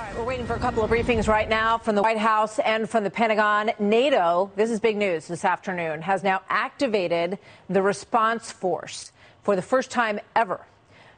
All right, we're waiting for a couple of briefings right now from the White House and from the Pentagon. NATO, this is big news this afternoon, has now activated the response force for the first time ever.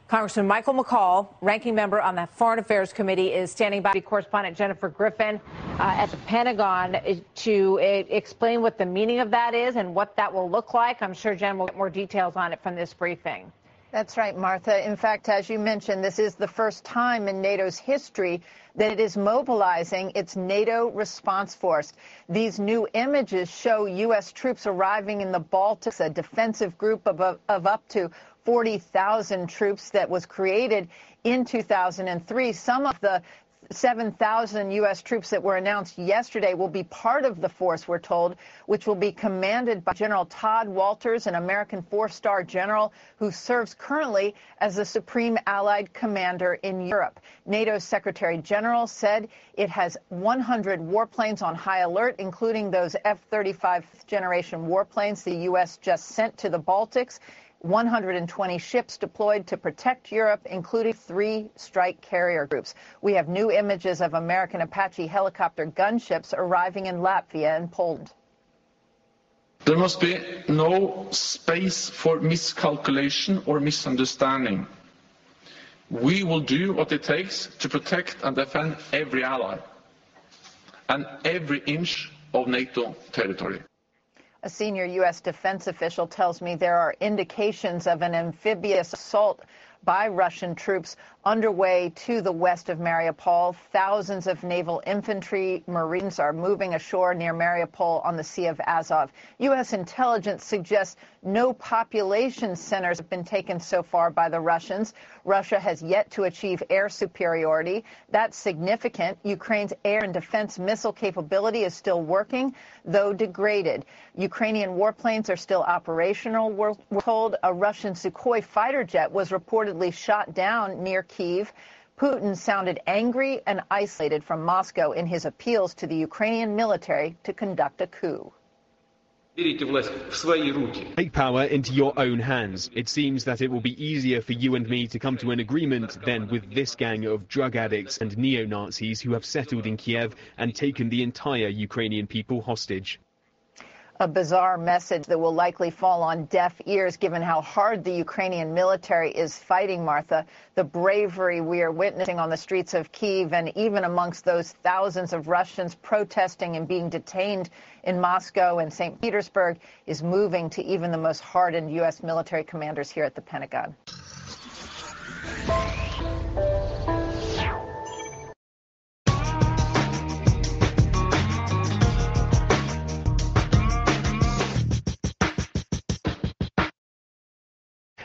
Congressman Michael McCaul, ranking member on the Foreign Affairs Committee, is standing by. Correspondent Jennifer Griffin uh, at the Pentagon to uh, explain what the meaning of that is and what that will look like. I'm sure Jen will get more details on it from this briefing. That's right, Martha. In fact, as you mentioned, this is the first time in NATO's history that it is mobilizing its NATO response force. These new images show U.S. troops arriving in the Baltics, a defensive group of, of up to 40,000 troops that was created in 2003. Some of the 7,000 U.S. troops that were announced yesterday will be part of the force, we're told, which will be commanded by General Todd Walters, an American four-star general who serves currently as the Supreme Allied Commander in Europe. NATO's Secretary General said it has 100 warplanes on high alert, including those F-35 generation warplanes the U.S. just sent to the Baltics. 120 ships deployed to protect Europe, including three strike carrier groups. We have new images of American Apache helicopter gunships arriving in Latvia and Poland. There must be no space for miscalculation or misunderstanding. We will do what it takes to protect and defend every ally and every inch of NATO territory. A senior U.S. defense official tells me there are indications of an amphibious assault by Russian troops underway to the west of Mariupol. Thousands of naval infantry Marines are moving ashore near Mariupol on the Sea of Azov. U.S. intelligence suggests no population centers have been taken so far by the Russians. Russia has yet to achieve air superiority. That's significant. Ukraine's air and defense missile capability is still working, though degraded. Ukrainian warplanes are still operational, we're told. A Russian Sukhoi fighter jet was reportedly shot down near Kiev. Putin sounded angry and isolated from Moscow in his appeals to the Ukrainian military to conduct a coup. Take power into your own hands. It seems that it will be easier for you and me to come to an agreement than with this gang of drug addicts and neo-Nazis who have settled in Kiev and taken the entire Ukrainian people hostage a bizarre message that will likely fall on deaf ears given how hard the Ukrainian military is fighting, Martha. The bravery we are witnessing on the streets of Kiev and even amongst those thousands of Russians protesting and being detained in Moscow and St. Petersburg is moving to even the most hardened U.S. military commanders here at the Pentagon.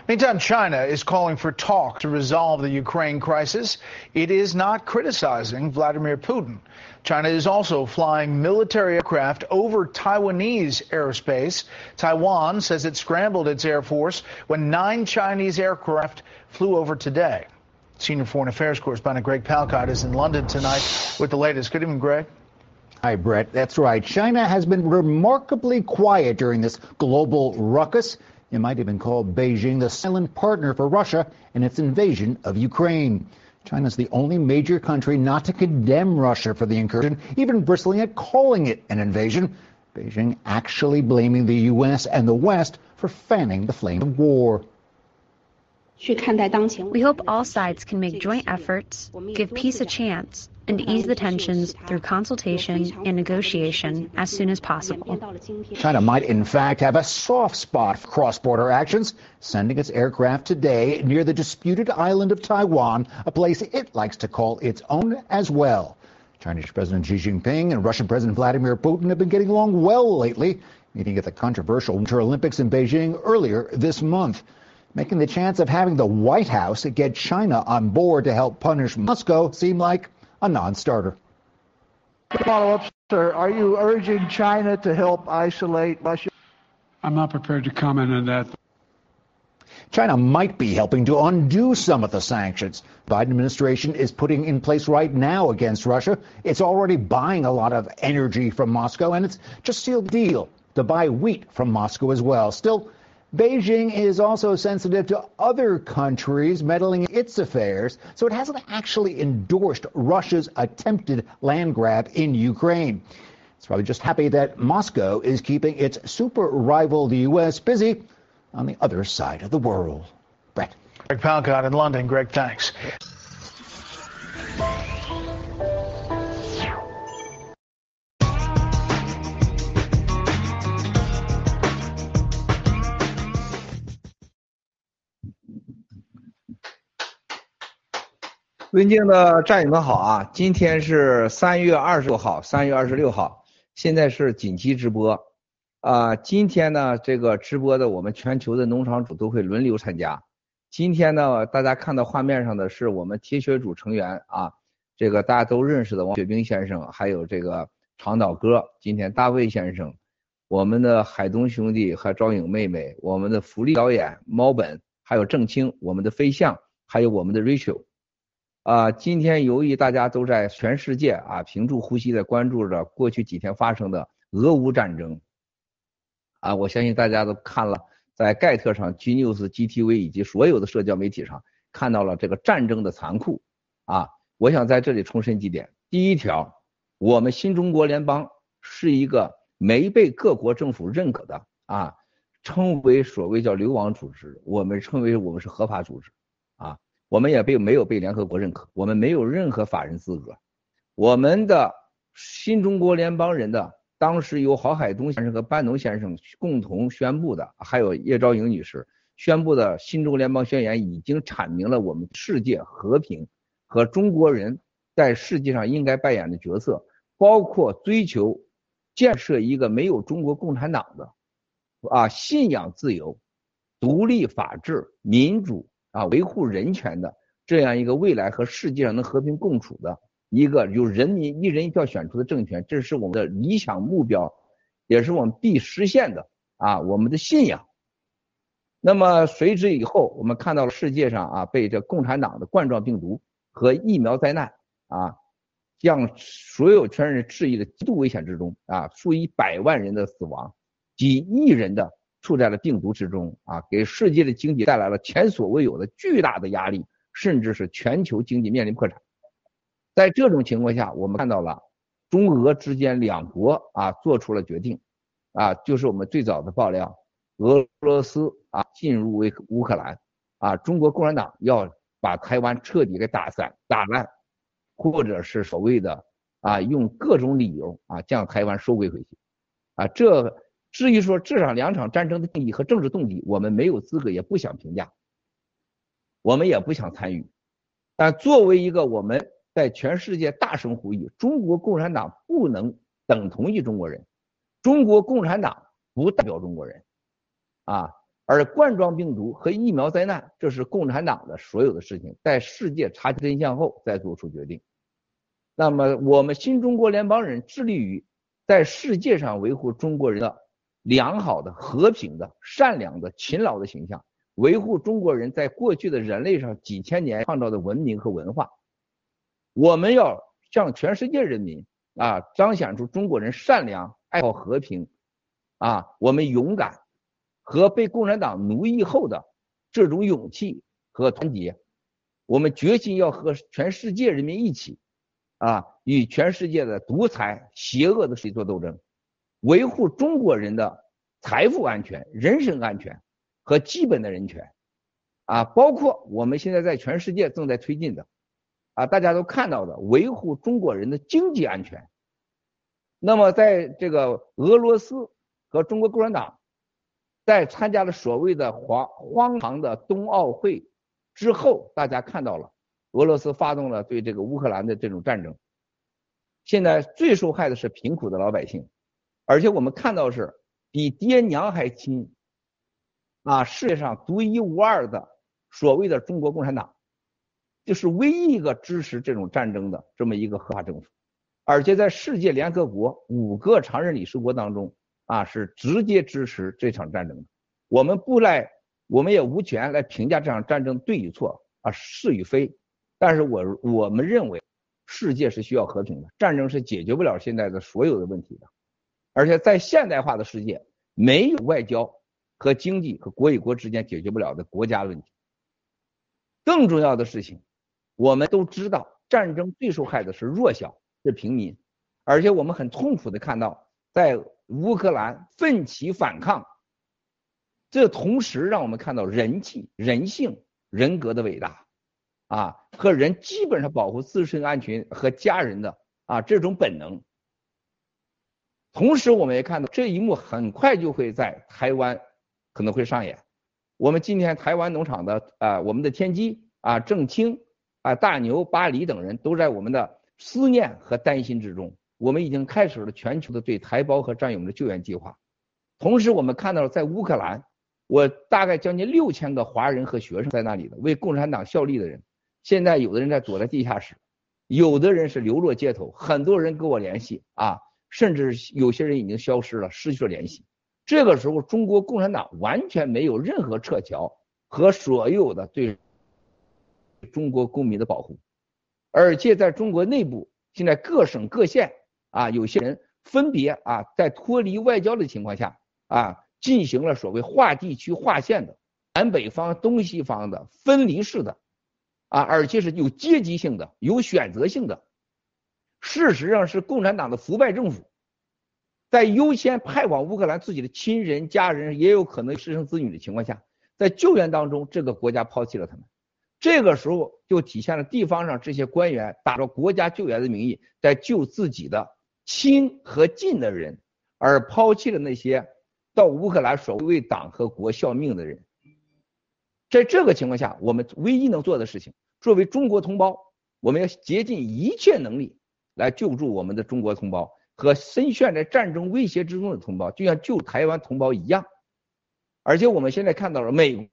Meantime, China is calling for talk to resolve the Ukraine crisis. It is not criticizing Vladimir Putin. China is also flying military aircraft over Taiwanese airspace. Taiwan says it scrambled its air force when nine Chinese aircraft flew over today. Senior Foreign Affairs correspondent Greg Palkot is in London tonight with the latest. Good evening, Greg. Hi, Brett. That's right. China has been remarkably quiet during this global ruckus. It might even call Beijing the silent partner for Russia in its invasion of Ukraine. China is the only major country not to condemn Russia for the incursion, even bristling at calling it an invasion. Beijing actually blaming the U.S. and the West for fanning the flame of war. We hope all sides can make joint efforts, give peace a chance, and ease the tensions through consultation and negotiation as soon as possible. China might, in fact, have a soft spot for cross border actions, sending its aircraft today near the disputed island of Taiwan, a place it likes to call its own as well. Chinese President Xi Jinping and Russian President Vladimir Putin have been getting along well lately, meeting at the controversial Winter Olympics in Beijing earlier this month making the chance of having the White House get China on board to help punish Moscow seem like a non-starter. Follow up, sir. Are you urging China to help isolate Russia? I'm not prepared to comment on that. China might be helping to undo some of the sanctions Biden administration is putting in place right now against Russia. It's already buying a lot of energy from Moscow, and it's just sealed deal to buy wheat from Moscow as well. Still, Beijing is also sensitive to other countries meddling in its affairs, so it hasn't actually endorsed Russia's attempted land grab in Ukraine. It's probably just happy that Moscow is keeping its super rival, the U.S., busy on the other side of the world. Brett. Greg Palcott in London. Greg, thanks. 尊敬的战友们好啊！今天是三月二十六号，三月二十六号，现在是紧急直播啊！今天呢，这个直播的我们全球的农场主都会轮流参加。今天呢，大家看到画面上的是我们铁血组成员啊，这个大家都认识的王雪冰先生，还有这个长岛哥，今天大卫先生，我们的海东兄弟和赵颖妹妹，我们的福利导演猫本，还有郑清，我们的飞象，还有我们的 Rachel。啊，今天由于大家都在全世界啊屏住呼吸的关注着过去几天发生的俄乌战争，啊，我相信大家都看了，在盖特上、G News、GTV 以及所有的社交媒体上看到了这个战争的残酷，啊，我想在这里重申几点：第一条，我们新中国联邦是一个没被各国政府认可的啊，称为所谓叫流亡组织，我们称为我们是合法组织，我们也被没有被联合国认可，我们没有任何法人资格。我们的新中国联邦人的当时由郝海东先生和班农先生共同宣布的，还有叶兆莹女士宣布的新中国联邦宣言，已经阐明了我们世界和平和中国人在世界上应该扮演的角色，包括追求建设一个没有中国共产党的啊信仰自由、独立法治、民主。啊，维护人权的这样一个未来和世界上能和平共处的一个由人民一人一票选出的政权，这是我们的理想目标，也是我们必实现的啊，我们的信仰。那么随之以后，我们看到了世界上啊，被这共产党的冠状病毒和疫苗灾难啊，将所有全人质疑的极度危险之中啊，数以百万人的死亡，几亿人的。处在了病毒之中啊，给世界的经济带来了前所未有的巨大的压力，甚至是全球经济面临破产。在这种情况下，我们看到了中俄之间两国啊做出了决定，啊，就是我们最早的爆料，俄罗斯啊进入乌乌克兰，啊，中国共产党要把台湾彻底给打散打烂，或者是所谓的啊用各种理由啊将台湾收归回去，啊这。至于说这场两场战争的定义和政治动机，我们没有资格，也不想评价，我们也不想参与。但作为一个我们在全世界大声呼吁，中国共产党不能等同于中国人，中国共产党不代表中国人，啊，而冠状病毒和疫苗灾难，这是共产党的所有的事情，在世界查清真相后再做出决定。那么我们新中国联邦人致力于在世界上维护中国人的。良好的、和平的、善良的、勤劳的形象，维护中国人在过去的人类上几千年创造的文明和文化。我们要向全世界人民啊彰显出中国人善良、爱好和平，啊，我们勇敢和被共产党奴役后的这种勇气和团结。我们决心要和全世界人民一起，啊，与全世界的独裁、邪恶的势力做斗争。维护中国人的财富安全、人身安全和基本的人权，啊，包括我们现在在全世界正在推进的，啊，大家都看到的维护中国人的经济安全。那么，在这个俄罗斯和中国共产党在参加了所谓的荒荒唐的冬奥会之后，大家看到了俄罗斯发动了对这个乌克兰的这种战争。现在最受害的是贫苦的老百姓。而且我们看到是比爹娘还亲啊！世界上独一无二的所谓的中国共产党，就是唯一一个支持这种战争的这么一个合法政府。而且在世界联合国五个常任理事国当中啊，是直接支持这场战争的。我们不来，我们也无权来评价这场战争对与错啊，是与非。但是我我们认为，世界是需要和平的，战争是解决不了现在的所有的问题的。而且在现代化的世界，没有外交和经济和国与国之间解决不了的国家问题。更重要的事情，我们都知道，战争最受害的是弱小，是平民，而且我们很痛苦的看到，在乌克兰奋起反抗，这同时让我们看到人气、人性、人格的伟大，啊，和人基本上保护自身安全和家人的啊这种本能。同时，我们也看到这一幕很快就会在台湾可能会上演。我们今天台湾农场的啊，我们的天机啊，郑清啊，大牛、巴黎等人都在我们的思念和担心之中。我们已经开始了全球的对台胞和战友们的救援计划。同时，我们看到了在乌克兰，我大概将近六千个华人和学生在那里的为共产党效力的人，现在有的人在躲在地下室，有的人是流落街头，很多人跟我联系啊。甚至有些人已经消失了，失去了联系。这个时候，中国共产党完全没有任何撤侨和所有的对中国公民的保护，而且在中国内部，现在各省各县啊，有些人分别啊，在脱离外交的情况下啊，进行了所谓划地区、划线的南北方、东西方的分离式的啊，而且是有阶级性的、有选择性的。事实上是共产党的腐败政府，在优先派往乌克兰自己的亲人、家人，也有可能私生子女的情况下，在救援当中，这个国家抛弃了他们。这个时候就体现了地方上这些官员打着国家救援的名义，在救自己的亲和近的人，而抛弃了那些到乌克兰所谓为党和国效命的人。在这个情况下，我们唯一能做的事情，作为中国同胞，我们要竭尽一切能力。来救助我们的中国同胞和深陷在战争威胁之中的同胞，就像救台湾同胞一样。而且我们现在看到了美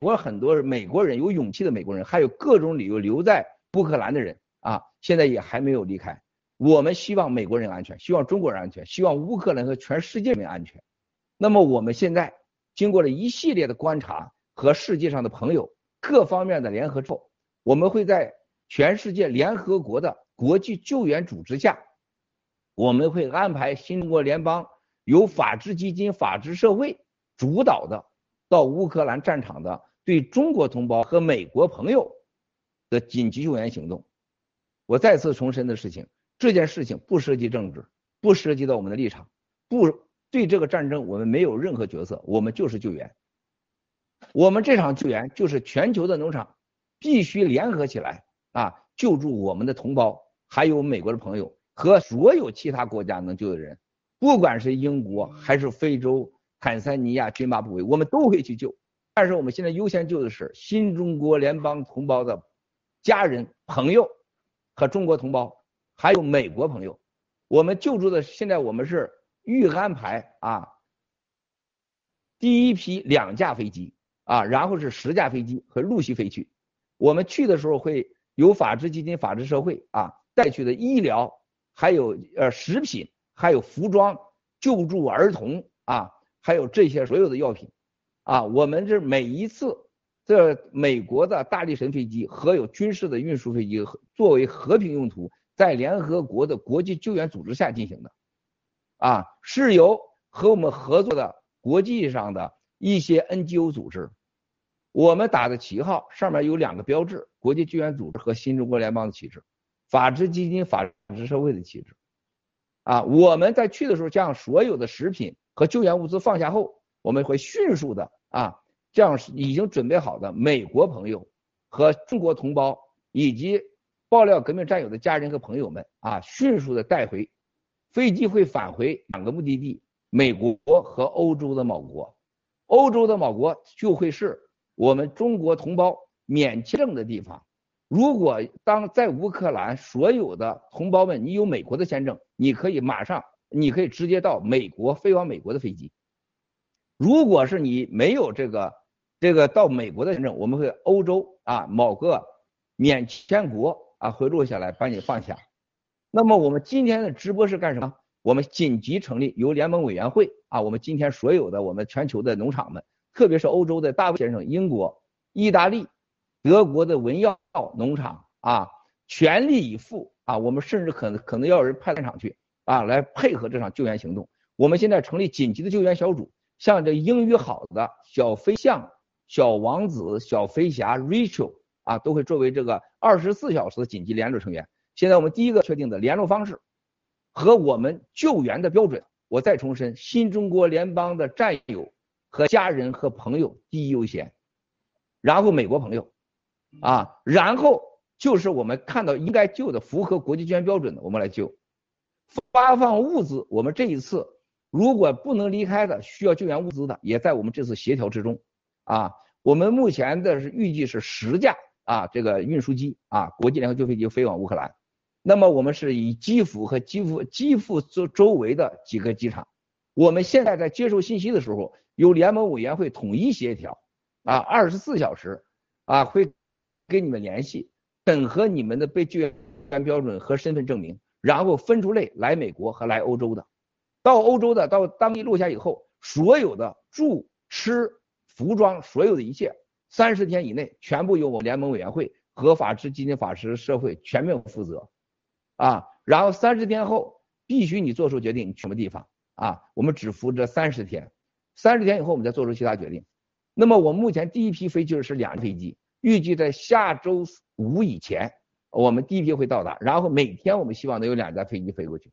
国很多美国人有勇气的美国人，还有各种理由留在乌克兰的人啊，现在也还没有离开。我们希望美国人安全，希望中国人安全，希望乌克兰和全世界人民安全。那么我们现在经过了一系列的观察和世界上的朋友各方面的联合之后，我们会在全世界联合国的。国际救援组织下，我们会安排新中国联邦由法治基金、法治社会主导的到乌克兰战场的对中国同胞和美国朋友的紧急救援行动。我再次重申的事情，这件事情不涉及政治，不涉及到我们的立场，不对这个战争我们没有任何角色，我们就是救援。我们这场救援就是全球的农场必须联合起来啊，救助我们的同胞。还有美国的朋友和所有其他国家能救的人，不管是英国还是非洲、坦桑尼亚、津巴布韦，我们都会去救。但是我们现在优先救的是新中国联邦同胞的家人、朋友和中国同胞，还有美国朋友。我们救助的现在我们是预安排啊，第一批两架飞机啊，然后是十架飞机和陆续飞去。我们去的时候会有法治基金、法治社会啊。带去的医疗，还有呃食品，还有服装，救助儿童啊，还有这些所有的药品，啊，我们这每一次这美国的大力神飞机和有军事的运输飞机作为和平用途，在联合国的国际救援组织下进行的，啊，是由和我们合作的国际上的一些 NGO 组织，我们打的旗号上面有两个标志：国际救援组织和新中国联邦的旗帜。法治基金、法治社会的旗帜，啊，我们在去的时候，将所有的食品和救援物资放下后，我们会迅速的啊，将已经准备好的美国朋友和中国同胞以及爆料革命战友的家人和朋友们啊，迅速的带回。飞机会返回两个目的地：美国和欧洲的某国。欧洲的某国就会是我们中国同胞免签证的地方。如果当在乌克兰所有的同胞们，你有美国的签证，你可以马上，你可以直接到美国飞往美国的飞机。如果是你没有这个这个到美国的签证，我们会欧洲啊某个免签国啊会落下来把你放下。那么我们今天的直播是干什么？我们紧急成立由联盟委员会啊，我们今天所有的我们全球的农场们，特别是欧洲的大卫先生、英国、意大利。德国的文耀农场啊，全力以赴啊，我们甚至可能可能要有人派到现场去啊，来配合这场救援行动。我们现在成立紧急的救援小组，像这英语好的小飞象、小王子、小飞侠 Rachel 啊，都会作为这个二十四小时紧急联络成员。现在我们第一个确定的联络方式和我们救援的标准，我再重申：新中国联邦的战友和家人和朋友第一优先，然后美国朋友，啊，然后就是我们看到应该救的、符合国际救援标准的，我们来救。发放物资，我们这一次如果不能离开的，需要救援物资的，也在我们这次协调之中。啊，我们目前的是预计是十架啊，这个运输机啊，国际联合救飞机飞往乌克兰。那么我们是以基辅和基辅基辅周周围的几个机场，我们现在在接受信息的时候，由联盟委员会统一协调，啊，二十四小时，啊，会跟你们联系，审核你们的被救援标准和身份证明，然后分出类来美国和来欧洲的，到欧洲的到当地落下以后，所有的住吃服装所有的一切，三十天以内全部由我们联盟委员会和法治基金法师社会全面负责。啊，然后三十天后必须你做出决定，你什么地方啊？我们只服这三十天，三十天以后我们再做出其他决定。那么我目前第一批飞机是两飞机，预计在下周五以前，我们第一批会到达。然后每天我们希望能有两架飞机飞过去，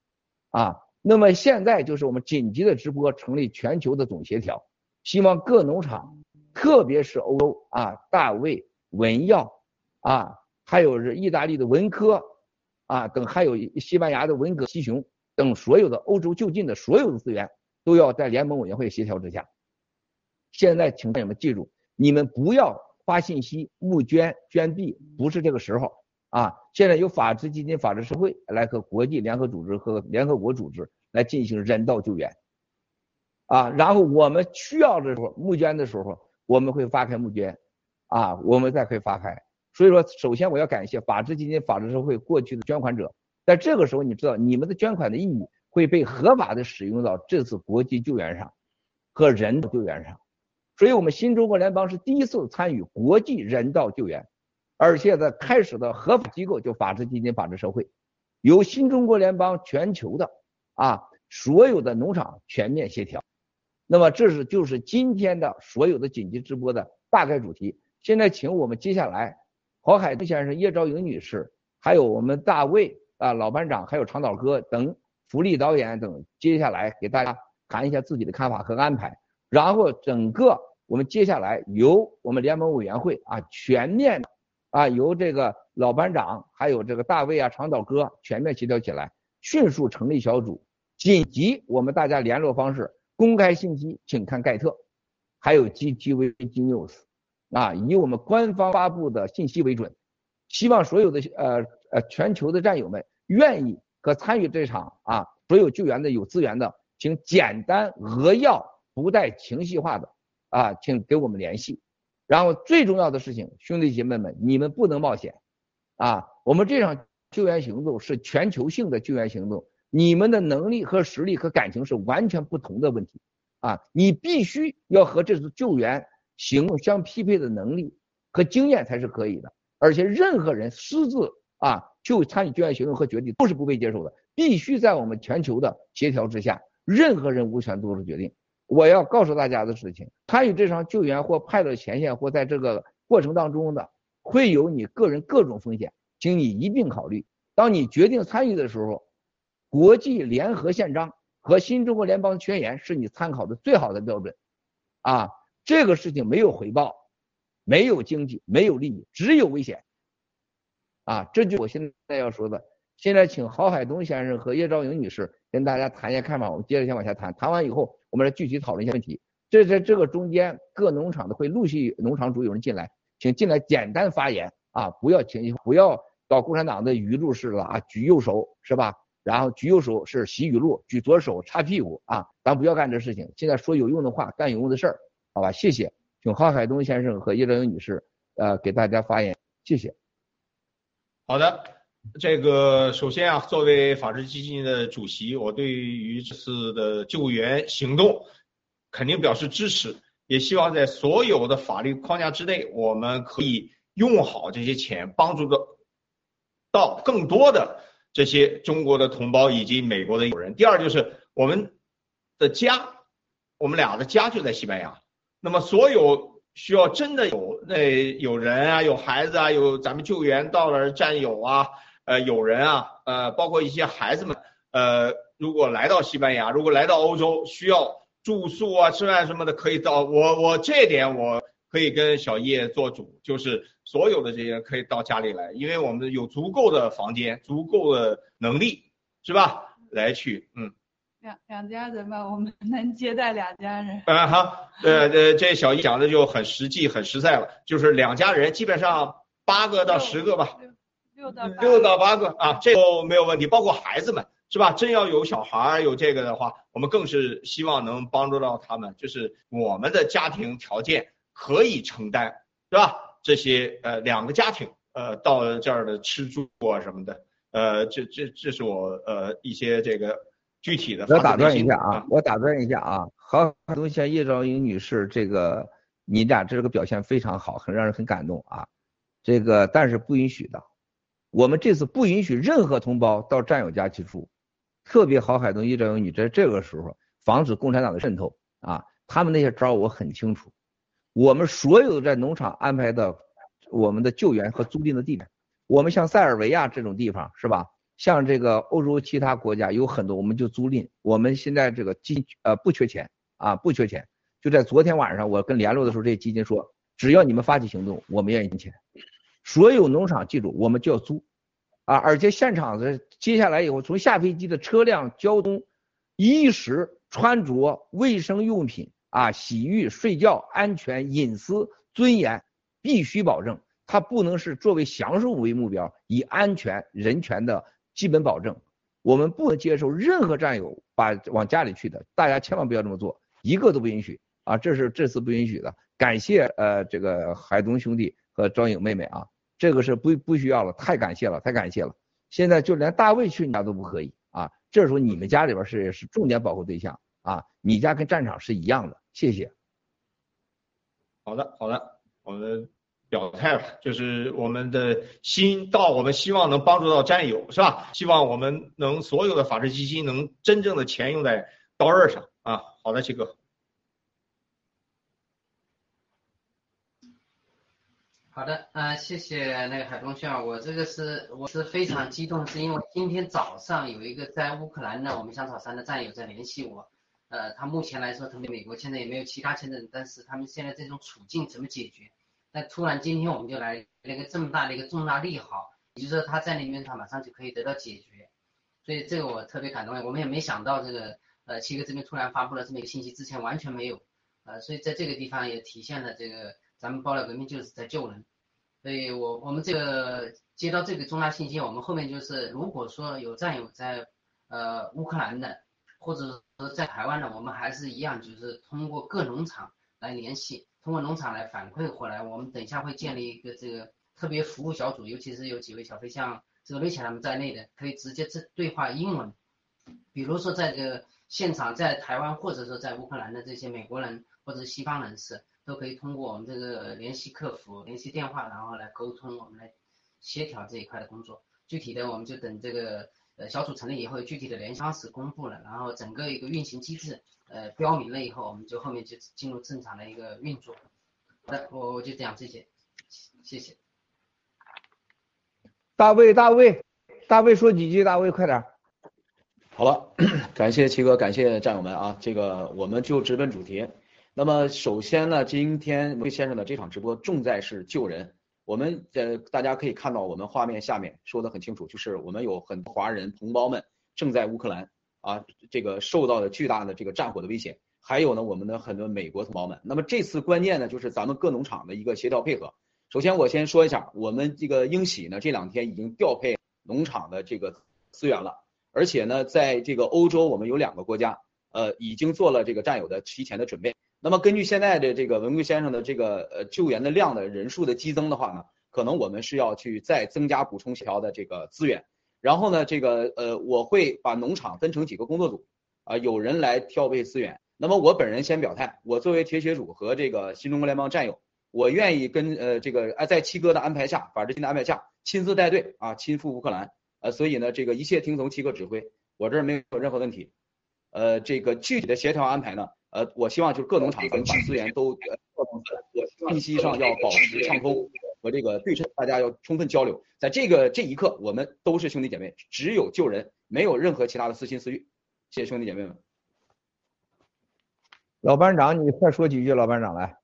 啊，那么现在就是我们紧急的直播，成立全球的总协调，希望各农场，特别是欧洲啊，大卫、文耀啊，还有是意大利的文科。啊，等还有西班牙的文革、西雄等所有的欧洲就近的所有的资源，都要在联盟委员会协调之下。现在，请战友们记住，你们不要发信息募捐捐币，不是这个时候啊！现在由法治基金、法治社会来和国际联合组织和联合国组织来进行人道救援啊。然后我们需要的时候募捐的时候，我们会发开募捐啊，我们再可以发开。所以说，首先我要感谢法治基金、法治社会过去的捐款者，在这个时候，你知道你们的捐款的意义会被合法的使用到这次国际救援上和人道救援上。所以，我们新中国联邦是第一次参与国际人道救援，而且在开始的合法机构就法治基金、法治社会，由新中国联邦全球的啊所有的农场全面协调。那么，这是就是今天的所有的紧急直播的大概主题。现在，请我们接下来。郝海东先生、叶兆莹女士，还有我们大卫啊老班长，还有长岛哥等福利导演等，接下来给大家谈一下自己的看法和安排。然后整个我们接下来由我们联盟委员会啊全面啊由这个老班长还有这个大卫啊长岛哥全面协调起来，迅速成立小组，紧急我们大家联络方式公开信息，请看盖特，还有 G G V G News。啊，以我们官方发布的信息为准，希望所有的呃呃全球的战友们愿意和参与这场啊，所有救援的有资源的，请简单扼要不带情绪化的啊，请给我们联系。然后最重要的事情，兄弟姐妹们，你们不能冒险啊！我们这场救援行动是全球性的救援行动，你们的能力和实力和感情是完全不同的问题啊！你必须要和这次救援。行动相匹配的能力和经验才是可以的，而且任何人私自啊就参与救援行动和决定都是不被接受的，必须在我们全球的协调之下，任何人无权做出决定。我要告诉大家的事情，参与这场救援或派到前线或在这个过程当中的，会有你个人各种风险，请你一并考虑。当你决定参与的时候，国际联合宪章和新中国联邦宣言是你参考的最好的标准啊。这个事情没有回报，没有经济，没有利益，只有危险，啊，这就我现在要说的。现在请郝海东先生和叶兆莹女士跟大家谈一下看法，我们接着先往下谈。谈完以后，我们来具体讨论一下问题。这在这个中间，各农场的会陆续农场主有人进来，请进来简单发言啊，不要情绪，不要搞共产党的语录式了啊，举右手是吧？然后举右手是习语录，举左手擦屁股啊，咱不要干这事情。现在说有用的话，干有用的事儿。好吧，谢谢，请郝海东先生和叶兆英女士，呃，给大家发言，谢谢。好的，这个首先啊，作为法治基金的主席，我对于这次的救援行动肯定表示支持，也希望在所有的法律框架之内，我们可以用好这些钱，帮助的到更多的这些中国的同胞以及美国的友人。第二就是我们的家。我们俩的家就在西班牙。那么所有需要真的有那有人啊，有孩子啊，有咱们救援到了战友啊，呃，有人啊，呃，包括一些孩子们，呃，如果来到西班牙，如果来到欧洲，需要住宿啊、吃饭什么的，可以到我我这点我可以跟小叶做主，就是所有的这些可以到家里来，因为我们有足够的房间，足够的能力，是吧？来去，嗯。两两家人吧，我们能接待两家人。啊好，呃呃，这小叶讲的就很实际、很实在了，就是两家人，基本上八个到十个吧，六到六到八个啊，这都没有问题，包括孩子们，是吧？真要有小孩有这个的话，我们更是希望能帮助到他们，就是我们的家庭条件可以承担，是吧？这些呃两个家庭呃到这儿的吃住啊什么的，呃，这这这是我呃一些这个。具体的，我打断一下啊，我打断一下啊，好，多谢叶兆英女士，这个你俩这个表现非常好，很让人很感动啊，这个但是不允许的，我们这次不允许任何同胞到战友家去住，特别郝海东、叶兆英女，在这个时候防止共产党的渗透啊，他们那些招我很清楚，我们所有在农场安排的我们的救援和租赁的地点，我们像塞尔维亚这种地方是吧？像这个欧洲其他国家有很多，我们就租赁。我们现在这个基呃不缺钱啊，不缺钱。就在昨天晚上，我跟联络的时候，这些基金说，只要你们发起行动，我们愿意给钱。所有农场记住，我们就要租啊，而且现场的接下来以后，从下飞机的车辆、交通、衣食穿着、卫生用品啊、洗浴、睡觉、安全、隐私、尊严，必须保证。它不能是作为享受为目标，以安全、人权的。基本保证，我们不能接受任何战友把往家里去的，大家千万不要这么做，一个都不允许啊！这是这次不允许的。感谢呃这个海东兄弟和张颖妹妹啊，这个是不不需要了，太感谢了，太感谢了。现在就连大卫去你家都不可以啊！这时候你们家里边是是重点保护对象啊，你家跟战场是一样的。谢谢。好的，好的，我们。表态了，就是我们的心到，我们希望能帮助到战友，是吧？希望我们能所有的法治基金能真正的钱用在刀刃上啊！好的，七哥。好的，啊，谢谢那个海东兄，我这个是我是非常激动，是因为今天早上有一个在乌克兰的我们香草山的战友在联系我，呃，他目前来说，他们美国现在也没有其他签证，但是他们现在这种处境怎么解决？那突然今天我们就来那个这么大的一个重大利好，也就是说他在那边他马上就可以得到解决，所以这个我特别感动。我们也没想到这个呃七哥这边突然发布了这么一个信息，之前完全没有，呃，所以在这个地方也体现了这个咱们爆料革命就是在救人。所以我我们这个接到这个重大信息，我们后面就是如果说有战友在呃乌克兰的，或者说在台湾的，我们还是一样，就是通过各农场来联系。通过农场来反馈回来，我们等一下会建立一个这个特别服务小组，尤其是有几位小飞象，这个瑞巧他们在内的，可以直接这对话英文。比如说在这个现场，在台湾或者说在乌克兰的这些美国人或者西方人士，都可以通过我们这个联系客服、联系电话，然后来沟通，我们来协调这一块的工作。具体的我们就等这个呃小组成立以后，具体的联系方式公布了，然后整个一个运行机制。呃，标明了以后，我们就后面就进入正常的一个运作。好的，我我就讲这些，谢谢。大卫，大卫，大卫说几句，大卫快点。好了，感谢齐哥，感谢战友们啊，这个我们就直奔主题。那么首先呢，今天魏先生的这场直播重在是救人。我们呃，大家可以看到我们画面下面说的很清楚，就是我们有很多华人同胞们正在乌克兰。啊，这个受到了巨大的这个战火的威胁，还有呢，我们的很多美国同胞们。那么这次关键呢，就是咱们各农场的一个协调配合。首先，我先说一下，我们这个英喜呢，这两天已经调配农场的这个资源了，而且呢，在这个欧洲，我们有两个国家，呃，已经做了这个战友的提前的准备。那么根据现在的这个文贵先生的这个呃救援的量的人数的激增的话呢，可能我们是要去再增加补充协调的这个资源。然后呢，这个呃，我会把农场分成几个工作组，啊，有人来调配资源。那么我本人先表态，我作为铁血主和这个新中国联邦战友，我愿意跟呃这个在七哥的安排下，法治新的安排下，亲自带队啊，亲赴乌克兰。呃，所以呢，这个一切听从七哥指挥，我这儿没有任何问题。呃，这个具体的协调安排呢，呃，我希望就是各农场咱们把资源都呃，信息上要保持畅通和这个对称，大家要充分交流。在这个这一刻，我们都是兄弟姐妹，只有救人，没有任何其他的私心私欲。谢谢兄弟姐妹们。老班长，你快说几句，老班长来。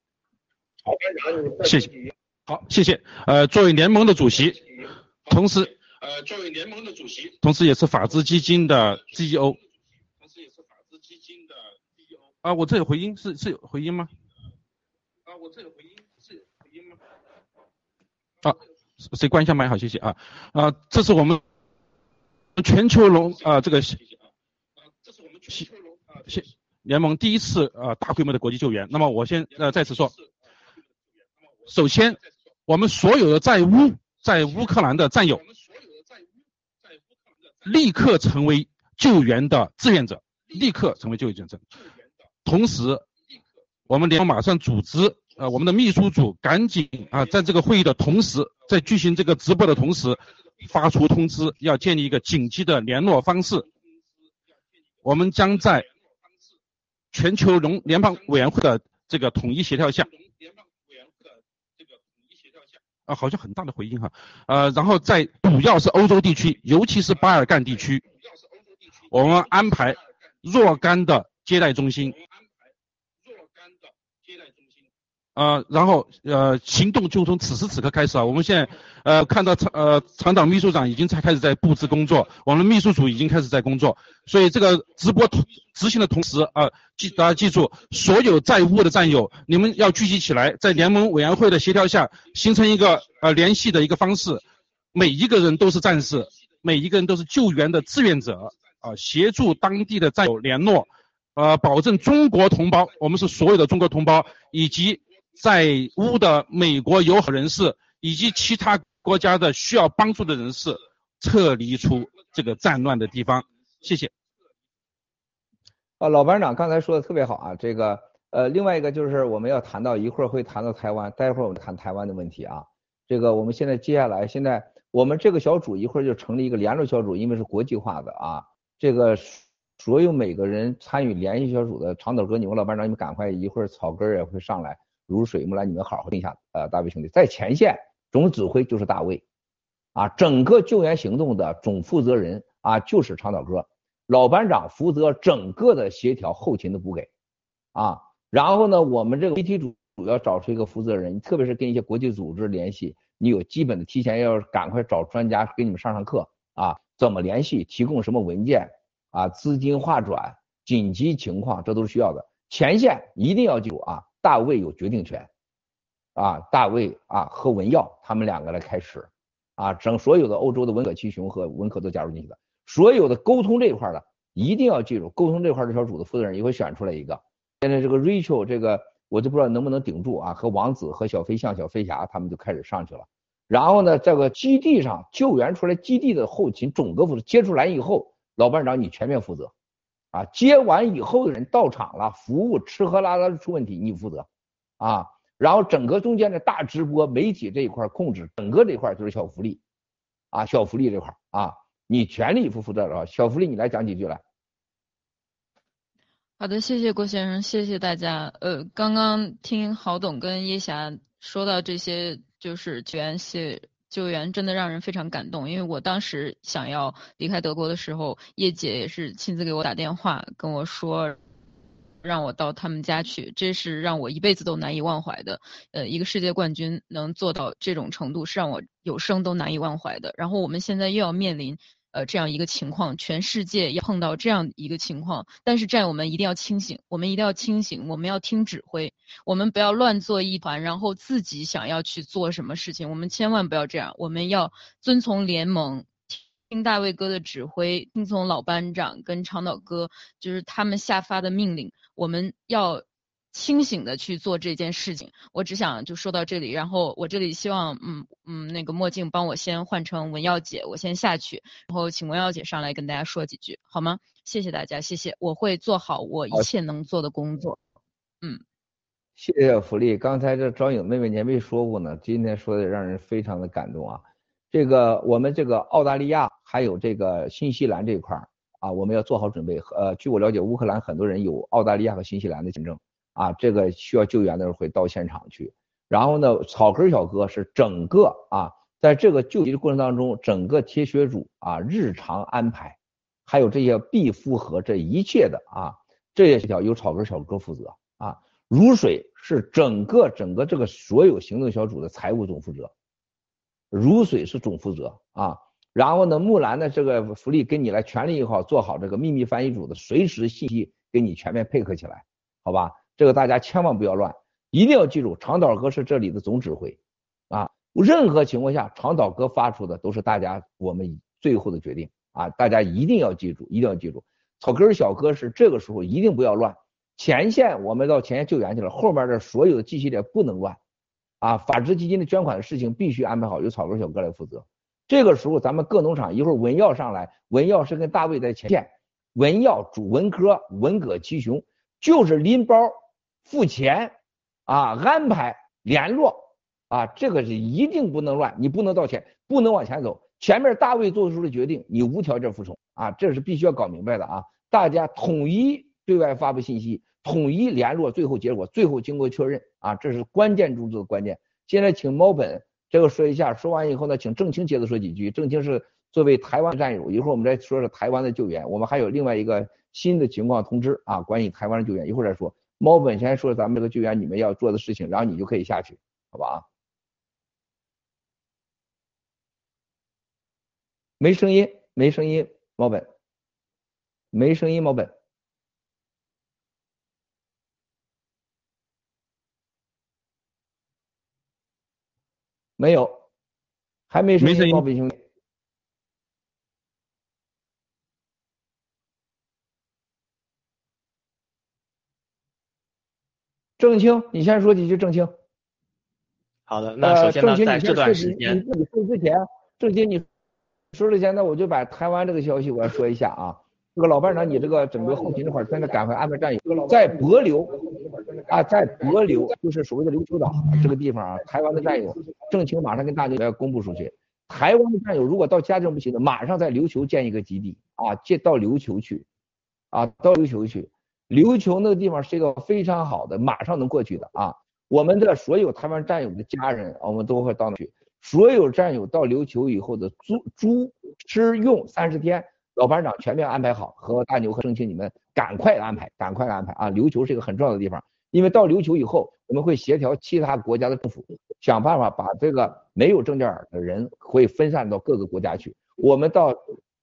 老班长，你谢谢。好，谢谢。呃，作为联盟的主席，同时呃，作为联盟的主席，同时也是法治基金的 CEO。啊，我这有回音，是是有回音吗？啊，我这有回音，是有回音吗？啊，谁关一下麦？好，谢谢啊。啊，这是我们全球龙啊，这个啊，这是我们全球龙啊，联盟第一次啊大规模的国际救援。那么我先呃再次说，首先我们所有的在乌在乌克兰的战友，立刻成为救援的志愿者，立刻成为救援者。同时，我们联马上组织，呃，我们的秘书组赶紧啊，在这个会议的同时，在举行这个直播的同时，发出通知，要建立一个紧急的联络方式。我们将在全球农联邦委员会的这个统一协调下，啊，好像很大的回应哈，呃，然后在主要是欧洲地区，尤其是巴尔干地区，我们安排若干的接待中心。呃，然后呃，行动就从此时此刻开始啊。我们现在呃看到厂呃厂长秘书长已经在开始在布置工作，我们秘书组已经开始在工作。所以这个直播同执行的同时啊，记大家记住，所有在乌的战友，你们要聚集起来，在联盟委员会的协调下，形成一个呃联系的一个方式。每一个人都是战士，每一个人都是救援的志愿者啊，协助当地的战友联络，呃，保证中国同胞，我们是所有的中国同胞以及。在乌的美国友好人士以及其他国家的需要帮助的人士撤离出这个战乱的地方。谢谢。啊，老班长刚才说的特别好啊，这个呃，另外一个就是我们要谈到一会儿会谈到台湾，待会儿我们谈台湾的问题啊。这个我们现在接下来现在我们这个小组一会儿就成立一个联络小组，因为是国际化的啊。这个所有每个人参与联系小组的长岛哥，你们老班长，你们赶快一会儿草根也会上来。如水木兰，你们好好听一下。呃，大卫兄弟在前线总指挥就是大卫，啊，整个救援行动的总负责人啊就是长岛哥，老班长负责整个的协调后勤的补给，啊，然后呢，我们这个 PT 组主要找出一个负责人，特别是跟一些国际组织联系，你有基本的提前要赶快找专家给你们上上课啊，怎么联系，提供什么文件啊，资金划转，紧急情况这都是需要的。前线一定要记住啊。大卫有决定权，啊，大卫啊和文耀他们两个来开始，啊，整所有的欧洲的文可七雄和文可都加入进去的，所有的沟通这一块的一定要记住，沟通这块这小组的负责人也会选出来一个。现在这个 Rachel 这个我就不知道能不能顶住啊，和王子和小飞象、小飞侠他们就开始上去了。然后呢，这个基地上救援出来基地的后勤总个负责接出来以后，老班长你全面负责。啊，接完以后的人到场了，服务吃喝拉撒出问题你负责，啊，然后整个中间的大直播媒体这一块控制，整个这块就是小福利，啊，小福利这块啊，你全力以赴负责了。小福利你来讲几句来。好的，谢谢郭先生，谢谢大家。呃，刚刚听郝董跟叶霞说到这些，就是全系。救援真的让人非常感动，因为我当时想要离开德国的时候，叶姐也是亲自给我打电话跟我说，让我到他们家去，这是让我一辈子都难以忘怀的。呃，一个世界冠军能做到这种程度，是让我有生都难以忘怀的。然后我们现在又要面临。呃，这样一个情况，全世界要碰到这样一个情况，但是战友们一定要清醒，我们一定要清醒，我们要听指挥，我们不要乱作一团，然后自己想要去做什么事情，我们千万不要这样，我们要遵从联盟，听大卫哥的指挥，听从老班长跟长岛哥，就是他们下发的命令，我们要。清醒的去做这件事情，我只想就说到这里，然后我这里希望，嗯嗯，那个墨镜帮我先换成文耀姐，我先下去，然后请文耀姐上来跟大家说几句，好吗？谢谢大家，谢谢，我会做好我一切能做的工作。嗯，谢谢福利，刚才这张颖妹妹你还没说过呢，今天说的让人非常的感动啊。这个我们这个澳大利亚还有这个新西兰这块儿啊，我们要做好准备。呃，据我了解，乌克兰很多人有澳大利亚和新西兰的签证啊，这个需要救援的时候会到现场去。然后呢，草根小哥是整个啊，在这个救急的过程当中，整个铁血组啊日常安排，还有这些必复合这一切的啊，这些协调由草根小哥负责啊。如水是整个整个这个所有行动小组的财务总负责，如水是总负责啊。然后呢，木兰的这个福利跟你来全力以赴做好这个秘密翻译组的随时信息给你全面配合起来，好吧？这个大家千万不要乱。一定要记住，长岛哥是这里的总指挥，啊，任何情况下，长岛哥发出的都是大家我们最后的决定啊，大家一定要记住，一定要记住，草根小哥是这个时候一定不要乱，前线我们到前线救援去了，后面的所有的系列不能乱，啊，法治基金的捐款的事情必须安排好，由草根小哥来负责。这个时候咱们各农场一会儿文耀上来，文耀是跟大卫在前线，文耀主文科文革七雄就是拎包付钱。啊，安排联络啊，这个是一定不能乱，你不能道歉，不能往前走。前面大卫做出的决定，你无条件服从啊，这是必须要搞明白的啊。大家统一对外发布信息，统一联络，最后结果，最后经过确认啊，这是关键中的关键。现在请猫本这个说一下，说完以后呢，请郑清接着说几句。郑清是作为台湾战友，一会儿我们再说说台湾的救援，我们还有另外一个新的情况通知啊，关于台湾的救援，一会儿再说。猫本先说咱们这个救援你们要做的事情，然后你就可以下去，好吧？没声音，没声音，猫本，没声音，猫本，没有，还没声音，猫本兄弟。郑清，你先说几句。郑清，好的，那首先呢，在这段时间，你自己说之前，郑清你说之前呢，我就把台湾这个消息我要说一下啊。这个老班长，你这个整个后勤这块真的赶快安排战友，在帛琉啊，在帛琉就是所谓的琉球岛这个地方啊，台湾的战友，郑清马上跟大家要公布出去。台湾的战友如果到家镇不行的，马上在琉球建一个基地啊，建到琉球去啊，到琉球去。琉球那个地方是一个非常好的，马上能过去的啊！我们的所有台湾战友的家人，我们都会到那去。所有战友到琉球以后的住、住、吃、用三十天，老班长全面安排好，和大牛和郑清你们赶快安排，赶快安排啊！琉球是一个很重要的地方，因为到琉球以后，我们会协调其他国家的政府，想办法把这个没有证件的人会分散到各个国家去。我们到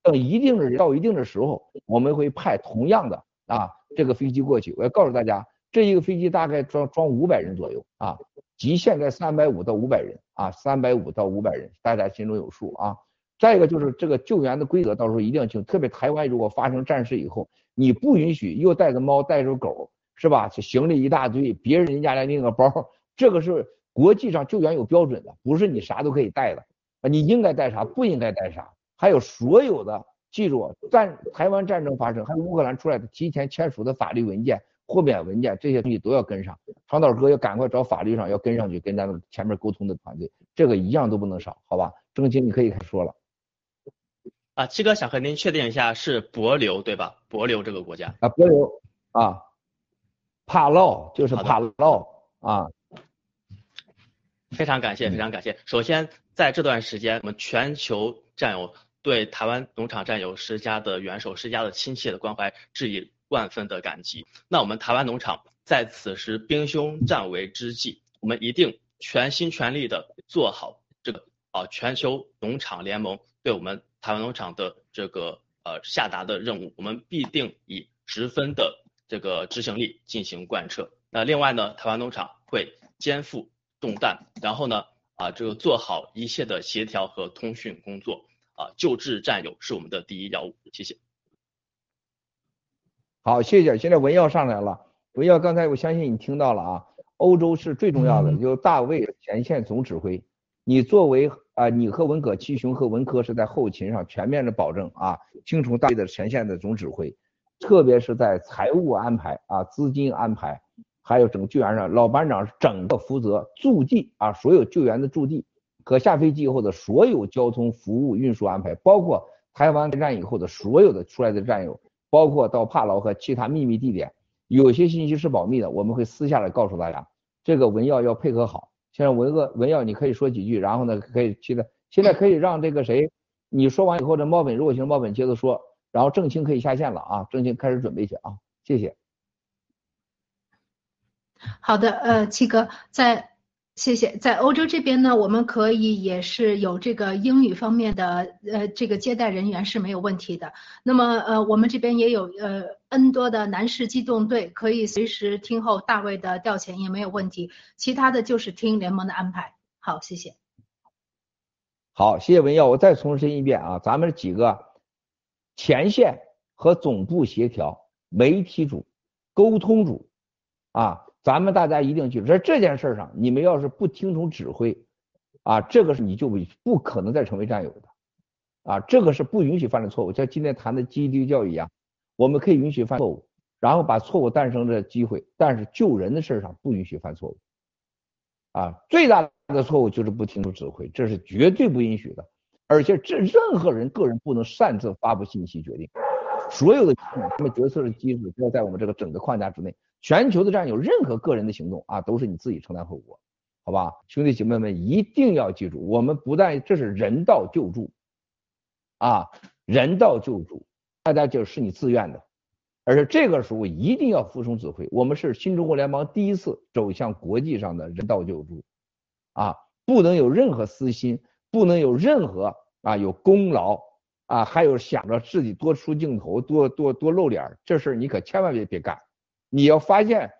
等一定的到一定的时候，我们会派同样的啊。这个飞机过去，我要告诉大家，这一个飞机大概装装五百人左右啊，极限在三百五到五百人啊，三百五到五百人，大家心中有数啊。再一个就是这个救援的规则，到时候一定要清，特别台湾如果发生战事以后，你不允许又带着猫带着狗，是吧？行李一大堆，别人人家来拎个包，这个是国际上救援有标准的，不是你啥都可以带的啊，你应该带啥，不应该带啥，还有所有的。记住，战台湾战争发生，还有乌克兰出来的提前签署的法律文件、豁免文件，这些东西都要跟上。长岛哥要赶快找法律上要跟上去，跟咱们前面沟通的团队，这个一样都不能少，好吧？郑清，你可以开始说了。啊，七哥想和您确定一下，是帛琉对吧？帛琉这个国家啊，帛琉啊，帕劳就是帕劳啊。非常感谢，非常感谢。首先，在这段时间，我们全球战友。对台湾农场战友施加的援手、施加的亲切的关怀，致以万分的感激。那我们台湾农场在此时兵凶战危之际，我们一定全心全力的做好这个啊全球农场联盟对我们台湾农场的这个呃下达的任务，我们必定以十分的这个执行力进行贯彻。那另外呢，台湾农场会肩负重担，然后呢啊这个做好一切的协调和通讯工作。啊，救治战友是我们的第一要务，谢谢。好，谢谢。现在文耀上来了，文耀刚才我相信你听到了啊，欧洲是最重要的，由大卫前线总指挥，你作为啊，你和文革七雄和文科是在后勤上全面的保证啊，清除大卫的前线的总指挥，特别是在财务安排啊、资金安排，还有整个救援上，老班长整个负责驻地啊，所有救援的驻地。可下飞机以后的所有交通服务运输安排，包括台湾站以后的所有的出来的战友，包括到帕劳和其他秘密地点，有些信息是保密的，我们会私下来告诉大家。这个文耀要配合好。现在文哥文耀你可以说几句，然后呢可以现在现在可以让这个谁，你说完以后，这猫本如果行，猫本接着说，然后郑清可以下线了啊，郑清开始准备去啊，谢谢。好的，呃，七哥在，谢谢。在欧洲这边呢，我们可以也是有这个英语方面的，呃，这个接待人员是没有问题的。那么，呃，我们这边也有呃 N 多的男士机动队，可以随时听候大卫的调遣也没有问题。其他的就是听联盟的安排。好，谢谢。好，谢谢文耀。我再重申一遍啊，咱们几个前线和总部协调、媒体组、沟通组啊。咱们大家一定记住，在这件事上，你们要是不听从指挥，啊，这个是你就不可能再成为战友的，啊，这个是不允许犯的错误。像今天谈的基地教育一样，我们可以允许犯错误，然后把错误诞生的机会，但是救人的事上不允许犯错误，啊，最大的错误就是不听从指挥，这是绝对不允许的。而且这任何人个人不能擅自发布信息决定，所有的他们决策的机制都要在我们这个整个框架之内。全球的战友，任何个人的行动啊，都是你自己承担后果，好吧？兄弟姐妹们一定要记住，我们不但这是人道救助，啊，人道救助，大家就是你自愿的，而且这个时候一定要服从指挥。我们是新中国联邦第一次走向国际上的人道救助，啊，不能有任何私心，不能有任何啊有功劳啊，还有想着自己多出镜头、多多多露脸，这事儿你可千万别别干。你要发现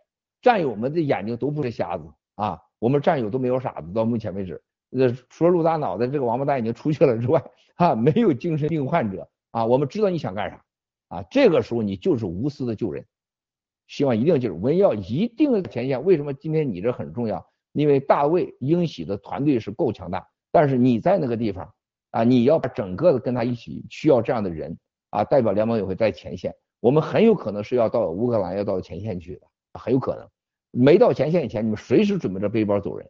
战友们的眼睛都不是瞎子啊，我们战友都没有傻子，到目前为止，呃，除了陆大脑袋这个王八蛋已经出去了之外，啊，没有精神病患者啊，我们知道你想干啥啊，这个时候你就是无私的救人，希望一定记住，文耀一定前线。为什么今天你这很重要？因为大卫英喜的团队是够强大，但是你在那个地方啊，你要把整个的跟他一起需要这样的人啊，代表联盟也会在前线。我们很有可能是要到乌克兰，要到前线去的，很有可能。没到前线以前，你们随时准备着背包走人。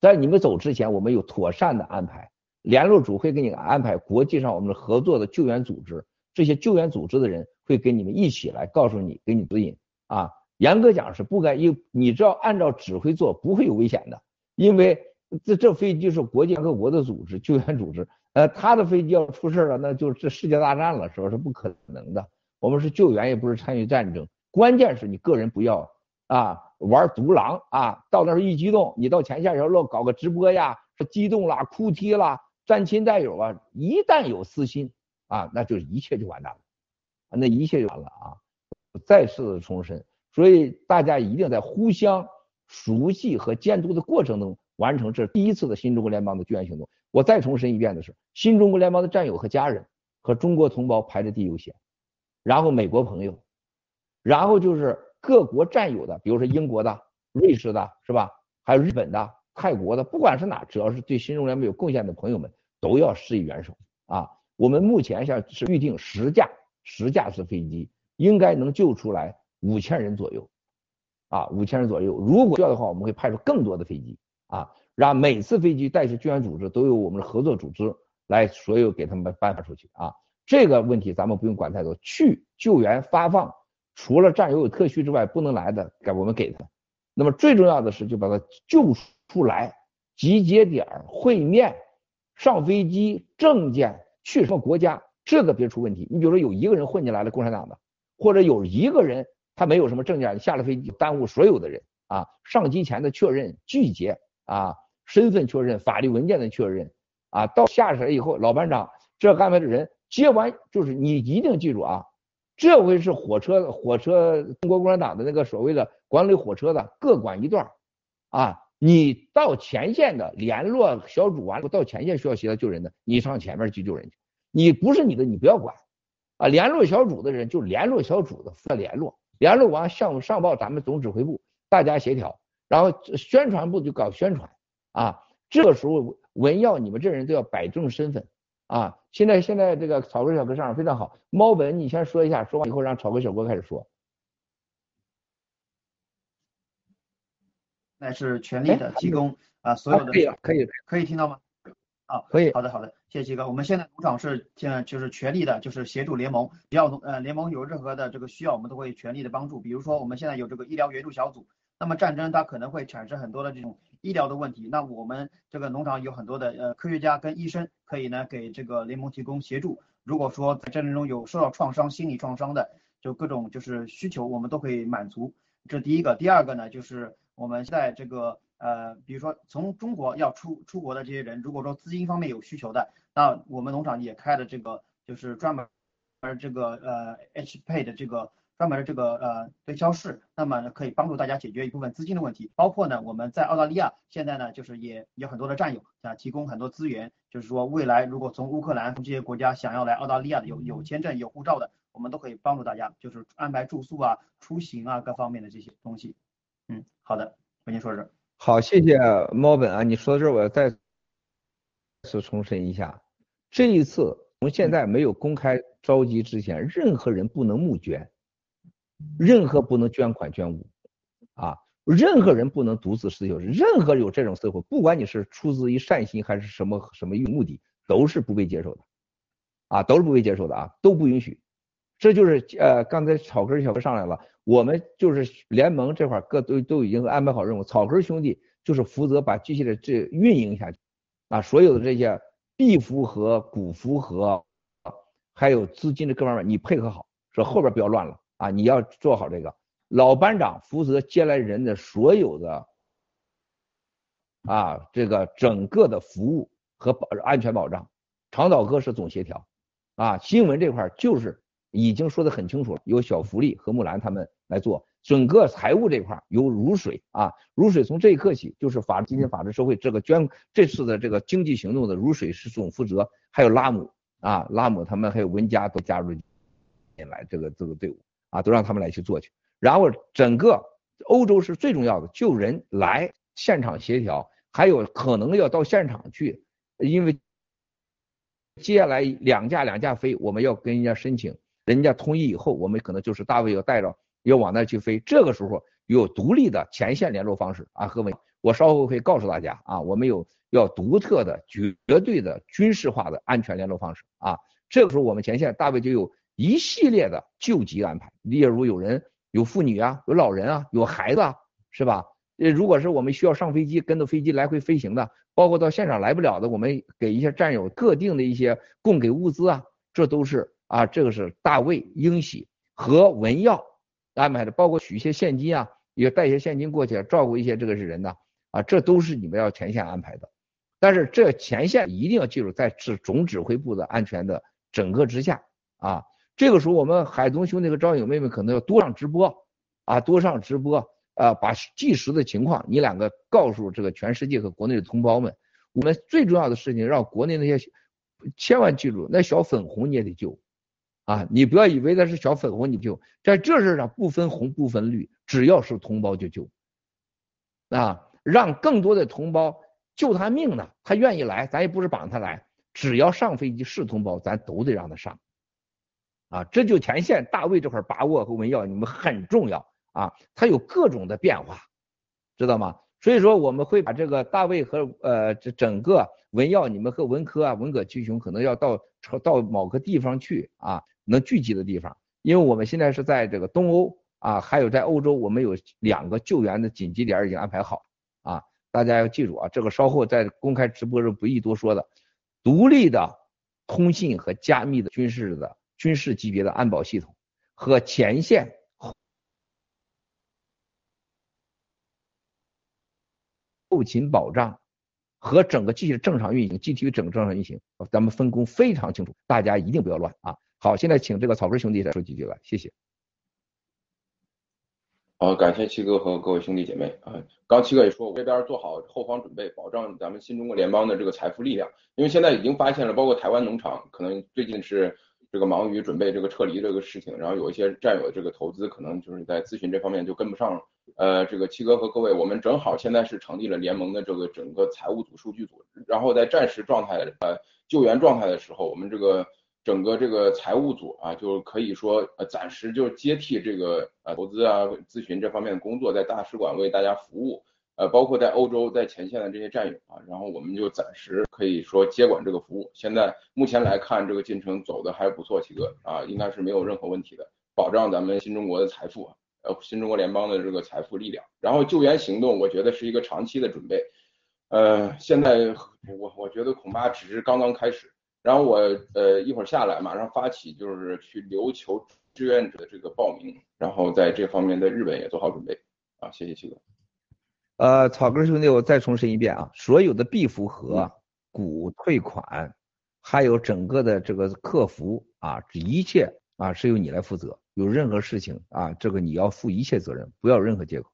在你们走之前，我们有妥善的安排，联络组会给你安排国际上我们合作的救援组织，这些救援组织的人会跟你们一起来告诉你，给你指引。啊，严格讲是不该，因你只要按照指挥做，不会有危险的，因为这这飞机是国际各国的组织，救援组织，呃，他的飞机要出事了，那就这世界大战了，是不？是不可能的。我们是救援，也不是参与战争。关键是你个人不要啊玩独狼啊，到那时候一激动，你到前线时候乱搞个直播呀，激动啦、哭啼啦、沾亲带友啊，一旦有私心啊，那就一切就完蛋了，那一切就完了啊！再次重申，所以大家一定在互相熟悉和监督的过程中完成这第一次的新中国联邦的救援行动。我再重申一遍的是，新中国联邦的战友和家人和中国同胞排在第一优先。然后美国朋友，然后就是各国战友的，比如说英国的、瑞士的，是吧？还有日本的、泰国的，不管是哪，只要是对新中联盟有贡献的朋友们，都要施以援手啊！我们目前像是预定十架十架次飞机，应该能救出来五千人左右啊，五千人左右。如果需要的话，我们会派出更多的飞机啊，让每次飞机带去救援组织都由我们的合作组织来所有给他们颁发出去啊。这个问题咱们不用管太多，去救援发放，除了战友有特需之外，不能来的，该我们给他。那么最重要的是，就把他救出来，集结点、会面、上飞机、证件、去什么国家，这个别出问题。你比如说有一个人混进来了，共产党的，或者有一个人他没有什么证件，下了飞机耽误所有的人啊，上机前的确认、拒绝啊，身份确认、法律文件的确认啊，到下来以后，老班长这安排的人。接完就是你一定记住啊，这回是火车火车中国共产党的那个所谓的管理火车的各管一段啊，你到前线的联络小组完了到前线需要协调救人的，你上前面去救人去，你不是你的你不要管啊，联络小组的人就联络小组的负责联络，联络完项目上报咱们总指挥部，大家协调，然后宣传部就搞宣传啊，这个时候文耀你们这人都要摆正身份。啊，现在现在这个草根小哥上非常好。猫本，你先说一下，说完以后让草根小哥开始说。那是全力的提供啊，所有的可以可以可以听到吗？啊，可以。好的，好的，谢谢七哥。我们现在农场是现在就是全力的，就是协助联盟，只要呃联盟有任何的这个需要，我们都会全力的帮助。比如说我们现在有这个医疗援助小组，那么战争它可能会产生很多的这种医疗的问题，那我们这个农场有很多的呃科学家跟医生可以呢给这个联盟提供协助。如果说在战争中有受到创伤、心理创伤的，就各种就是需求，我们都可以满足。这第一个，第二个呢，就是我们在这个呃，比如说从中国要出出国的这些人，如果说资金方面有需求的，那我们农场也开了这个就是专门而这个呃 H Pay 的这个专门的这个呃对销室，那么可以帮助大家解决一部分资金的问题。包括呢我们在澳大利亚现在呢就是也有很多的战友啊提供很多资源，就是说未来如果从乌克兰从这些国家想要来澳大利亚的有有签证有护照的。我们都可以帮助大家，就是安排住宿啊、出行啊各方面的这些东西。嗯，好的，我先说这。好，谢谢猫本啊，你说到这，我要再次重申一下，这一次从现在没有公开召集之前，任何人不能募捐，任何不能捐款捐物啊，任何人不能独自私有，任何有这种私货，不管你是出自于善心还是什么什么目的，都是不被接受的啊，都是不被接受的啊，都不允许。这就是呃，刚才草根小哥上来了，我们就是联盟这块各都都已经安排好任务，草根兄弟就是负责把机器的这运营下去，啊，所有的这些币符合、股符合，还有资金的各方面，你配合好，说后边不要乱了啊，你要做好这个。老班长负责接来人的所有的啊，这个整个的服务和保安全保障，长岛哥是总协调，啊，新闻这块就是。已经说的很清楚了，由小福利和木兰他们来做整个财务这块，由如水啊，如水从这一刻起就是法今天法治社会这个捐这次的这个经济行动的如水是总负责，还有拉姆啊，拉姆他们还有文佳都加入进来这个这个队伍啊，都让他们来去做去。然后整个欧洲是最重要的，救人来现场协调，还有可能要到现场去，因为接下来两架两架飞，我们要跟人家申请。人家同意以后，我们可能就是大卫要带着要往那去飞。这个时候有独立的前线联络方式啊，各位，我稍后会告诉大家啊，我们有要独特的、绝对的军事化的安全联络方式啊。这个时候我们前线大卫就有一系列的救急安排，例如有人有妇女啊，有老人啊，有孩子啊，是吧？呃，如果是我们需要上飞机跟着飞机来回飞行的，包括到现场来不了的，我们给一些战友特定的一些供给物资啊，这都是。啊，这个是大卫、英喜和文耀安排的，包括取一些现金啊，也带一些现金过去照顾一些这个是人呐，啊，这都是你们要前线安排的。但是这前线一定要记住，在是总指挥部的安全的整个之下啊。这个时候，我们海东兄弟和招友妹妹可能要多上直播啊，多上直播啊，把即时的情况你两个告诉这个全世界和国内的同胞们。我们最重要的事情，让国内那些千万记住，那小粉红你也得救。啊，你不要以为那是小粉红，你就在这事上不分红不分绿，只要是同胞就救。啊，让更多的同胞救他命呢，他愿意来，咱也不是绑他来，只要上飞机是同胞，咱都得让他上。啊，这就前线大卫这块把握和文耀你们很重要啊，他有各种的变化，知道吗？所以说我们会把这个大卫和呃这整个文耀你们和文科啊文革七雄可能要到到某个地方去啊。能聚集的地方，因为我们现在是在这个东欧啊，还有在欧洲，我们有两个救援的紧急点已经安排好啊，大家要记住啊，这个稍后在公开直播中不宜多说的，独立的通信和加密的军事的军事级别的安保系统和前线后勤保障和整个机器的正常运行，GTV 整个正常运行，咱们分工非常清楚，大家一定不要乱啊。好，现在请这个草根兄弟再说几句吧，谢谢。好，感谢七哥和各位兄弟姐妹啊。刚七哥也说，我这边做好后方准备，保障咱们新中国联邦的这个财富力量。因为现在已经发现了，包括台湾农场，可能最近是这个忙于准备这个撤离这个事情，然后有一些战友的这个投资，可能就是在咨询这方面就跟不上。呃，这个七哥和各位，我们正好现在是成立了联盟的这个整个财务组、数据组，然后在战时状态呃救援状态的时候，我们这个。整个这个财务组啊，就可以说呃暂时就接替这个呃投资啊咨询这方面的工作，在大使馆为大家服务。呃，包括在欧洲在前线的这些战友啊，然后我们就暂时可以说接管这个服务。现在目前来看，这个进程走的还不错，七哥啊，应该是没有任何问题的，保障咱们新中国的财富，呃，新中国联邦的这个财富力量。然后救援行动，我觉得是一个长期的准备，呃，现在我我觉得恐怕只是刚刚开始。然后我呃一会儿下来马上发起就是去琉球志愿者的这个报名，然后在这方面的日本也做好准备啊，谢谢七哥。呃，草根兄弟，我再重申一遍啊，所有的必符合股退款，还有整个的这个客服啊，这一切啊是由你来负责。有任何事情啊，这个你要负一切责任，不要任何借口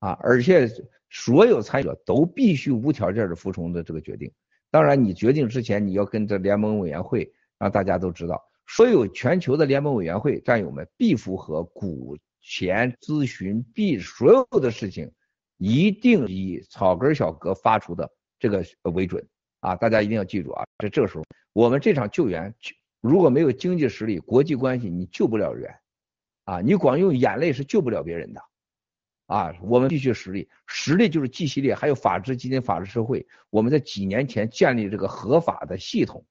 啊。而且所有参与者都必须无条件的服从的这个决定。当然，你决定之前，你要跟这联盟委员会让大家都知道，所有全球的联盟委员会战友们必符合股钱咨询必所有的事情。一定以草根小哥发出的这个为准啊！大家一定要记住啊！在这个时候，我们这场救援如果没有经济实力、国际关系，你救不了人啊！你光用眼泪是救不了别人的啊！我们必须实力，实力就是 G 系列，还有法治基金、法治社会。我们在几年前建立这个合法的系统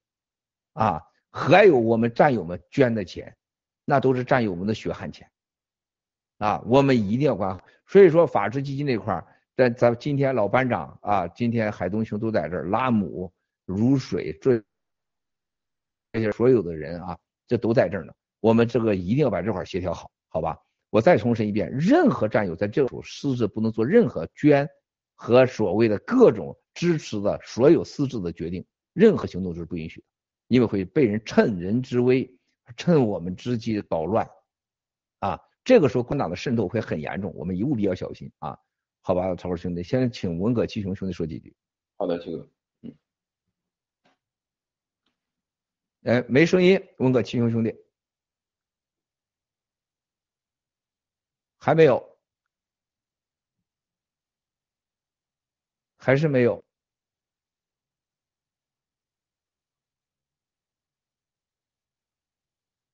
啊，还有我们战友们捐的钱，那都是战友们的血汗钱。啊，我们一定要管好。所以说，法治基金这块儿，在咱今天老班长啊，今天海东兄都在这儿，拉姆、如水这这些所有的人啊，这都在这儿呢。我们这个一定要把这块协调好，好吧？我再重申一遍，任何战友在这时候私自不能做任何捐和所谓的各种支持的所有私自的决定，任何行动都是不允许的，因为会被人趁人之危，趁我们之机捣乱啊。这个时候，共党的渗透会很严重，我们务必要小心啊！好吧，曹哥兄弟，先请文革七雄兄弟说几句。好的，七哥。嗯。哎，没声音，文革七雄兄弟。还没有。还是没有。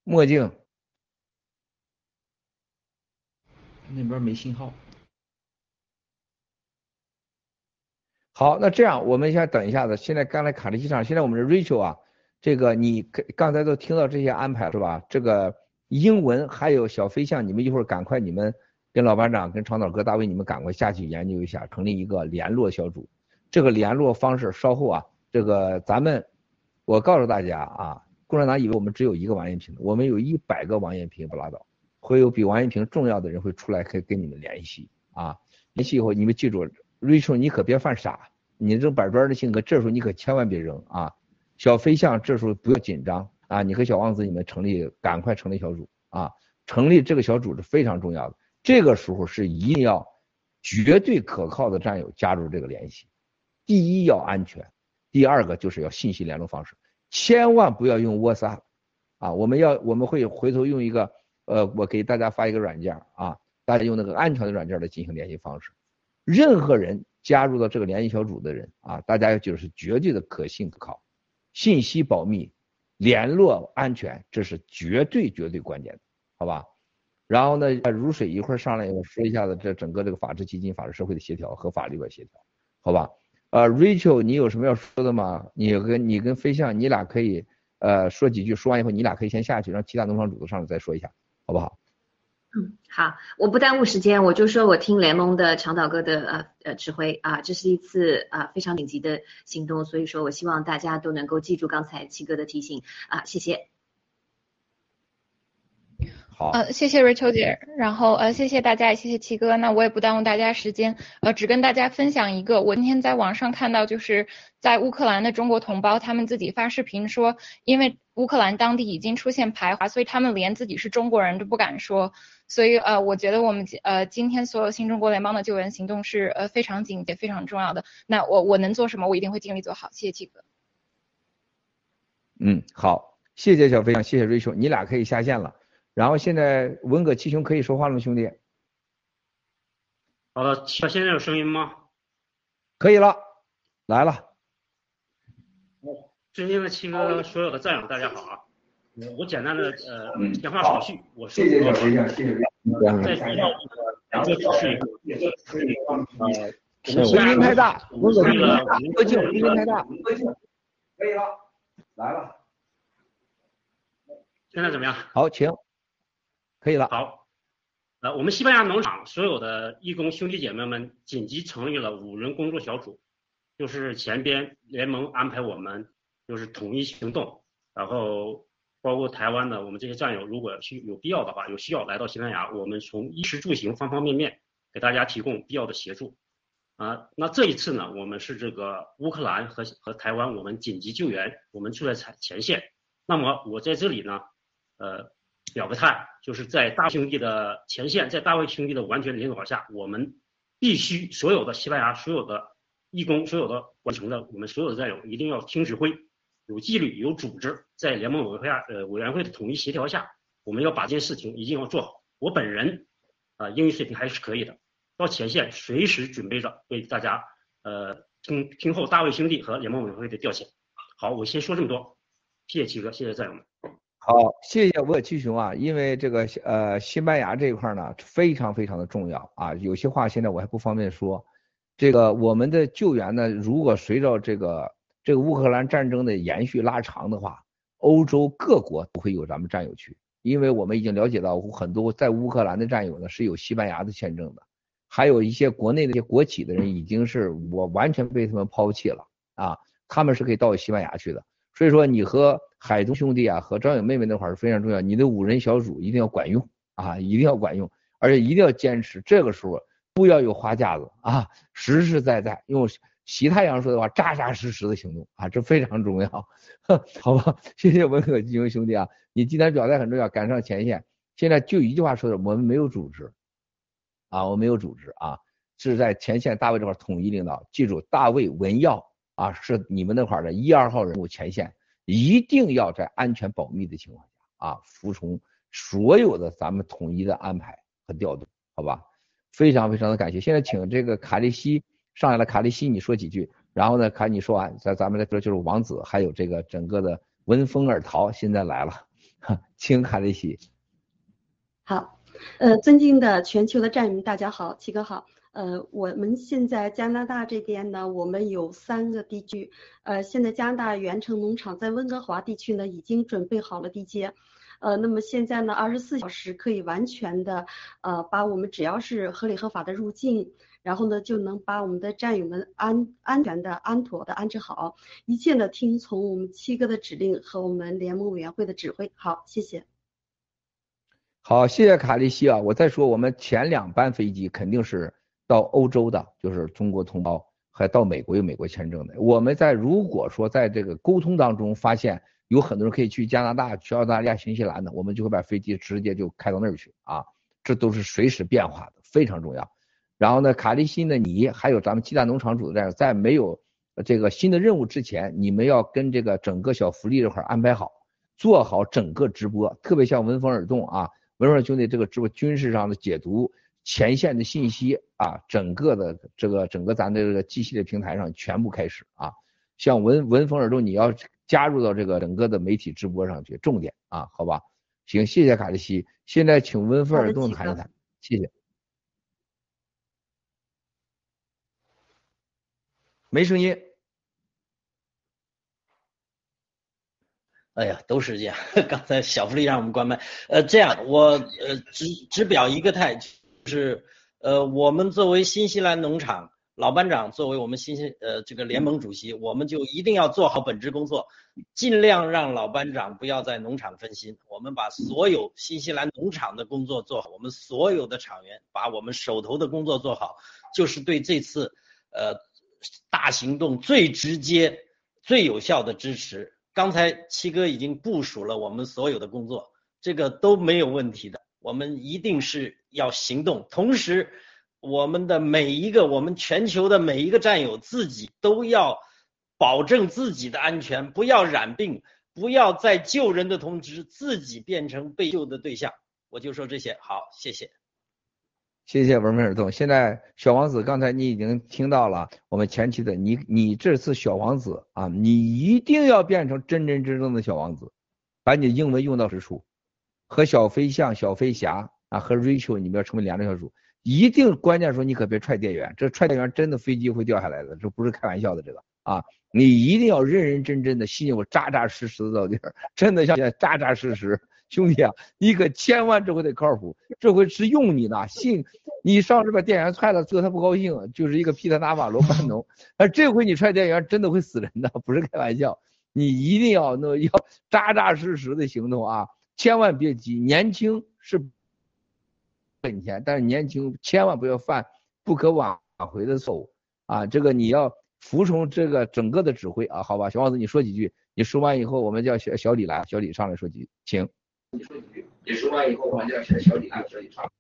墨镜。那边没信号。好，那这样我们先等一下子。现在刚才卡着机场，现在我们是 Rachel 啊，这个你刚才都听到这些安排是吧？这个英文还有小飞象，你们一会儿赶快，你们跟老班长、跟长岛哥、大卫，你们赶快下去研究一下，成立一个联络小组。这个联络方式稍后啊，这个咱们我告诉大家啊，共产党以为我们只有一个王艳平，我们有一百个王艳平不拉倒。会有比王艳平重要的人会出来，可以跟你们联系啊。联系以后，你们记住，Rachel，你可别犯傻，你这板砖的性格，这时候你可千万别扔啊。小飞象，这时候不要紧张啊。你和小王子你们成立，赶快成立小组啊。成立这个小组是非常重要的。这个时候是一定要绝对可靠的战友加入这个联系。第一要安全，第二个就是要信息联络方式，千万不要用 WhatsApp 啊。我们要我们会回头用一个。呃，我给大家发一个软件啊，大家用那个安全的软件来进行联系方式。任何人加入到这个联系小组的人啊，大家要记住是绝对的可信可靠，信息保密，联络安全，这是绝对绝对关键的，好吧？然后呢，如水一会儿上来我说一下子这整个这个法治基金、法治社会的协调和法律的协调，好吧？呃，Rachel，你有什么要说的吗？你跟你跟飞象，你俩可以呃说几句，说完以后你俩可以先下去，让其他农场主都上来再说一下。好不好？嗯，好，我不耽误时间，我就说我听联盟的长岛哥的呃呃指挥啊，这是一次啊非常紧急的行动，所以说我希望大家都能够记住刚才七哥的提醒啊，谢谢。好，呃，谢谢 Rachel 姐，然后呃，谢谢大家，也谢谢七哥。那我也不耽误大家时间，呃，只跟大家分享一个，我今天在网上看到，就是在乌克兰的中国同胞，他们自己发视频说，因为乌克兰当地已经出现排华，所以他们连自己是中国人都不敢说。所以呃，我觉得我们呃今天所有新中国联邦的救援行动是呃非常紧也非常重要的。那我我能做什么，我一定会尽力做好。谢谢七哥。嗯，好，谢谢小飞象，谢谢 Rachel，你俩可以下线了。然后现在文革七雄可以说话了吗，兄弟？好的，现在有声音吗？可以了，来了。哦，尊敬的七哥，所有的战友，大家好啊！我我简单的呃电话手续，我谢谢小飞象，谢谢。在提到这个两个指示以后，呃，声音太大，我恶心了，恶心，声音太大。可以了，来了。现在怎么样？好，请。可以了。好。呃，我们西班牙农场所有的义工兄弟姐妹们紧急成立了五人工作小组，就是前边联盟安排我们就是统一行动，然后包括台湾的我们这些战友，如果需有必要的话，有需要来到西班牙，我们从衣食住行方方面面给大家提供必要的协助。啊，那这一次呢，我们是这个乌克兰和和台湾，我们紧急救援，我们处在前前线。那么我在这里呢，呃，表个态，就是在大兄弟的前线，在大卫兄弟的完全领导下，我们必须所有的西班牙所有的义工，所有的完成的我们所有的战友一定要听指挥，有纪律，有组织，在联盟委员会，呃委员会的统一协调下，我们要把这件事情一定要做好。我本人啊，英语水平还是可以的。到前线，随时准备着为大家，呃，听听候大卫兄弟和联盟委员会的调遣。好，我先说这么多，谢谢七哥，谢谢战友们。好，谢谢我七雄啊，因为这个呃西班牙这一块呢非常非常的重要啊，有些话现在我还不方便说。这个我们的救援呢，如果随着这个这个乌克兰战争的延续拉长的话，欧洲各国都会有咱们战友去，因为我们已经了解到很多在乌克兰的战友呢是有西班牙的签证的。还有一些国内的一些国企的人，已经是我完全被他们抛弃了啊！他们是可以到西班牙去的。所以说，你和海东兄弟啊，和张勇妹妹那块是非常重要。你的五人小组一定要管用啊，一定要管用，而且一定要坚持。这个时候不要有花架子啊，实实在在用习太阳说的话，扎扎实实的行动啊，这非常重要。好吧，谢谢文可基兄弟啊，你今天表态很重要，赶上前线。现在就一句话说的，我们没有组织。啊，我没有组织啊，是在前线大卫这块统一领导。记住，大卫文耀啊，是你们那块的一二号人物，前线一定要在安全保密的情况下啊，服从所有的咱们统一的安排和调度，好吧？非常非常的感谢。现在请这个卡利西上来了，卡利西你说几句，然后呢，卡你说完，咱咱们再说就是王子，还有这个整个的闻风而逃，现在来了，哈请卡利西。好。呃，尊敬的全球的战友们，大家好，七哥好。呃，我们现在加拿大这边呢，我们有三个地区。呃，现在加拿大原城农场在温哥华地区呢，已经准备好了地接。呃，那么现在呢，二十四小时可以完全的呃，把我们只要是合理合法的入境，然后呢，就能把我们的战友们安安全的、安妥的安置好，一切呢听从我们七哥的指令和我们联盟委员会的指挥。好，谢谢。好，谢谢卡利西啊！我再说，我们前两班飞机肯定是到欧洲的，就是中国同胞，还到美国有美国签证的。我们在如果说在这个沟通当中发现有很多人可以去加拿大、去澳大利亚、新西兰的，我们就会把飞机直接就开到那儿去啊！这都是随时变化的，非常重要。然后呢，卡利西呢，你还有咱们鸡蛋农场主的在没有这个新的任务之前，你们要跟这个整个小福利这块安排好，做好整个直播，特别像闻风而动啊！文文兄弟，这个直播军事上的解读，前线的信息啊，整个的这个整个咱的这个机器的平台上全部开始啊，像闻闻风而动，你要加入到这个整个的媒体直播上去，重点啊，好吧？行，谢谢卡利西，现在请闻风而动谈一谈，谢谢。没声音。哎呀，都是这样。刚才小福利让我们关麦。呃，这样我呃只只表一个态，就是呃我们作为新西兰农场老班长，作为我们新西呃这个联盟主席，我们就一定要做好本职工作，尽量让老班长不要在农场分心。我们把所有新西兰农场的工作做好，我们所有的场员把我们手头的工作做好，就是对这次呃大行动最直接、最有效的支持。刚才七哥已经部署了我们所有的工作，这个都没有问题的。我们一定是要行动，同时我们的每一个，我们全球的每一个战友自己都要保证自己的安全，不要染病，不要在救人的同时自己变成被救的对象。我就说这些，好，谢谢。谢谢文明耳动。现在小王子，刚才你已经听到了我们前期的你，你这次小王子啊，你一定要变成真真正正的小王子，把你的英文用到实处，和小飞象、小飞侠啊，和 Rachel 你们要成为两个小组，一定关键时候你可别踹电源，这踹电源真的飞机会掉下来的，这不是开玩笑的这个啊！你一定要认认真真的信我，扎扎实实的到底儿，真的像现在扎扎实实。兄弟啊，你可千万这回得靠谱，这回是用你呢，信你上次把电源踹了，最后他不高兴，就是一个皮特纳瓦罗班农，而这回你踹电源真的会死人的，不是开玩笑，你一定要那要扎扎实实的行动啊，千万别急，年轻是本钱，但是年轻千万不要犯不可挽回的错误啊，这个你要服从这个整个的指挥啊，好吧，小王子你说几句，你说完以后我们叫小小李来，小李上来说几句，请。你说几句，你说完以后，玩家小小李来，小李上。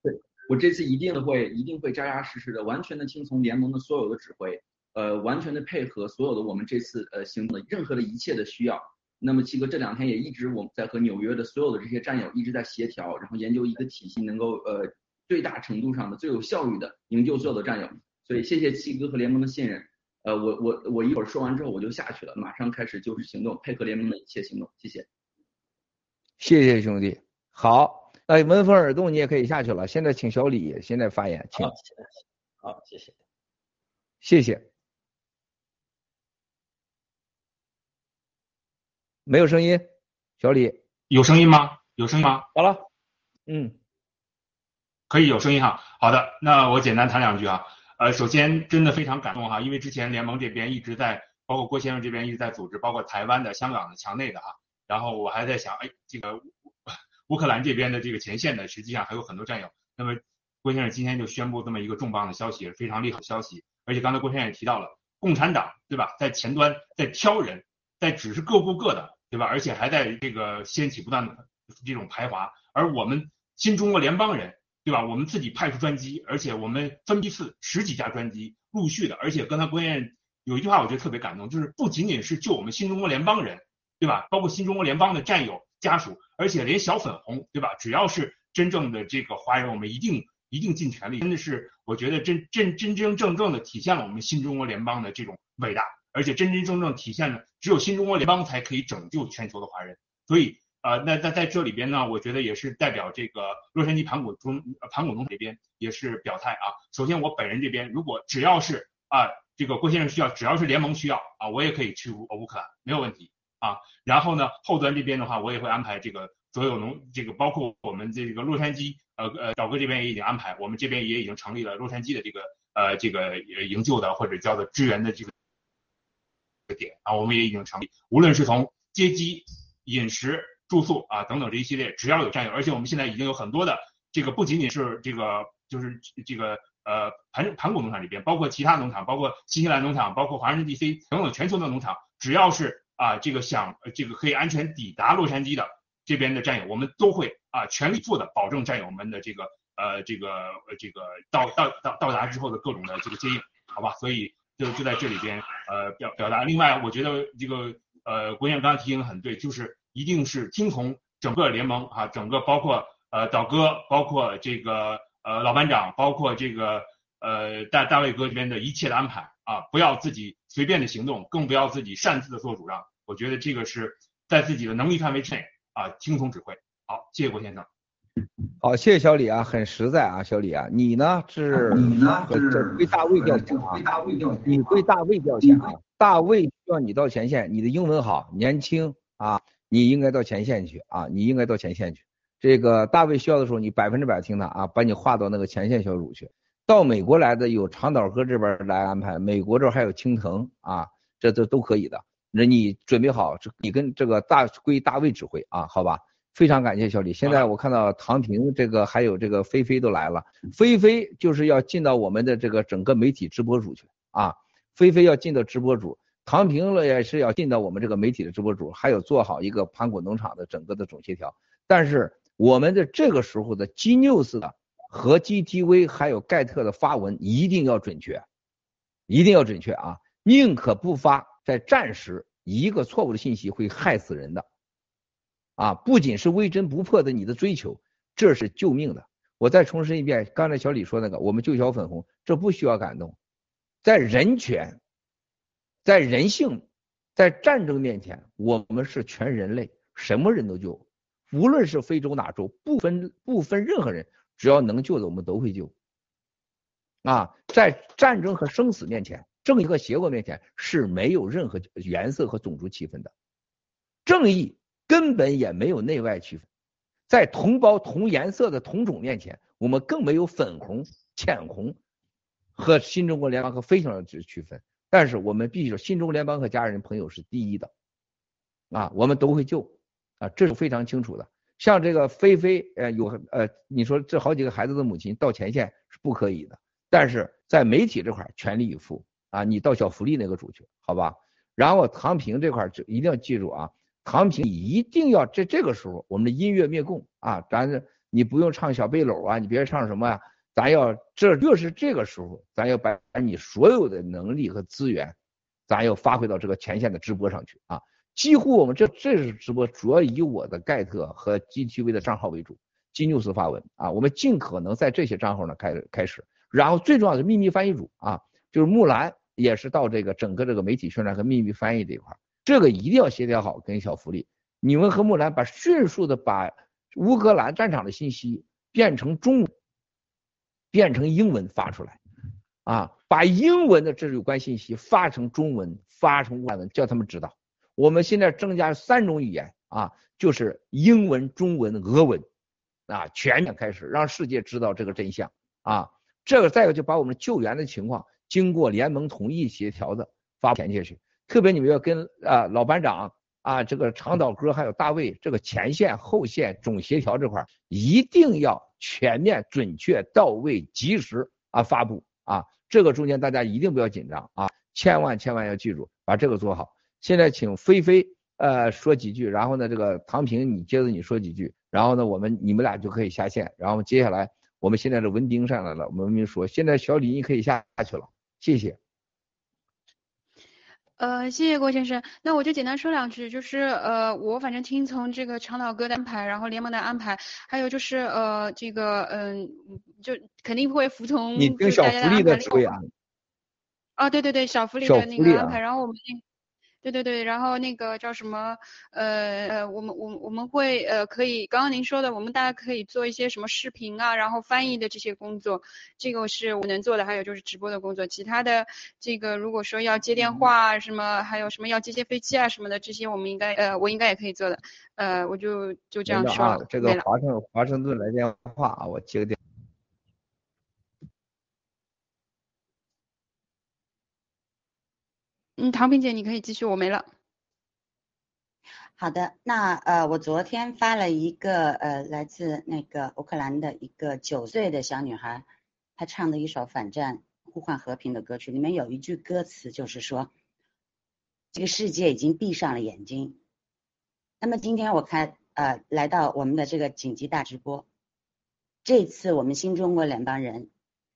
对我这次一定会，一定会扎扎实实的，完全的听从联盟的所有的指挥，呃，完全的配合所有的我们这次呃行动的任何的一切的需要。那么七哥这两天也一直我们在和纽约的所有的这些战友一直在协调，然后研究一个体系，能够呃最大程度上的最有效率的营救所有的战友。所以谢谢七哥和联盟的信任。呃，我我我一会儿说完之后我就下去了，马上开始就是行动，配合联盟的一切行动。谢谢。谢谢兄弟，好，那闻风而动，你也可以下去了。现在请小李现在发言，请。好，谢谢，谢谢。没有声音，小李有声音吗？有声音吗？好了，嗯，可以有声音哈。好的，那我简单谈两句啊。呃，首先真的非常感动哈，因为之前联盟这边一直在，包括郭先生这边一直在组织，包括台湾的、香港的、墙内的哈。然后我还在想，哎，这个乌克兰这边的这个前线呢，实际上还有很多战友。那么郭先生今天就宣布这么一个重磅的消息，非常利好的消息。而且刚才郭先生也提到了，共产党对吧，在前端在挑人，在只是各顾各的对吧，而且还在这个掀起不断的这种排华。而我们新中国联邦人对吧，我们自己派出专机，而且我们分批次十几架专机陆续的，而且刚才郭先生有一句话我觉得特别感动，就是不仅仅是救我们新中国联邦人。对吧？包括新中国联邦的战友家属，而且连小粉红，对吧？只要是真正的这个华人，我们一定一定尽全力。真的是，我觉得真真真真正正的体现了我们新中国联邦的这种伟大，而且真真正正体现了只有新中国联邦才可以拯救全球的华人。所以，呃，那在在这里边呢，我觉得也是代表这个洛杉矶盘古中盘古农这边也是表态啊。首先，我本人这边如果只要是啊这个郭先生需要，只要是联盟需要啊，我也可以去乌乌克兰，没有问题。啊，然后呢，后端这边的话，我也会安排这个所有农，这个包括我们这个洛杉矶，呃呃，赵哥这边也已经安排，我们这边也已经成立了洛杉矶的这个呃这个营救的或者叫做支援的这个点啊，我们也已经成立，无论是从接机、饮食、住宿啊等等这一系列，只要有战友，而且我们现在已经有很多的这个不仅仅是这个就是这个呃盘盘古农场这边，包括其他农场，包括新西兰农场，包括华盛顿 DC 等等全球的农场，只要是。啊，这个想这个可以安全抵达洛杉矶的这边的战友，我们都会啊全力以赴的保证战友们的这个呃这个这个到到到到达之后的各种的这个接应，好吧？所以就就在这里边呃表表达。另外，我觉得这个呃国员刚才提醒的很对，就是一定是听从整个联盟啊，整个包括呃导哥，包括这个呃老班长，包括这个呃大大卫哥这边的一切的安排啊，不要自己随便的行动，更不要自己擅自的做主张。我觉得这个是在自己的能力范围之内啊，听从指挥。好，谢谢郭先生。好，谢谢小李啊，很实在啊，小李啊，你呢是？你呢是？归大卫调遣啊，你归大卫调遣啊，大卫需要你到前线，你的英文好，年轻啊，你应该到前线去啊，你应该到前线去。这个大卫需要的时候，你百分之百听他啊，把你划到那个前线小组去。到美国来的有长岛哥这边来安排，美国这还有青藤啊，这都都可以的。那你准备好，你跟这个大归大卫指挥啊，好吧？非常感谢小李。现在我看到唐婷这个还有这个菲菲都来了，菲菲就是要进到我们的这个整个媒体直播组去啊，菲菲要进到直播组，唐婷了也是要进到我们这个媒体的直播组，还有做好一个盘古农场的整个的总协调。但是我们的这个时候的 G News 的和 GTV 还有盖特的发文一定要准确，一定要准确啊，宁可不发。在战时，一个错误的信息会害死人的，啊，不仅是微针不破的你的追求，这是救命的。我再重申一遍，刚才小李说那个，我们救小粉红，这不需要感动，在人权，在人性，在战争面前，我们是全人类，什么人都救，无论是非洲哪州，不分不分任何人，只要能救的我们都会救。啊，在战争和生死面前，正义和邪恶面前是没有任何颜色和种族区分的，正义根本也没有内外区分，在同胞同颜色的同种面前，我们更没有粉红、浅红和新中国联邦和非常的区分。但是我们必须说，新中国联邦和家人朋友是第一的，啊，我们都会救，啊，这是非常清楚的。像这个菲菲，呃，有呃，你说这好几个孩子的母亲到前线是不可以的。但是在媒体这块全力以赴啊，你到小福利那个组去，好吧？然后唐平这块就一定要记住啊，唐平你一定要在这个时候，我们的音乐灭共啊，咱你不用唱小背篓啊，你别唱什么呀，咱要这越是这个时候，咱要把你所有的能力和资源，咱要发挥到这个前线的直播上去啊。几乎我们这这是直播，主要以我的盖特和 GTV 的账号为主，金뉴스发文啊，我们尽可能在这些账号呢开开始。然后最重要的秘密翻译组啊，就是木兰也是到这个整个这个媒体宣传和秘密翻译这一块，这个一定要协调好跟小福利，你们和木兰把迅速的把乌克兰战场的信息变成中文，变成英文发出来，啊，把英文的这有关信息发成中文，发成外文，叫他们知道。我们现在增加三种语言啊，就是英文、中文、俄文，啊，全面开始让世界知道这个真相啊。这个再一个就把我们救援的情况经过联盟同意协调的发前下去，特别你们要跟啊老班长啊这个长岛哥还有大卫这个前线后线总协调这块一定要全面准确到位及时啊发布啊这个中间大家一定不要紧张啊千万千万要记住把这个做好。现在请菲菲呃说几句，然后呢这个唐平你接着你说几句，然后呢我们你们俩就可以下线，然后接下来。我们现在的文丁上来了，文明说，现在小李你可以下去了，谢谢。呃，谢谢郭先生，那我就简单说两句，就是呃，我反正听从这个长岛哥的安排，然后联盟的安排，还有就是呃，这个嗯，就肯定会服从你跟小福利的指挥啊。啊，对对对，小福利的那个安排，然后我们。对对对，然后那个叫什么？呃呃，我们我我们会呃可以，刚刚您说的，我们大家可以做一些什么视频啊，然后翻译的这些工作，这个是我能做的。还有就是直播的工作，其他的这个如果说要接电话啊什么，还有什么要接接飞机啊什么的，这些我们应该呃我应该也可以做的。呃，我就就这样说了。这个华盛华盛顿来电话啊，我接个电。嗯，唐萍姐，你可以继续，我没了。好的，那呃，我昨天发了一个呃，来自那个乌克兰的一个九岁的小女孩，她唱的一首反战呼唤和平的歌曲，里面有一句歌词就是说，这个世界已经闭上了眼睛。那么今天我看呃，来到我们的这个紧急大直播，这次我们新中国联邦人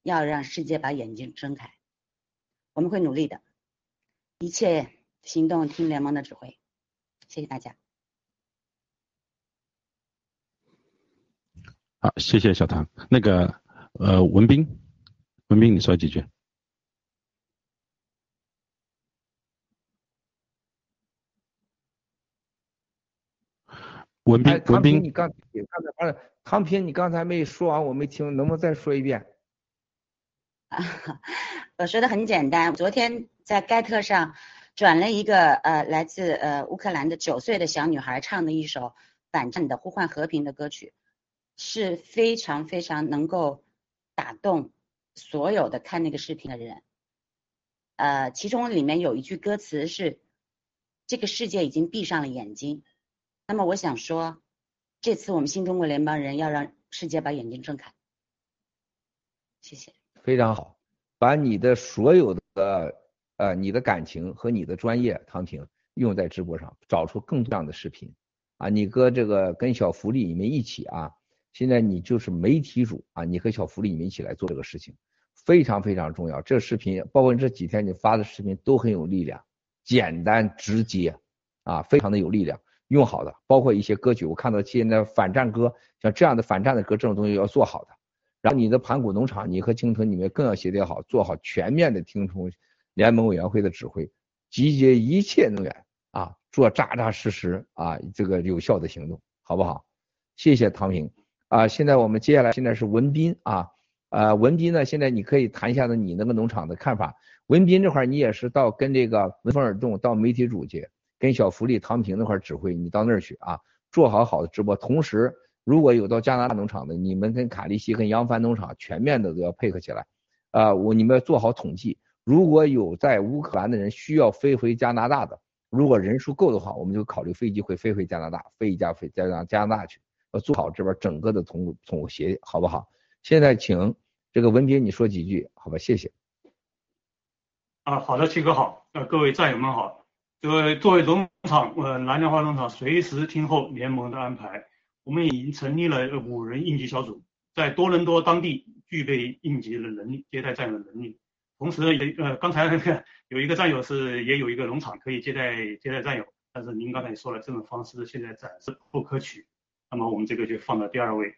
要让世界把眼睛睁开，我们会努力的。一切行动听联盟的指挥，谢谢大家。好，谢谢小唐。那个呃，文斌，文斌，你说几句。文斌，文斌，你刚刚才唐平，你刚才没说完，我没听，能不能再说一遍？我说的很简单。昨天在盖特上转了一个呃，来自呃乌克兰的九岁的小女孩唱的一首反战的呼唤和平的歌曲，是非常非常能够打动所有的看那个视频的人。呃，其中里面有一句歌词是：“这个世界已经闭上了眼睛。”那么我想说，这次我们新中国联邦人要让世界把眼睛睁开。谢谢。非常好，把你的所有的呃你的感情和你的专业，唐婷用在直播上，找出更多样的视频啊！你哥这个跟小福利你们一起啊，现在你就是媒体主啊，你和小福利你们一起来做这个事情，非常非常重要。这个视频包括这几天你发的视频都很有力量，简单直接啊，非常的有力量，用好的，包括一些歌曲，我看到现在反战歌，像这样的反战的歌，这种东西要做好的。然后你的盘古农场，你和鲸豚你们更要协调好，做好全面的听从联盟委员会的指挥，集结一切能源啊，做扎扎实实啊这个有效的行动，好不好？谢谢唐平。啊，现在我们接下来现在是文斌啊，呃，文斌呢，现在你可以谈一下子你那个农场的看法。文斌这块你也是到跟这个闻风而动，到媒体组去，跟小福利、唐平那块指挥，你到那儿去啊，做好好的直播。同时，如果有到加拿大农场的，你们跟卡利西、跟扬帆农场全面的都要配合起来。啊，我你们要做好统计，如果有在乌克兰的人需要飞回加拿大的，如果人数够的话，我们就考虑飞机会飞回加拿大，飞一架飞加拿加拿大去。要做好这边整个的统统协，好不好？现在请这个文斌你说几句，好吧？谢谢。啊，好的，七哥好，呃，各位战友们好。这个作为农场，呃，蓝莲花农场随时听候联盟的安排。我们已经成立了五人应急小组，在多伦多当地具备应急的能力，接待战友的能力。同时，也呃，刚才那个有一个战友是也有一个农场可以接待接待战友，但是您刚才也说了，这种方式现在暂时不可取。那么我们这个就放到第二位，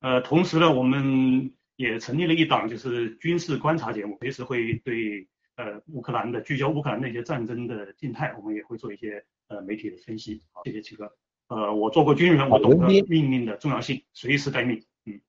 呃，同时呢，我们也成立了一档就是军事观察节目，随时会对呃乌克兰的聚焦乌克兰的一些战争的静态，我们也会做一些呃媒体的分析。好，谢谢七哥。呃，我做过军人，我懂得命令的重要性，随时待命。嗯。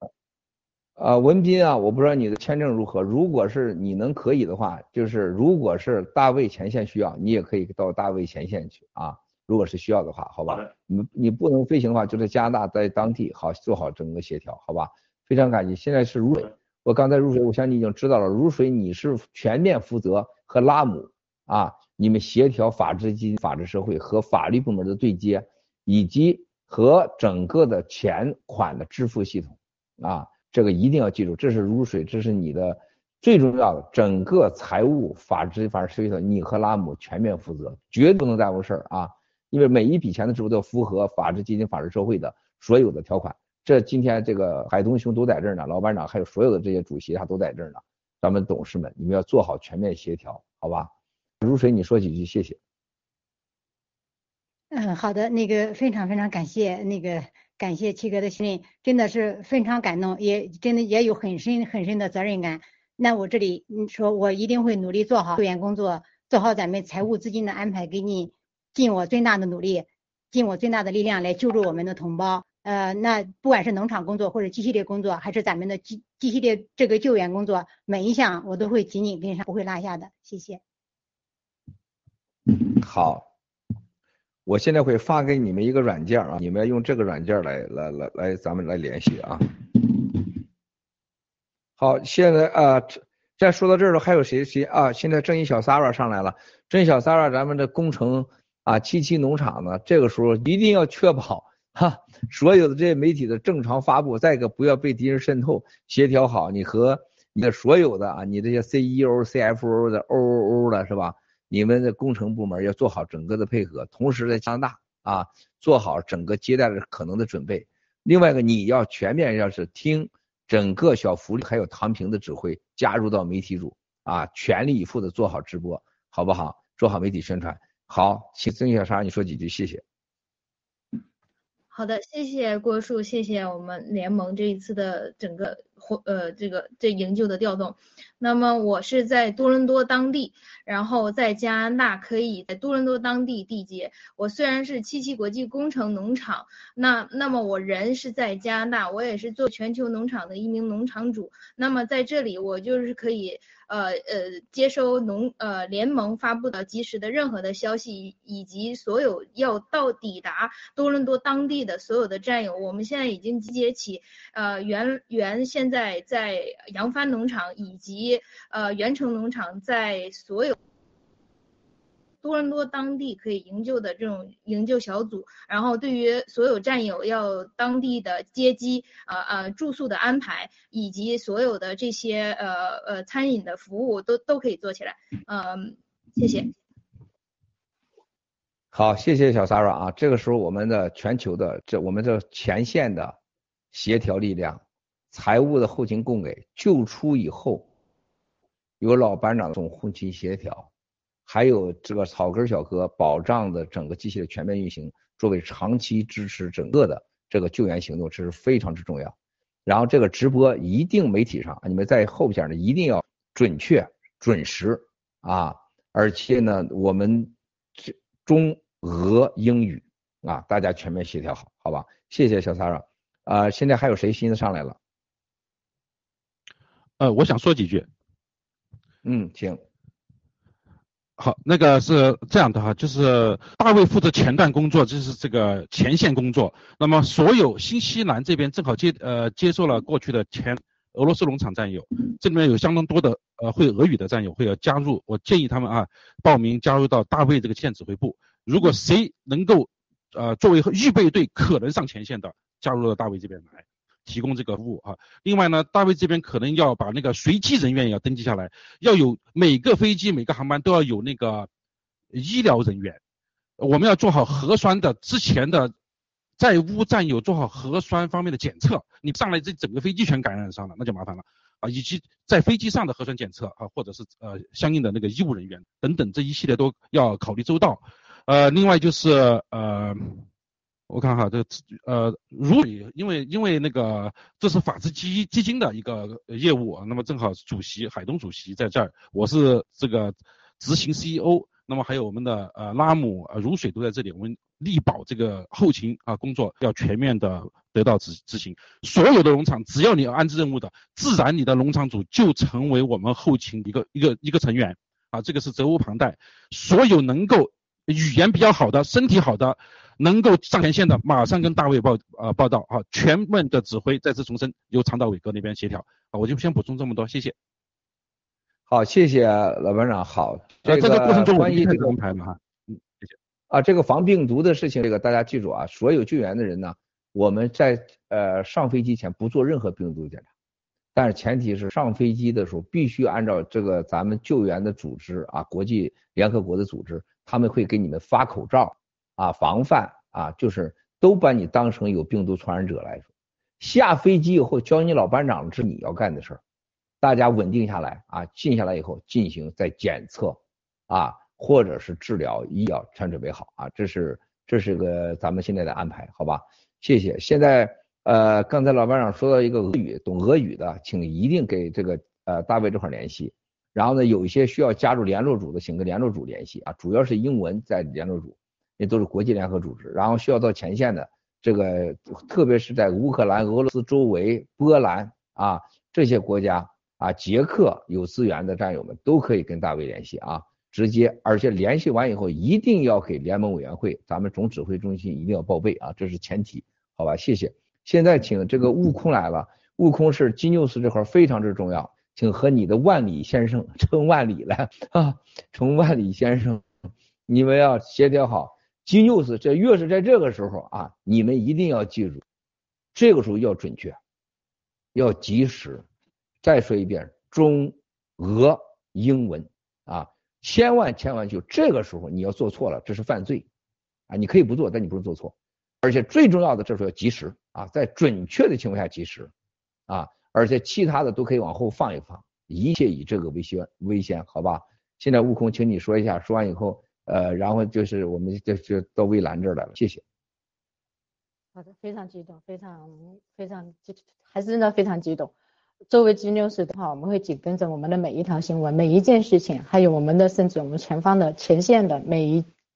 啊，文斌啊，我不知道你的签证如何，如果是你能可以的话，就是如果是大卫前线需要，你也可以到大卫前线去啊。如果是需要的话，好吧，你你不能飞行的话，就在加拿大，在当地好做好整个协调，好吧？非常感谢。现在是如水，我刚才如水，我想你已经知道了。如水，你是全面负责和拉姆啊，你们协调法治基金、法治社会和法律部门的对接，以及和整个的钱款的支付系统啊，这个一定要记住，这是如水，这是你的最重要的整个财务、法治、法治社会的，你和拉姆全面负责，绝不能耽误事儿啊。因为每一笔钱的支付都要符合法治基金、法治社会的所有的条款。这今天这个海东兄都在这儿呢，老班长还有所有的这些主席他都在这儿呢。咱们董事们，你们要做好全面协调，好吧？如水，你说几句，谢谢。嗯，好的，那个非常非常感谢，那个感谢七哥的信任，真的是非常感动，也真的也有很深很深的责任感。那我这里你说，我一定会努力做好救援工作，做好咱们财务资金的安排，给你。尽我最大的努力，尽我最大的力量来救助我们的同胞。呃，那不管是农场工作或者机系列工作，还是咱们的机机系列这个救援工作，每一项我都会紧紧跟上，不会落下的。谢谢。好，我现在会发给你们一个软件啊，你们要用这个软件来来来来，咱们来联系啊。好，现在啊，再说到这儿了，还有谁谁啊？现在正义小 Sara 上来了，正义小 Sara，咱们的工程。啊，七七农场呢，这个时候一定要确保哈，所有的这些媒体的正常发布，再一个不要被敌人渗透，协调好你和你的所有的啊，你这些 CEO、CFO 的 OOO 的是吧？你们的工程部门要做好整个的配合，同时在加拿大啊，做好整个接待的可能的准备。另外一个，你要全面要是听整个小福利还有唐平的指挥，加入到媒体组啊，全力以赴的做好直播，好不好？做好媒体宣传。好，请曾小莎你说几句，谢谢。好的，谢谢郭树，谢谢我们联盟这一次的整个或呃这个这营救的调动。那么我是在多伦多当地，然后在加拿大可以在多伦多当地缔结。我虽然是七七国际工程农场，那那么我人是在加拿大，我也是做全球农场的一名农场主。那么在这里我就是可以。呃呃，接收农呃联盟发布的及时的任何的消息，以及所有要到抵达多伦多当地的所有的战友，我们现在已经集结起，呃原原现在在扬帆农场以及呃元城农场在所有。多伦多当地可以营救的这种营救小组，然后对于所有战友要当地的接机、呃呃住宿的安排，以及所有的这些呃呃餐饮的服务都都可以做起来。嗯，谢谢。好，谢谢小 Sara 啊。这个时候我们的全球的这我们这前线的协调力量、财务的后勤供给、救出以后有老班长总后勤协调。还有这个草根小哥保障的整个机器的全面运行，作为长期支持整个的这个救援行动，这是非常之重要。然后这个直播一定媒体上，你们在后边呢一定要准确、准时啊，而且呢我们中俄英语啊，大家全面协调好，好吧？谢谢小 Sara。啊，现在还有谁新的上来了？呃，我想说几句。嗯，行。好，那个是这样的哈，就是大卫负责前段工作，就是这个前线工作。那么所有新西兰这边正好接呃接受了过去的前俄罗斯农场战友，这里面有相当多的呃会俄语的战友会要加入。我建议他们啊报名加入到大卫这个县指挥部。如果谁能够呃作为预备队可能上前线的，加入到大卫这边来。提供这个服务啊，另外呢，大卫这边可能要把那个随机人员也要登记下来，要有每个飞机每个航班都要有那个医疗人员，我们要做好核酸的之前的在乌战友做好核酸方面的检测，你上来这整个飞机全感染上了，那就麻烦了啊，以及在飞机上的核酸检测啊，或者是呃相应的那个医务人员等等这一系列都要考虑周到，呃，另外就是呃。我看哈，这呃，如因为因为那个这是法治基基金的一个业务，那么正好主席海东主席在这儿，我是这个执行 CEO，那么还有我们的呃拉姆呃如水都在这里，我们力保这个后勤啊工作要全面的得到执执行。所有的农场只要你要安置任务的，自然你的农场主就成为我们后勤一个一个一个成员啊，这个是责无旁贷。所有能够语言比较好的、身体好的。能够上前线的，马上跟大卫报呃报道啊，全面的指挥再次重申，由长岛伟哥那边协调啊，我就先补充这么多，谢谢。好，谢谢老班长。好，这个过程中关于这个安排嘛哈，嗯，谢谢。啊，这个防病毒的事情，这个大家记住啊，所有救援的人呢，我们在呃上飞机前不做任何病毒检查，但是前提是上飞机的时候必须按照这个咱们救援的组织啊，国际联合国的组织，他们会给你们发口罩。啊，防范啊，就是都把你当成有病毒传染者来说。下飞机以后，教你老班长是你要干的事儿。大家稳定下来啊，静下来以后进行再检测啊，或者是治疗、医药全准备好啊。这是这是个咱们现在的安排，好吧？谢谢。现在呃，刚才老班长说到一个俄语，懂俄语的，请一定给这个呃大卫这块联系。然后呢，有一些需要加入联络组的，请跟联络组联系啊，主要是英文在联络组。也都是国际联合组织，然后需要到前线的这个，特别是在乌克兰、俄罗斯周围、波兰啊这些国家啊，捷克有资源的战友们都可以跟大卫联系啊，直接，而且联系完以后一定要给联盟委员会，咱们总指挥中心一定要报备啊，这是前提，好吧？谢谢。现在请这个悟空来了，悟空是金牛斯这块非常之重要，请和你的万里先生 称万里来啊，称万里先生，你们要协调好。金 news，这越是在这个时候啊，你们一定要记住，这个时候要准确，要及时。再说一遍，中、俄、英文啊，千万千万就这个时候你要做错了，这是犯罪啊！你可以不做，但你不能做错。而且最重要的，这时候要及时啊，在准确的情况下及时啊，而且其他的都可以往后放一放，一切以这个为先为先，好吧？现在悟空，请你说一下，说完以后。呃，然后就是我们就就到蔚蓝这儿来了，谢谢。好的，非常激动，非常非常激，还是真的非常激动。作为 G news 的话，我们会紧跟着我们的每一条新闻、每一件事情，还有我们的甚至我们前方的前线的每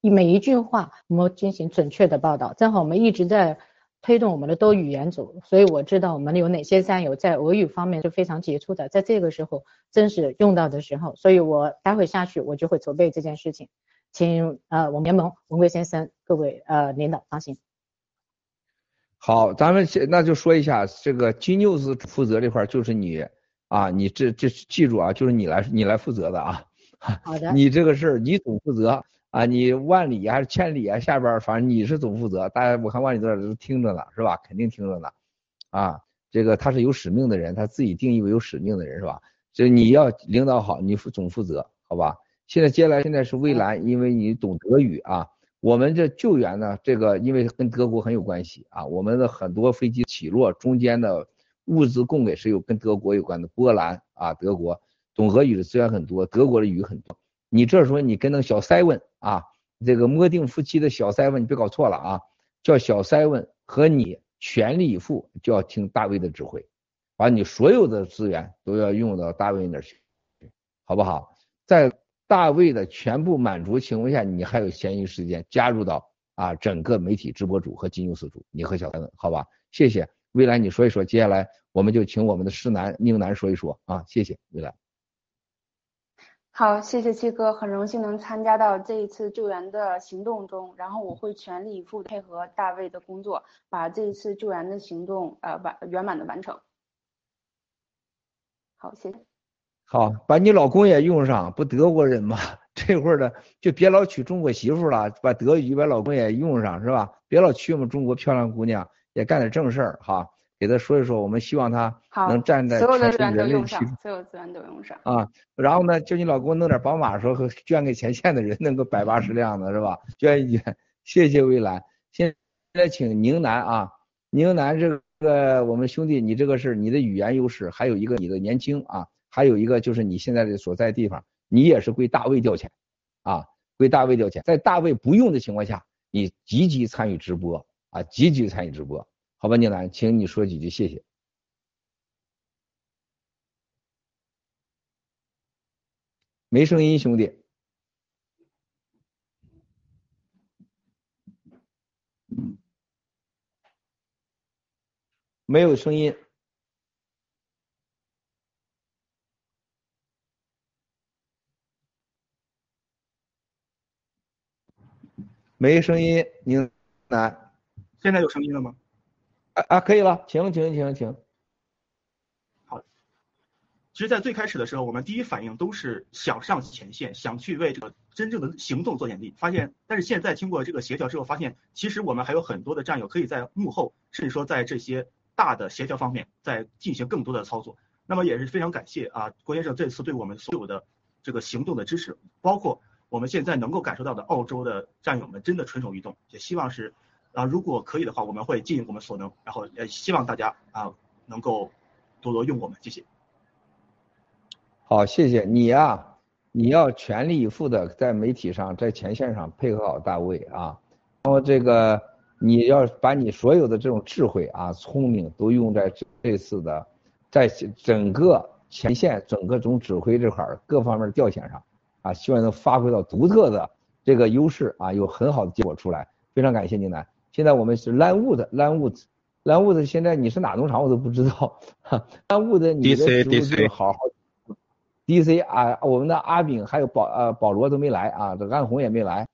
一每一句话，我们进行准确的报道。正好我们一直在推动我们的多语言组，所以我知道我们有哪些战友在俄语方面是非常杰出的，在这个时候正是用到的时候，所以我待会下去我就会筹备这件事情。请呃，我们联盟文贵先生，各位呃领导放心。好，咱们先那就说一下这个金 news 负责这块就是你啊，你这这记住啊，就是你来你来负责的啊。好的。你这个事儿你总负责啊，你万里还是千里啊，下边反正你是总负责。大家我看万里都在都听着呢，是吧？肯定听着呢。啊，这个他是有使命的人，他自己定义为有使命的人是吧？就你要领导好，你负总负责，好吧？现在接下来现在是蔚蓝，因为你懂德语啊。我们这救援呢，这个因为跟德国很有关系啊。我们的很多飞机起落中间的物资供给是有跟德国有关的。波兰啊，德国懂俄语的资源很多，德国的语很多。你这时候你跟那个小塞文啊，这个摸定夫妻的小塞文，你别搞错了啊，叫小塞文和你全力以赴，就要听大卫的指挥，把你所有的资源都要用到大卫那儿去，好不好？在。大卫的全部满足情况下，你还有闲余时间加入到啊整个媒体直播组和金牛四组，你和小三，好吧？谢谢。未来你说一说，接下来我们就请我们的师南宁南说一说啊，谢谢未来。好，谢谢七哥，很荣幸能参加到这一次救援的行动中，然后我会全力以赴配合大卫的工作，把这一次救援的行动呃完圆满的完成。好，谢谢。好，把你老公也用上，不德国人吗？这会儿的就别老娶中国媳妇了，把德语把老公也用上是吧？别老娶我们中国漂亮姑娘，也干点正事儿哈。给他说一说，我们希望他能站在所有的资源都用上，所有资源都用上啊。然后呢，就你老公弄点宝马时候捐给前线的人，弄个百八十辆的是吧？捐一捐，谢谢蔚蓝。现在请宁南啊，宁南这个我们兄弟，你这个是你的语言优势，还有一个你的年轻啊，还有一个就是你现在的所在地方，你也是归大卫调遣啊，归大卫调遣，在大卫不用的情况下，你积极参与直播啊，积极参与直播。好吧，宁南，请你说几句，谢谢。没声音，兄弟。没有声音。没声音，宁南。现在有声音了吗？啊啊，可以了，请请请请。好，其实，在最开始的时候，我们第一反应都是想上前线，想去为这个真正的行动做点力。发现，但是现在经过这个协调之后，发现其实我们还有很多的战友可以在幕后，甚至说在这些大的协调方面，在进行更多的操作。那么也是非常感谢啊，郭先生这次对我们所有的这个行动的支持，包括我们现在能够感受到的澳洲的战友们真的蠢蠢欲动，也希望是。啊，如果可以的话，我们会尽我们所能，然后也希望大家啊能够多多用我们，谢谢。好，谢谢你呀，你要全力以赴的在媒体上，在前线上配合好大卫啊，然后这个你要把你所有的这种智慧啊、聪明都用在这次的，在整个前线、整个总指挥这块儿各方面调遣上啊，希望能发挥到独特的这个优势啊，有很好的结果出来。非常感谢您来。现在我们是 Landwood，Landwood，Landwood，现在你是哪农场我都不知道。Landwood，你的植物好好。DC 啊，我们的阿炳还有保呃保罗都没来啊，这安红也没来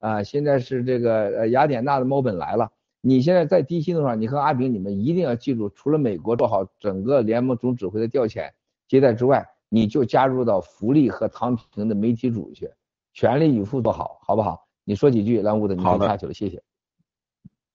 啊。现在是这个呃雅典娜的猫本来了。你现在在 DC 农场，你和阿炳你们一定要记住，除了美国做好整个联盟总指挥的调遣接待之外，你就加入到福利和唐平的媒体组去，全力以赴做好，好不好？你说几句，Landwood，你可以下去了，谢谢。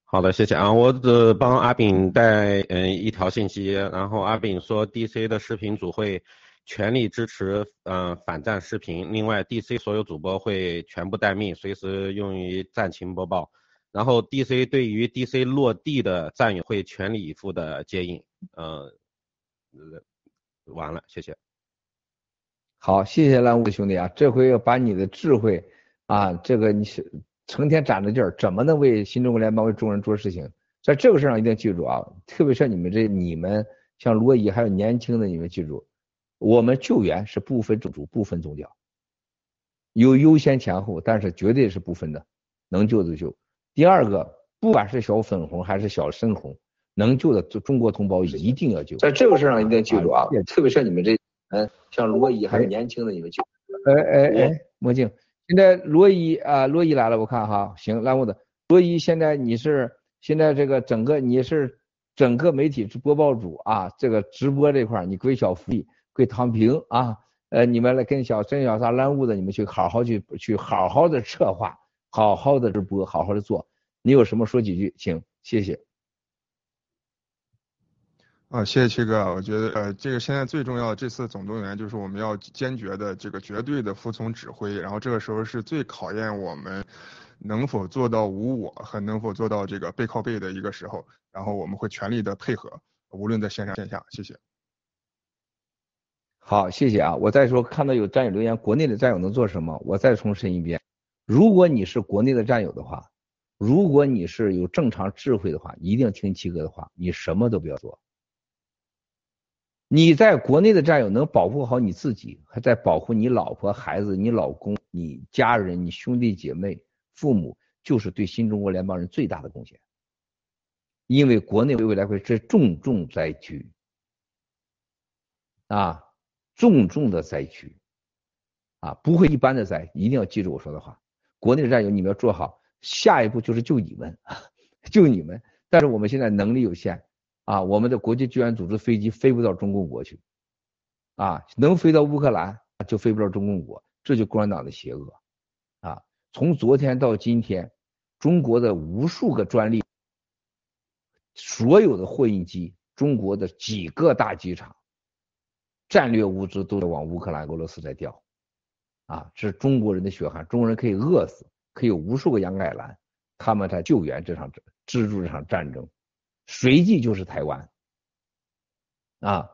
好的，谢谢啊，我只帮阿炳带嗯一条信息，然后阿炳说 DC 的视频组会全力支持嗯反战视频，另外 DC 所有主播会全部待命，随时用于战情播报，然后 DC 对于 DC 落地的战友会全力以赴的接应，嗯，完了，谢谢。好，谢谢蓝雾兄弟啊，这回要把你的智慧啊，这个你是。成天攒着劲儿，怎么能为新中国联邦为众人做事情？在这个事上一定记住啊！特别是你们这你们像罗伊还有年轻的你们记住，我们救援是不分种族、不分宗教，有优先前后，但是绝对是不分的，能救就救。第二个，不管是小粉红还是小深红，能救的中国同胞一定要救。在这个事上一定记住啊！特别是你们这嗯，像罗伊还是年轻的你们救。哎哎哎，墨镜。现在罗伊啊，罗伊来了，我看哈，行，来我的罗伊，现在你是现在这个整个你是整个媒体播报组啊，这个直播这块你归小福利，归唐平啊，呃，你们来跟小孙小撒蓝屋的，你们去好好去去好好的策划，好好的直播，好好的做，你有什么说几句，请，谢谢。啊，谢谢七哥。我觉得，呃，这个现在最重要的这次总动员就是我们要坚决的这个绝对的服从指挥，然后这个时候是最考验我们能否做到无我和能否做到这个背靠背的一个时候，然后我们会全力的配合，无论在线上线下。谢谢。好，谢谢啊。我再说，看到有战友留言，国内的战友能做什么？我再重申一遍，如果你是国内的战友的话，如果你是有正常智慧的话，一定听七哥的话，你什么都不要做。你在国内的战友能保护好你自己，还在保护你老婆、孩子、你老公、你家人、你兄弟姐妹、父母，就是对新中国联邦人最大的贡献。因为国内未来会是重重灾区啊，重重的灾区啊，不会一般的灾，一定要记住我说的话。国内的战友，你们要做好，下一步就是救你们，救你们。但是我们现在能力有限啊，我们的国际救援组织飞机飞不到中共国去啊，能飞到乌克兰就飞不到中共国，这就共产党的邪恶啊。从昨天到今天，中国的无数个专利。所有的货运机，中国的几个大机场，战略物资都在往乌克兰、俄罗斯在调，啊，这是中国人的血汗，中国人可以饿死，可以有无数个杨改兰，他们在救援这场、支助这场战争，随即就是台湾，啊，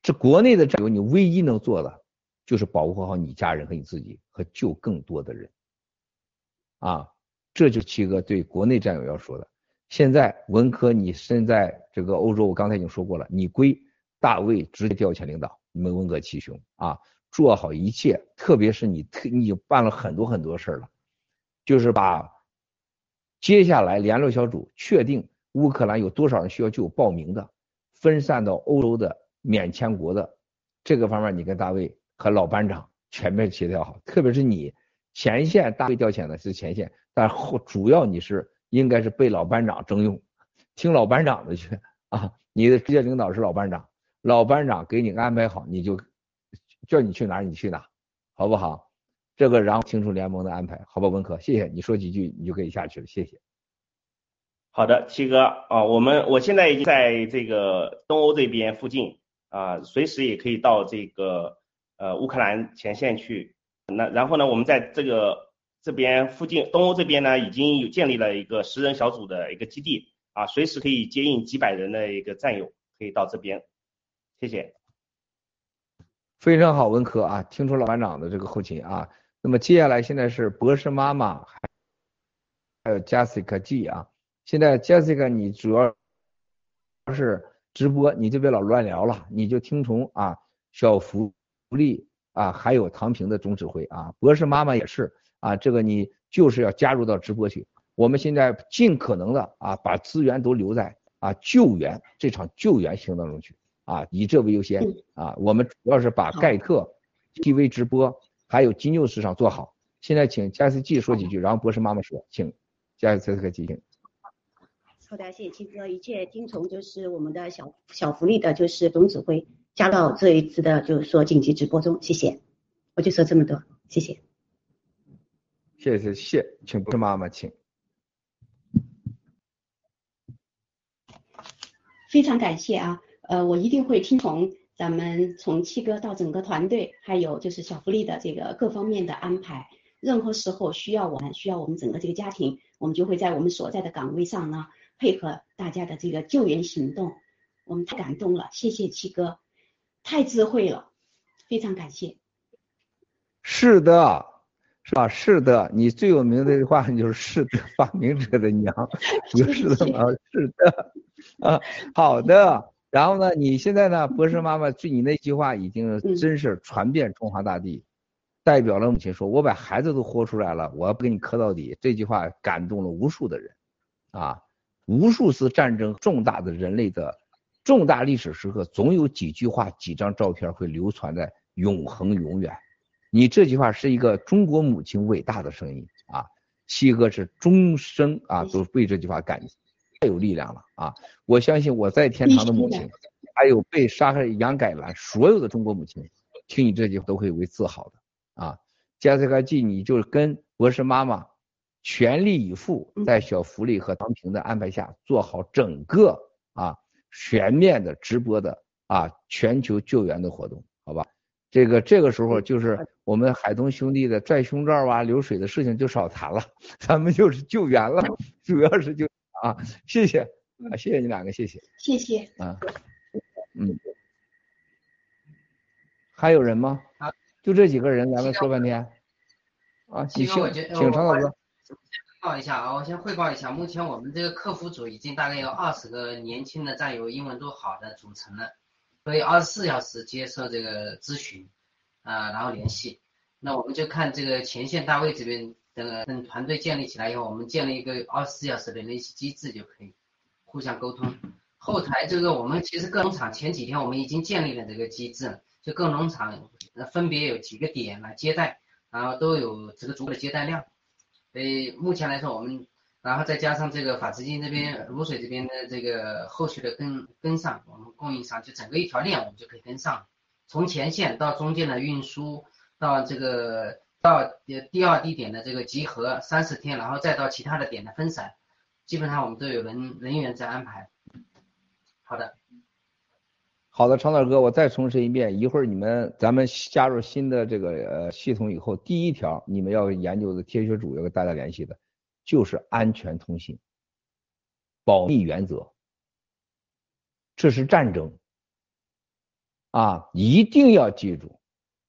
这国内的战友，你唯一能做的就是保护好你家人和你自己，和救更多的人，啊，这就是七哥对国内战友要说的。现在文科，你身在这个欧洲，我刚才已经说过了，你归大卫直接调遣领导，你们文革七雄。啊，做好一切，特别是你特你办了很多很多事儿了，就是把接下来联络小组确定乌克兰有多少人需要救报名的，分散到欧洲的免签国的这个方面，你跟大卫和老班长全面协调好，特别是你前线大卫调遣的是前线，但后主要你是。应该是被老班长征用，听老班长的去啊！你的直接领导是老班长，老班长给你安排好，你就叫你去哪儿你去哪，好不好？这个然后清楚联盟的安排，好吧？文科，谢谢你说几句你就可以下去了，谢谢。好的，七哥啊，我们我现在已经在这个东欧这边附近啊，随时也可以到这个呃乌克兰前线去。那然后呢，我们在这个。这边附近东欧这边呢，已经有建立了一个十人小组的一个基地啊，随时可以接应几百人的一个战友，可以到这边。谢谢。非常好，文科啊，听出老班长的这个后勤啊。那么接下来现在是博士妈妈，还还有 Jessica G 啊。现在 Jessica 你主要是直播，你就别老乱聊了，你就听从啊小福利啊，还有唐平的总指挥啊。博士妈妈也是。啊，这个你就是要加入到直播去。我们现在尽可能的啊，把资源都留在啊救援这场救援行动中去啊，以这为优先啊。我们主要是把盖特 TV 直播还有金牛市场做好。现在请加斯季说几句，然后博士妈妈说，请加斯克进行。好的，谢谢七哥，一切听从就是我们的小小福利的，就是总指挥加到这一次的，就是说紧急直播中，谢谢。我就说这么多，谢谢。谢谢谢，请不是妈妈请。非常感谢啊，呃，我一定会听从咱们从七哥到整个团队，还有就是小福利的这个各方面的安排。任何时候需要我们，需要我们整个这个家庭，我们就会在我们所在的岗位上呢，配合大家的这个救援行动。我们太感动了，谢谢七哥，太智慧了，非常感谢。是的。是吧？是的，你最有名的一句话就是“是的，发明者的娘”，就是的吗？是的，啊，好的。然后呢，你现在呢，博士妈妈，对你那句话已经真是传遍中华大地，代表了母亲说：“我把孩子都豁出来了，我要不给你磕到底。”这句话感动了无数的人，啊，无数次战争重大的人类的重大历史时刻，总有几句话、几张照片会流传在永恒永远。你这句话是一个中国母亲伟大的声音啊！西哥是终生啊都被这句话感太有力量了啊！我相信我在天堂的母亲，还有被杀害杨改兰所有的中国母亲，听你这句话都会为自豪的啊！加这个季，你就是跟博士妈妈全力以赴，在小福利和唐平的安排下，做好整个啊全面的直播的啊全球救援的活动，好吧？这个这个时候就是我们海东兄弟的拽胸罩啊、流水的事情就少谈了，咱们就是救援了，主要是救啊，谢谢啊，谢谢你两个，谢谢，谢谢。啊，嗯，还有人吗？啊，就这几个人，咱们说半天。啊，你请请常老哥。报一下啊，我先汇报一下，目前我们这个客服组已经大概有二十个年轻的战友，英文都好的组成了。所以二十四小时接受这个咨询，啊，然后联系。那我们就看这个前线大卫这边等等团队建立起来以后，我们建立一个二十四小时的联系机制就可以，互相沟通。后台这个我们其实各农场前几天我们已经建立了这个机制，就各农场分别有几个点来接待，然后都有这个足够的接待量。所以目前来说，我们然后再加上这个法资金这边、卤水这边的这个后续的跟跟上，我们供应商就整个一条链我们就可以跟上，从前线到中间的运输，到这个到第二地点的这个集合三四天，然后再到其他的点的分散，基本上我们都有人人员在安排。好的，好的，长岛哥，我再重申一遍，一会儿你们咱们加入新的这个呃系统以后，第一条你们要研究的天学主要跟大家联系的。就是安全通信、保密原则，这是战争啊！一定要记住，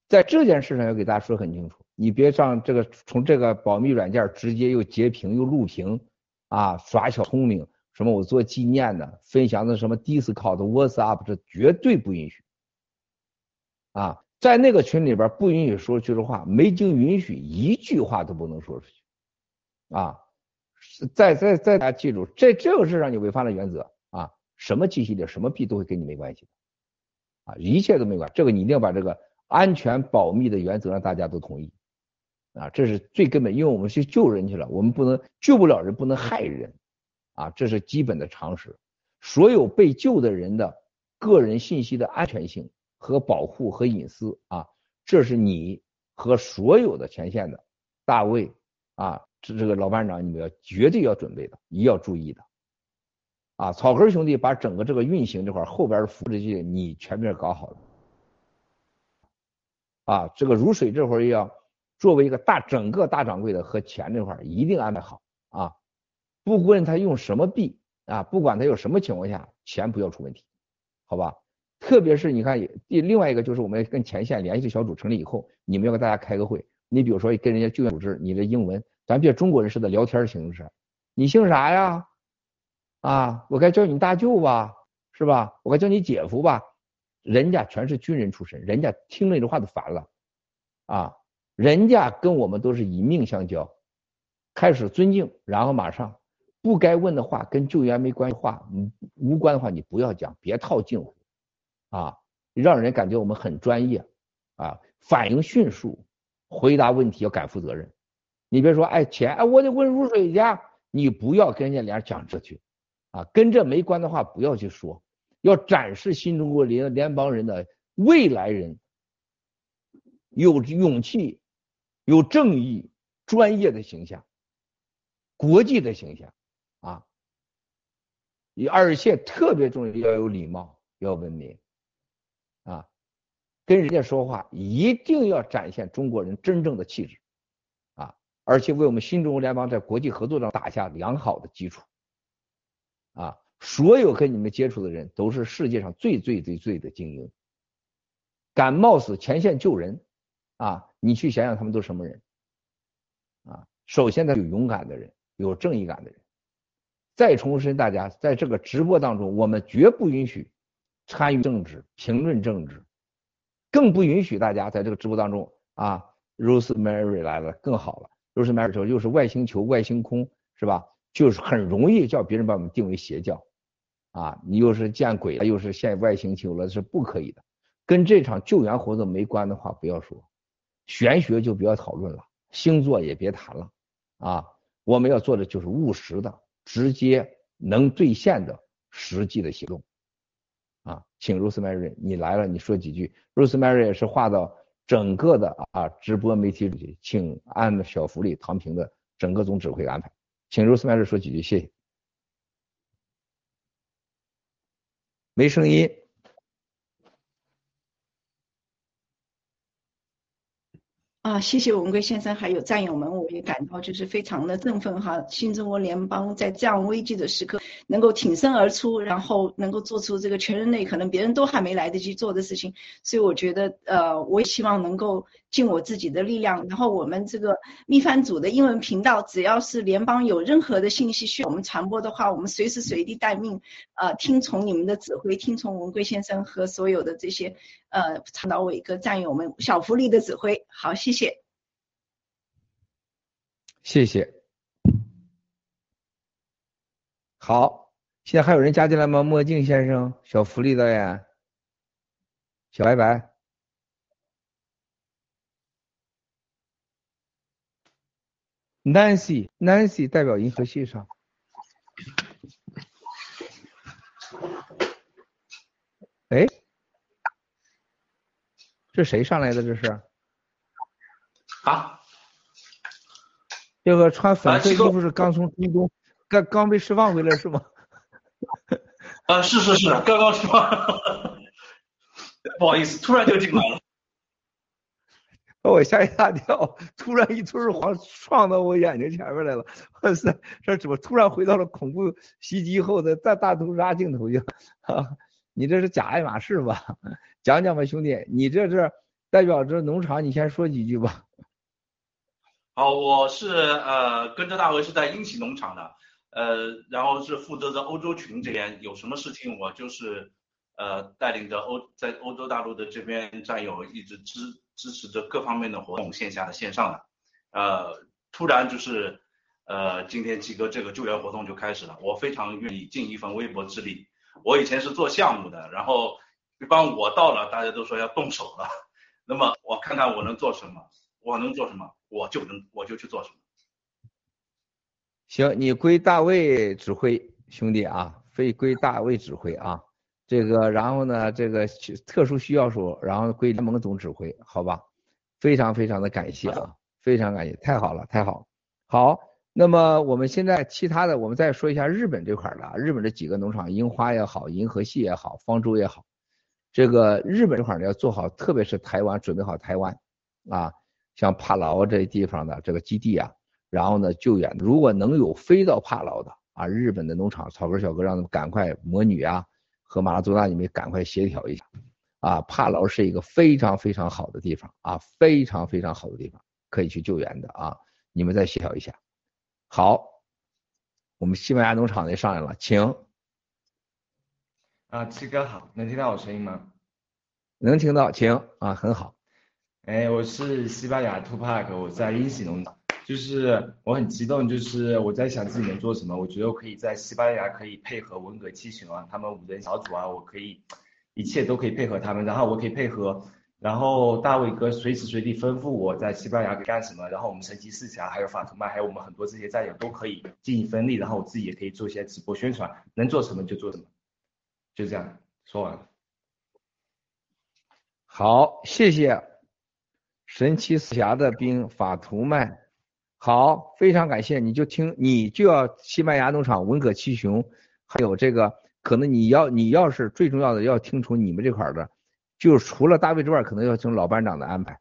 在这件事上要给大家说很清楚。你别上这个从这个保密软件直接又截屏又录屏啊，耍小聪明，什么我做纪念的、分享的什么 Discord、WhatsApp，这绝对不允许啊！在那个群里边不允许说句实话，没经允许一句话都不能说出去啊！再再再大家记住，这这个事让你违反了原则啊！什么信息的、什么币都会跟你没关系啊，一切都没关。这个你一定要把这个安全保密的原则让大家都同意啊，这是最根本，因为我们去救人去了，我们不能救不了人，不能害人啊，这是基本的常识。所有被救的人的个人信息的安全性和保护和隐私啊，这是你和所有的前线的大卫啊。这这个老班长，你们要绝对要准备的，一要注意的，啊，草根兄弟把整个这个运行这块后边的服务器你全面搞好了，啊，这个如水这会儿要作为一个大整个大掌柜的和钱这块一定安排好啊，不论他用什么币啊，不管他有什么情况下，钱不要出问题，好吧？特别是你看，第另外一个就是我们跟前线联系小组成立以后，你们要跟大家开个会，你比如说跟人家救援组织，你的英文。咱别中国人似的聊天形式，你姓啥呀？啊，我该叫你大舅吧，是吧？我该叫你姐夫吧？人家全是军人出身，人家听了你这话都烦了，啊，人家跟我们都是以命相交，开始尊敬，然后马上不该问的话，跟救援没关系话，无关的话你不要讲，别套近乎，啊，让人感觉我们很专业，啊，反应迅速，回答问题要敢负责任。你别说，哎，钱，哎，我得问如水去，你不要跟人家俩讲这句，啊，跟这没关的话不要去说，要展示新中国联联邦人的未来人，有勇气、有正义、专业的形象，国际的形象，而且特别重要，要有礼貌，要文明，啊，跟人家说话一定要展现中国人真正的气质。啊而且为我们新中国联邦在国际合作上打下良好的基础，啊，所有跟你们接触的人都是世界上最最最最的精英，敢冒死前线救人，啊，你去想想他们都什么人，啊，首先他有勇敢的人，有正义感的人。再重申，大家在这个直播当中，我们绝不允许参与政治、评论政治，更不允许大家在这个直播当中啊，Rosemary 来了更好了。都是买的时候又是外星球、外星空，是吧？就是很容易叫别人把我们定为邪教，啊，你又是见鬼了，又是现外星球了，是不可以的。跟这场救援活动没关的话，不要说，玄学就不要讨论了，星座也别谈了，啊，我们要做的就是务实的、直接能兑现的实际的行动，啊，请 Rosemary 你来了，你说几句。Rosemary 是划到。整个的啊直播媒体里，请按小福利唐平的整个总指挥安排，请 Rosemary 说几句，谢谢。没声音。啊，谢谢文贵先生，还有战友们，我也感到就是非常的振奋哈。新中国联邦在这样危机的时刻能够挺身而出，然后能够做出这个全人类可能别人都还没来得及做的事情，所以我觉得呃，我也希望能够。尽我自己的力量，然后我们这个秘番组的英文频道，只要是联邦有任何的信息需要我们传播的话，我们随时随地待命，呃，听从你们的指挥，听从文贵先生和所有的这些呃长岛伟哥战友们小福利的指挥。好，谢谢。谢谢。好。现在还有人加进来吗？墨镜先生、小福利导演、小白白、Nancy，Nancy 代表银河系上。哎，这谁上来的？这是？啊？这个穿粉色衣服是刚从中东刚刚被释放回来是吗？啊，是是是，刚刚释放，不好意思，突然就进来了，把我吓一大跳，突然一堆黄撞到我眼睛前面来了，哇塞，这怎么突然回到了恐怖袭击后的大大屠杀镜头去了？你这是假爱马仕吧？讲讲吧，兄弟，你这是代表着农场，你先说几句吧。好，我是呃跟着大卫是在英企农场的，呃，然后是负责着欧洲群这边，有什么事情我就是呃带领着欧在欧洲大陆的这边战友一直支支持着各方面的活动，线下的线上的，呃，突然就是呃今天七哥这个救援活动就开始了，我非常愿意尽一份微薄之力。我以前是做项目的，然后一般我到了，大家都说要动手了，那么我看看我能做什么，我能做什么。我就能，我就去做什么。行，你归大卫指挥，兄弟啊，非归大卫指挥啊。这个，然后呢，这个特殊需要时候，然后归联盟总指挥，好吧？非常非常的感谢啊，非常感谢，太好了，太好。好，那么我们现在其他的，我们再说一下日本这块的，日本这几个农场，樱花也好，银河系也好，方舟也好，这个日本这块呢要做好，特别是台湾，准备好台湾啊。像帕劳这地方的这个基地啊，然后呢救援，如果能有飞到帕劳的啊，日本的农场草根小哥让他们赶快，魔女啊和马拉多纳你们赶快协调一下啊，帕劳是一个非常非常好的地方啊，非常非常好的地方，可以去救援的啊，你们再协调一下。好，我们西班牙农场的上来了，请。啊，七哥好，能听到我声音吗？能听到，请啊，很好。哎，我是西班牙 Two Park，我在英喜农场，就是我很激动，就是我在想自己能做什么，我觉得我可以在西班牙可以配合文革七雄啊，他们五人小组啊，我可以一切都可以配合他们，然后我可以配合，然后大卫哥随时随地吩咐我在西班牙干什么，然后我们神奇四侠还有法图曼还有我们很多这些战友都可以尽一份力，然后我自己也可以做一些直播宣传，能做什么就做什么，就这样说完了。好，谢谢。神奇四侠的兵法图曼，好，非常感谢，你就听，你就要西班牙农场文革七雄，还有这个，可能你要你要是最重要的要听从你们这块的，就除了大卫之外，可能要听老班长的安排，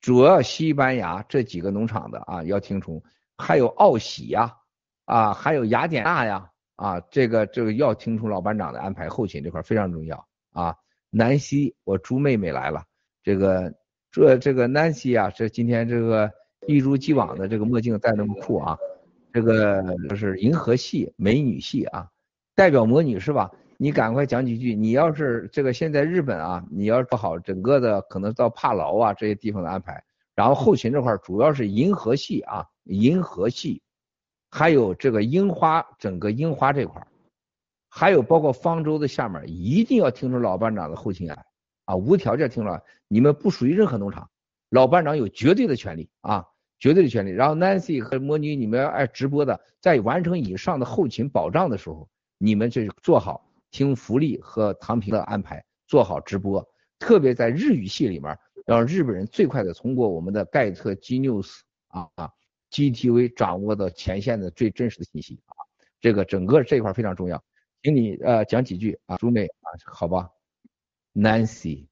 主要西班牙这几个农场的啊要听从，还有奥喜呀，啊，还有雅典娜呀，啊，这个这个要听从老班长的安排，后勤这块非常重要啊。南希，我猪妹妹来了，这个。这这个南希啊，这今天这个一如既往的这个墨镜戴那么酷啊，这个就是银河系美女系啊，代表魔女是吧？你赶快讲几句。你要是这个现在日本啊，你要做好整个的可能到帕劳啊这些地方的安排，然后后勤这块主要是银河系啊，银河系，还有这个樱花整个樱花这块，还有包括方舟的下面，一定要听从老班长的后勤安排。啊，无条件听了，你们不属于任何农场，老班长有绝对的权利啊，绝对的权利。然后 Nancy 和魔女，你们爱直播的，在完成以上的后勤保障的时候，你们就做好听福利和唐平的安排，做好直播。特别在日语系里面，让日本人最快的通过我们的盖特 G News 啊啊 GTV 掌握到前线的最真实的信息啊，这个整个这一块非常重要，请你呃讲几句啊，朱妹啊，好吧。Nancy，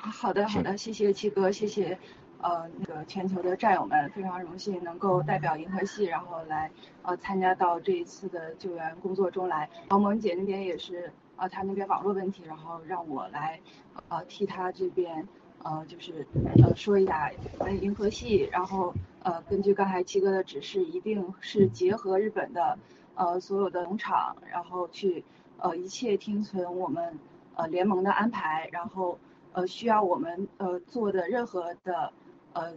好的好的，谢谢七哥，谢谢呃那个全球的战友们，非常荣幸能够代表银河系，然后来呃参加到这一次的救援工作中来。王萌姐那边也是呃她那边网络问题，然后让我来呃替她这边呃就是呃说一下呃银河系，然后呃根据刚才七哥的指示，一定是结合日本的呃所有的农场，然后去呃一切听从我们。呃，联盟的安排，然后呃需要我们呃做的任何的呃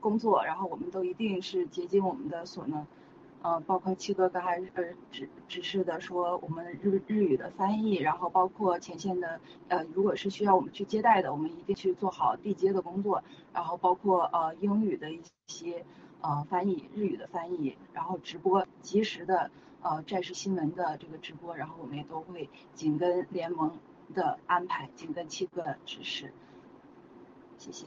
工作，然后我们都一定是竭尽我们的所能，呃，包括七哥刚才呃指指示的说我们日日语的翻译，然后包括前线的呃，如果是需要我们去接待的，我们一定去做好递接的工作，然后包括呃英语的一些呃翻译，日语的翻译，然后直播及时的呃战时新闻的这个直播，然后我们也都会紧跟联盟的安排，请跟七哥指示，谢谢。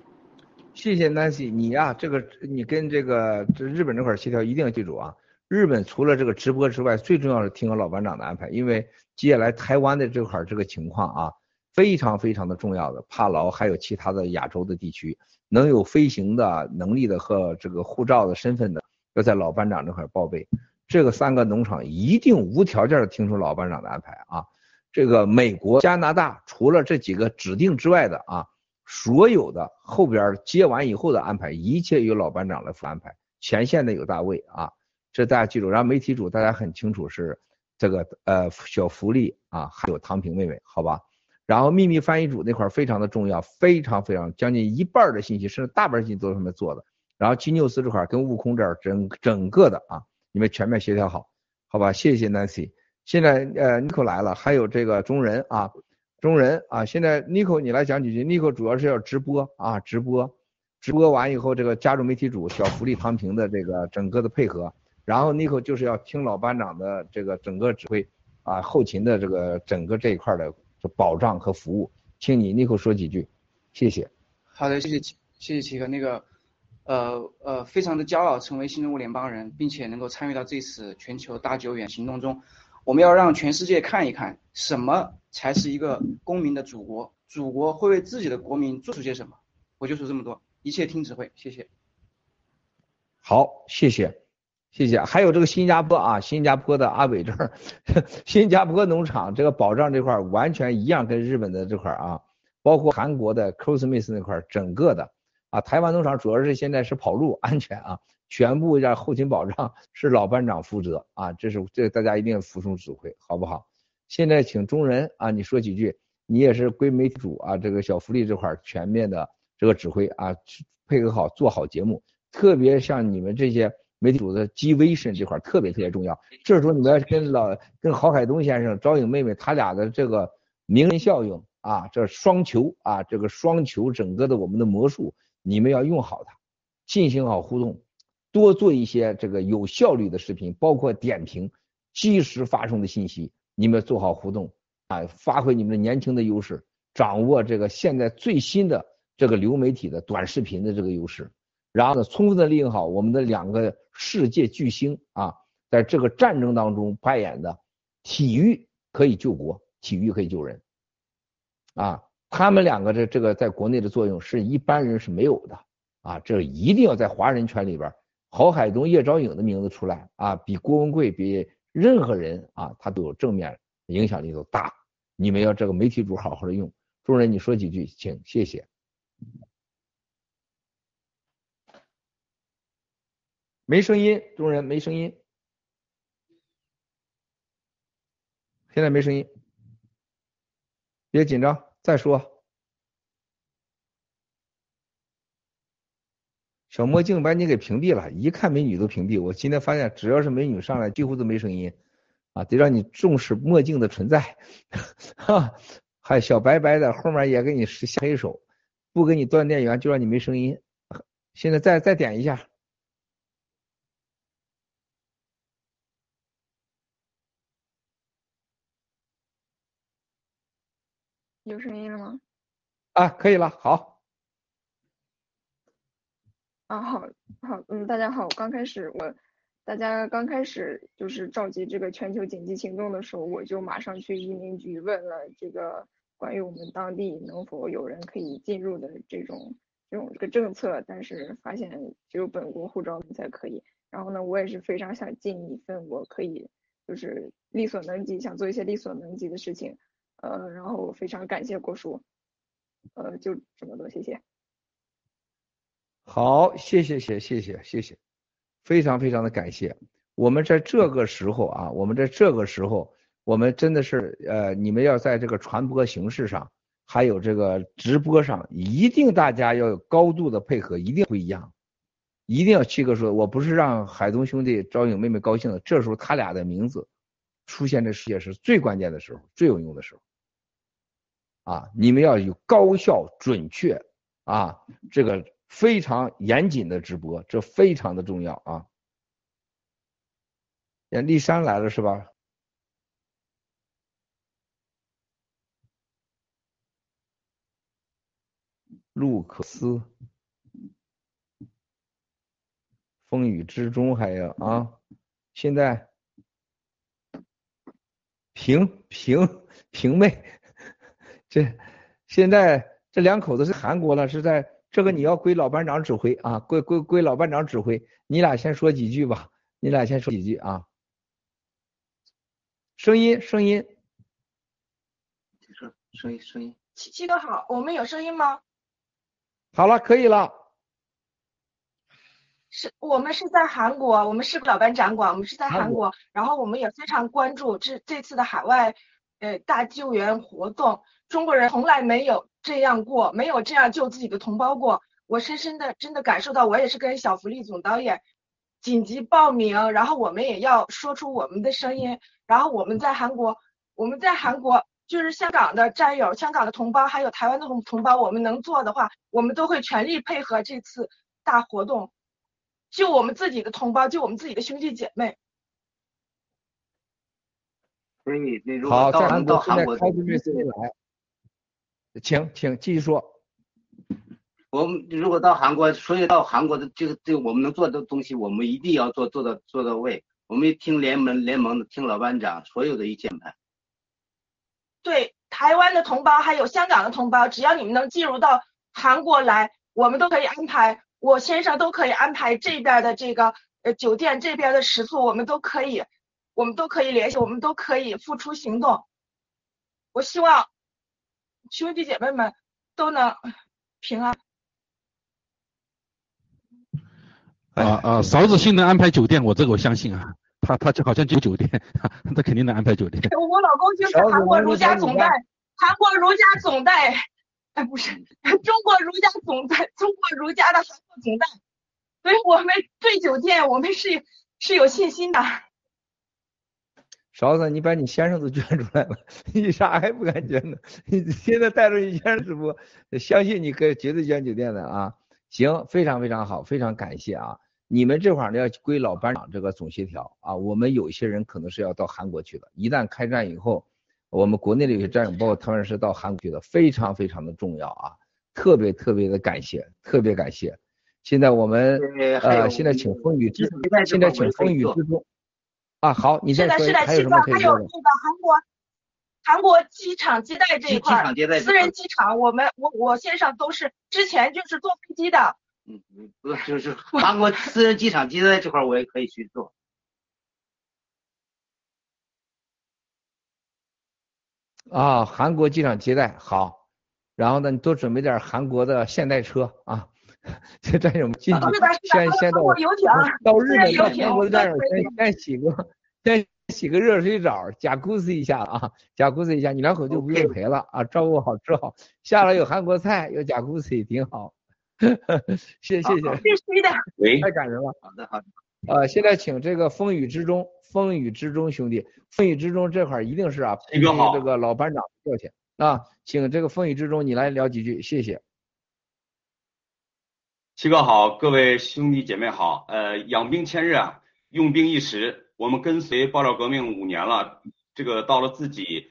谢谢 Nancy，你呀，这个你跟这个这日本这块协调一定要记住啊。日本除了这个直播之外，最重要是听老班长的安排，因为接下来台湾的这块这个情况啊，非常非常的重要的，帕劳还有其他的亚洲的地区，能有飞行的能力的和这个护照的身份的，要在老班长这块报备。这个三个农场一定无条件的听从老班长的安排啊。这个美国、加拿大除了这几个指定之外的啊，所有的后边接完以后的安排，一切由老班长来安排。前线的有大卫啊。这大家记住，然后媒体组大家很清楚是这个呃小福利啊，还有唐平妹妹，好吧？然后秘密翻译组那块非常的重要，非常非常将近一半的信息，甚至大半信息都是他们做的。然后金纽斯这块跟悟空这儿整整个的啊，你们全面协调好，好吧？谢谢 Nancy。现在呃 Nico 来了，还有这个中人啊，中人啊，现在 Nico 你来讲几句。Nico 主要是要直播啊，直播，直播完以后这个加入媒体组小福利唐平的这个整个的配合。然后 Nico 就是要听老班长的这个整个指挥啊，后勤的这个整个这一块的保障和服务，请你 Nico 说几句，谢谢。好的，谢谢，谢谢齐哥。那个，呃呃，非常的骄傲成为新中国联邦人，并且能够参与到这次全球大救援行动中。我们要让全世界看一看，什么才是一个公民的祖国，祖国会为自己的国民做出些什么。我就说这么多，一切听指挥，谢谢。好，谢谢。谢谢，还有这个新加坡啊，新加坡的阿伟这儿，新加坡农场这个保障这块完全一样，跟日本的这块啊，包括韩国的 c r o s m i s 那块整个的啊，台湾农场主要是现在是跑路安全啊，全部让后勤保障是老班长负责啊，这是这大家一定要服从指挥，好不好？现在请中人啊，你说几句，你也是归媒体组啊，这个小福利这块全面的这个指挥啊，配合好做好节目，特别像你们这些。媒体组的机微身这块特别特别重要，这时候你们要跟老跟郝海东先生、赵颖妹妹他俩的这个名人效应啊，这双球啊，这个双球整个的我们的魔术，你们要用好它，进行好互动，多做一些这个有效率的视频，包括点评、及时发送的信息，你们做好互动啊，发挥你们的年轻的优势，掌握这个现在最新的这个流媒体的短视频的这个优势。然后呢，充分的利用好我们的两个世界巨星啊，在这个战争当中扮演的，体育可以救国，体育可以救人，啊，他们两个的这个在国内的作用是一般人是没有的啊，这一定要在华人圈里边，郝海东、叶兆颖的名字出来啊，比郭文贵、比任何人啊，他都有正面影响力都大，你们要这个媒体主好好的用，众人你说几句，请，谢谢。没声音，众人没声音，现在没声音，别紧张，再说。小墨镜把你给屏蔽了，一看美女都屏蔽。我今天发现，只要是美女上来，几乎都没声音，啊，得让你重视墨镜的存在。哈，还小白白的，后面也给你下黑手，不给你断电源，就让你没声音。现在再再点一下。有声音了吗？啊，可以了，好。啊，好，好，嗯，大家好，刚开始我，大家刚开始就是召集这个全球紧急行动的时候，我就马上去移民局问了这个关于我们当地能否有人可以进入的这种这种这个政策，但是发现只有本国护照才可以。然后呢，我也是非常想尽一份我可以就是力所能及，想做一些力所能及的事情。呃，然后非常感谢郭叔，呃，就这么多，谢谢。好，谢谢，谢，谢谢，谢谢，非常非常的感谢。我们在这个时候啊，我们在这个时候，我们真的是呃，你们要在这个传播形式上，还有这个直播上，一定大家要有高度的配合，一定不一样一定要七哥说，我不是让海东兄弟、赵勇妹妹高兴的，这时候他俩的名字出现这世界是最关键的时候，最有用的时候。啊，你们要有高效、准确啊，这个非常严谨的直播，这非常的重要啊。丽珊来了是吧？路克斯，风雨之中还有啊，现在平平平妹。这现在这两口子是韩国了，是在这个你要归老班长指挥啊，归归归老班长指挥。你俩先说几句吧，你俩先说几句啊。声音声音，声声音声音。七七哥好，我们有声音吗？好了，可以了。是我们是在韩国，我们是老班长管，我们是在韩国，然后我们也非常关注这这次的海外呃大救援活动。中国人从来没有这样过，没有这样救自己的同胞过。我深深的真的感受到，我也是跟小福利总导演紧急报名，然后我们也要说出我们的声音。然后我们在韩国，我们在韩国就是香港的战友、香港的同胞，还有台湾的同同胞，我们能做的话，我们都会全力配合这次大活动，救我们自己的同胞，救我们自己的兄弟姐妹。所以，你如果到到韩国，请请继续说。我们如果到韩国，所以到韩国的这个这个我们能做的东西，我们一定要做做到做到位。我们听联盟联盟的，听老班长所有的一切安排。对台湾的同胞还有香港的同胞，只要你们能进入到韩国来，我们都可以安排，我先生都可以安排这边的这个呃酒店这边的食宿，我们都可以，我们都可以联系，我们都可以付出行动。我希望。兄弟姐妹们都能平安。啊啊，勺子心能安排酒店，我这个我相信啊，他他就好像就酒店，他肯定能安排酒店。我老公就是韩国如家总代，韩国如家总代，哎不是，中国如家总代，中国如家的韩国总代，所以我们对酒店我们是是有信心的。勺子，你把你先生都捐出来了，你啥还不敢捐呢？你现在带着你先生直播，相信你可以绝对捐酒店的啊！行，非常非常好，非常感谢啊！你们这块儿呢要归老班长这个总协调啊。我们有些人可能是要到韩国去的，一旦开战以后，我们国内的有些战友，包括他们是到韩国去的，非常非常的重要啊！特别特别的感谢，特别感谢。现在我们呃，现在请风雨之，现在请风雨之中。啊，好，你再说，还有什么可以说的？还有那个韩国，韩国机场接待这一块，私人机场，我们我我线上都是之前就是坐飞机的。嗯，不就是韩国私人机场接待这块，我也可以去做。啊，韩国机场接待好，然后呢，你多准备点韩国的现代车啊。这战友们进去，先先到到日本到韩国的战友先先洗个先洗个热水澡，加固斯一下啊，加固斯一下，你两口就不用陪了啊，照顾好吃好，下来有韩国菜，有加固斯也挺好，谢谢谢谢，必须的，太感人了，好的好的，呃，现在请这个风雨之中，风雨之中兄弟，风雨之中这块一定是啊，这个老班长过去啊，请这个风雨之中你来聊几句，谢谢。七哥好，各位兄弟姐妹好。呃，养兵千日啊，用兵一时。我们跟随爆料革命五年了，这个到了自己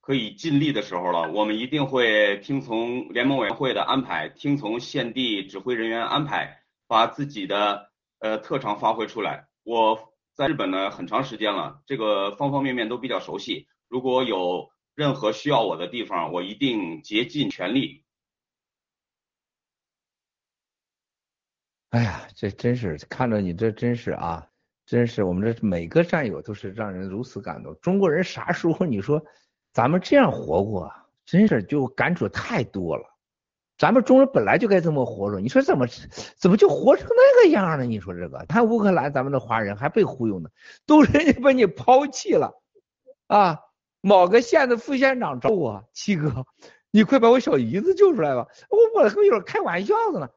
可以尽力的时候了，我们一定会听从联盟委员会的安排，听从现地指挥人员安排，把自己的呃特长发挥出来。我在日本呢很长时间了，这个方方面面都比较熟悉。如果有任何需要我的地方，我一定竭尽全力。哎呀，这真是看着你这真是啊，真是我们这每个战友都是让人如此感动。中国人啥时候你说咱们这样活过？啊真是就感触太多了。咱们中国人本来就该这么活着，你说怎么怎么就活成那个样了？你说这个，看乌克兰咱们的华人还被忽悠呢，都人家把你抛弃了啊！某个县的副县长找我七哥，你快把我小姨子救出来吧！我我跟有点开玩笑的呢。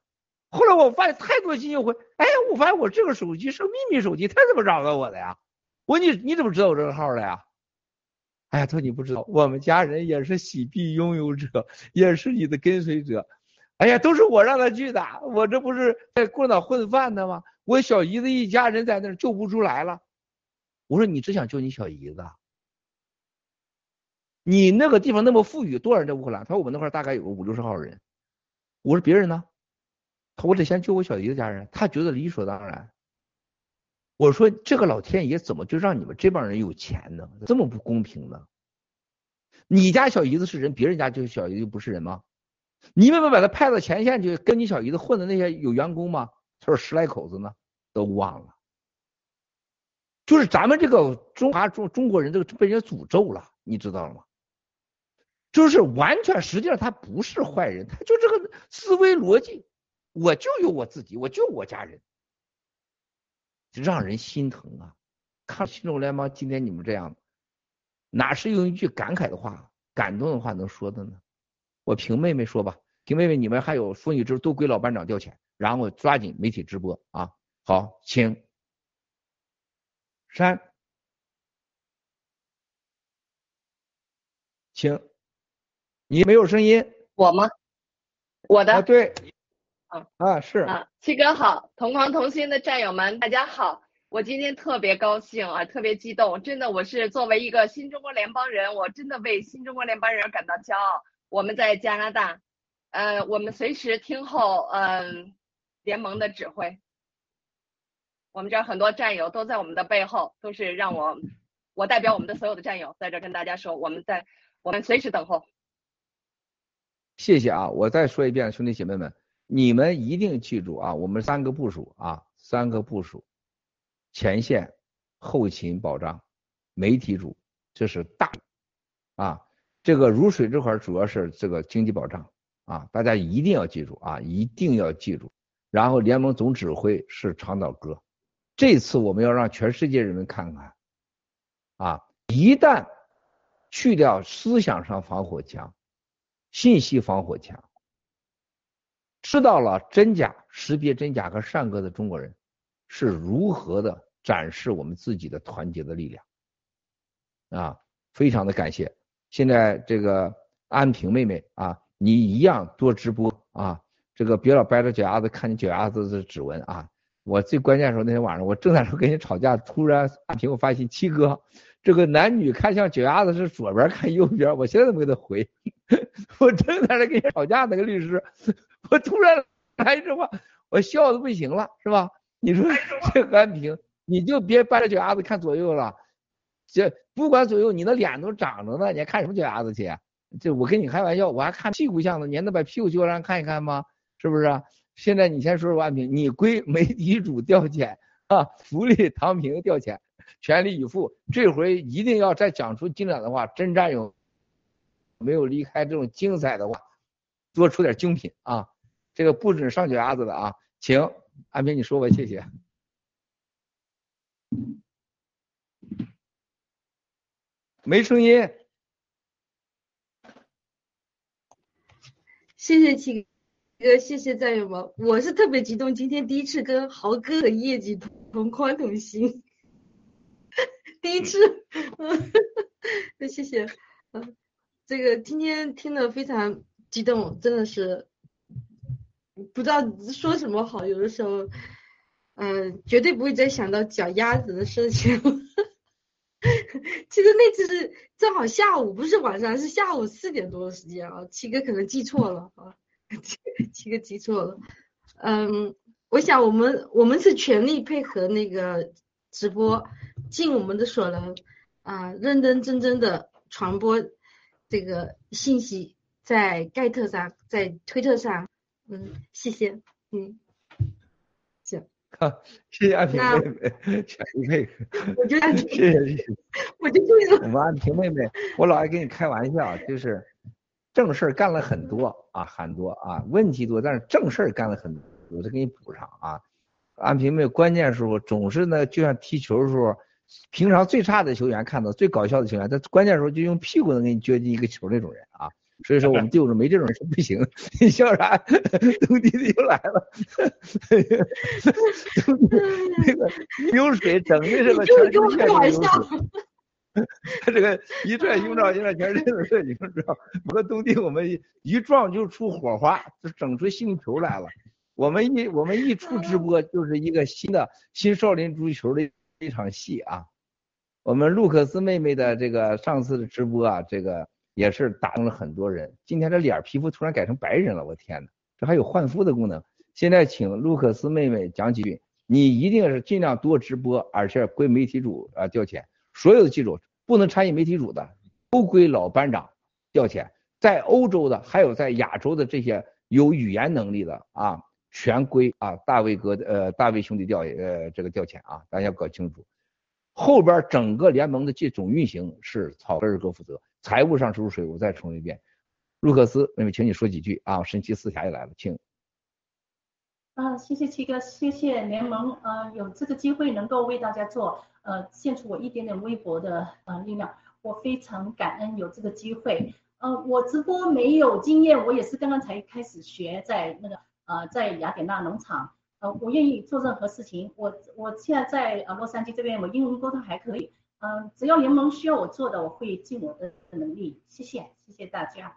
后来我发现太多信息回，哎，我发现我这个手机是秘密手机，他怎么找到我的呀？我说你你怎么知道我这个号的呀？哎呀，他说你不知道，我们家人也是喜币拥有者，也是你的跟随者。哎呀，都是我让他去的，我这不是在过脑混饭的吗？我小姨子一家人在那儿救不出来了。我说你只想救你小姨子，你那个地方那么富裕，多少人在乌克兰？他说我们那块大概有个五六十号人。我说别人呢？他我得先救我小姨子家人，他觉得理所当然。我说这个老天爷怎么就让你们这帮人有钱呢？这么不公平呢？你家小姨子是人，别人家就小姨子不是人吗？你们不把他派到前线去跟你小姨子混的那些有员工吗？他说十来口子呢，都忘了。就是咱们这个中华中中国人这个被人诅咒了，你知道了吗？就是完全实际上他不是坏人，他就这个思维逻辑，我就有我自己，我就我家人，让人心疼啊！看新中联邦今天你们这样，哪是用一句感慨的话、感动的话能说的呢？我凭妹妹说吧，凭妹妹，你们还有妇女之都归老班长调遣，然后抓紧媒体直播啊！好，请。山，请，你没有声音。我吗？我的。啊，对。啊啊是。啊，七哥好，同框同心的战友们，大家好。我今天特别高兴啊，特别激动，真的，我是作为一个新中国联邦人，我真的为新中国联邦人感到骄傲。我们在加拿大，呃，我们随时听候嗯联盟的指挥。我们这儿很多战友都在我们的背后，都是让我，我代表我们的所有的战友在这跟大家说，我们在，我们随时等候。谢谢啊！我再说一遍，兄弟姐妹们，你们一定记住啊，我们三个部署啊，三个部署：前线、后勤保障、媒体组，这是大啊。这个如水这块主要是这个经济保障啊，大家一定要记住啊，一定要记住。然后联盟总指挥是长岛哥。这次我们要让全世界人民看看，啊，一旦去掉思想上防火墙、信息防火墙，知道了真假、识别真假和善恶的中国人是如何的展示我们自己的团结的力量，啊，非常的感谢。现在这个安平妹妹啊，你一样多直播啊，这个别老掰着脚丫子看你脚丫子的指纹啊。我最关键的时候那天晚上，我正在说跟你吵架，突然安平我发信，七哥，这个男女看像脚丫子是左边看右边，我现在都没给他回。我正在那跟你吵架，那个律师，我突然来一句话，我笑的不行了，是吧？你说这安平，你就别掰着脚丫子看左右了，这不管左右，你的脸都长着呢，你还看什么脚丫子去？这我跟你开玩笑，我还看屁股像呢，你还能把屁股揪上看一看吗？是不是？现在你先说说安平，你归媒体组调遣啊，福利唐平调遣，全力以赴。这回一定要再讲出精彩的话，真战友没有离开这种精彩的话，多出点精品啊！这个不准上脚丫子的啊，请安平你说吧，谢谢。没声音。谢谢请。哥，谢谢战友们，我是特别激动，今天第一次跟豪哥的业绩同宽同心，第一次，嗯，谢谢，嗯，这个今天听的非常激动，真的是不知道说什么好，有的时候，嗯，绝对不会再想到脚丫子的事情。其实那次是正好下午，不是晚上，是下午四点多的时间啊，七哥可能记错了啊。七哥记错了，嗯，我想我们我们是全力配合那个直播，尽我们的所能啊，认认真真的传播这个信息，在盖特上，在推特上，嗯，谢谢，嗯，行，好，谢谢安平妹妹，全力配合，我就谢谢谢谢，我就注意了，我们安平妹妹，我老爱跟你开玩笑，就是。正事儿干了很多啊，很多啊，问题多，但是正事儿干了很多，我再给你补上啊。安平妹关键时候总是呢，就像踢球的时候，平常最差的球员看到最搞笑的球员，他关键时候就用屁股能给你撅进一个球那种人啊。所以说我们队伍中没这种人是不行的。你 笑啥？东弟弟又来了，那个流水整的这个全是血的流水。他这个一拽胸罩，现在全是热血，你知道？我和东弟我们一撞就出火花，就整出星球来了。我们一我们一出直播就是一个新的新少林足球的一场戏啊。我们卢克斯妹妹的这个上次的直播啊，这个也是打动了很多人。今天这脸皮肤突然改成白人了，我天呐，这还有换肤的功能。现在请卢克斯妹妹讲几句，你一定是尽量多直播，而且归媒体主啊调遣。所有的记住，不能参与媒体组的，都归老班长调遣。在欧洲的，还有在亚洲的这些有语言能力的啊，全归啊大卫哥呃大卫兄弟调呃这个调遣啊，大家搞清楚。后边整个联盟的这总运行是草根儿哥负责，财务上是入水。我再重申一遍，卢克斯妹妹，请你说几句啊。神奇四侠也来了，请。啊，谢谢七哥，谢谢联盟，呃，有这个机会能够为大家做，呃，献出我一点点微薄的呃力量，我非常感恩有这个机会。呃，我直播没有经验，我也是刚刚才开始学，在那个呃，在雅典娜农场。呃，我愿意做任何事情。我我现在在呃洛杉矶这边，我英文沟通还可以。嗯，只要联盟需要我做的，我会尽我的能力。谢谢，谢谢大家。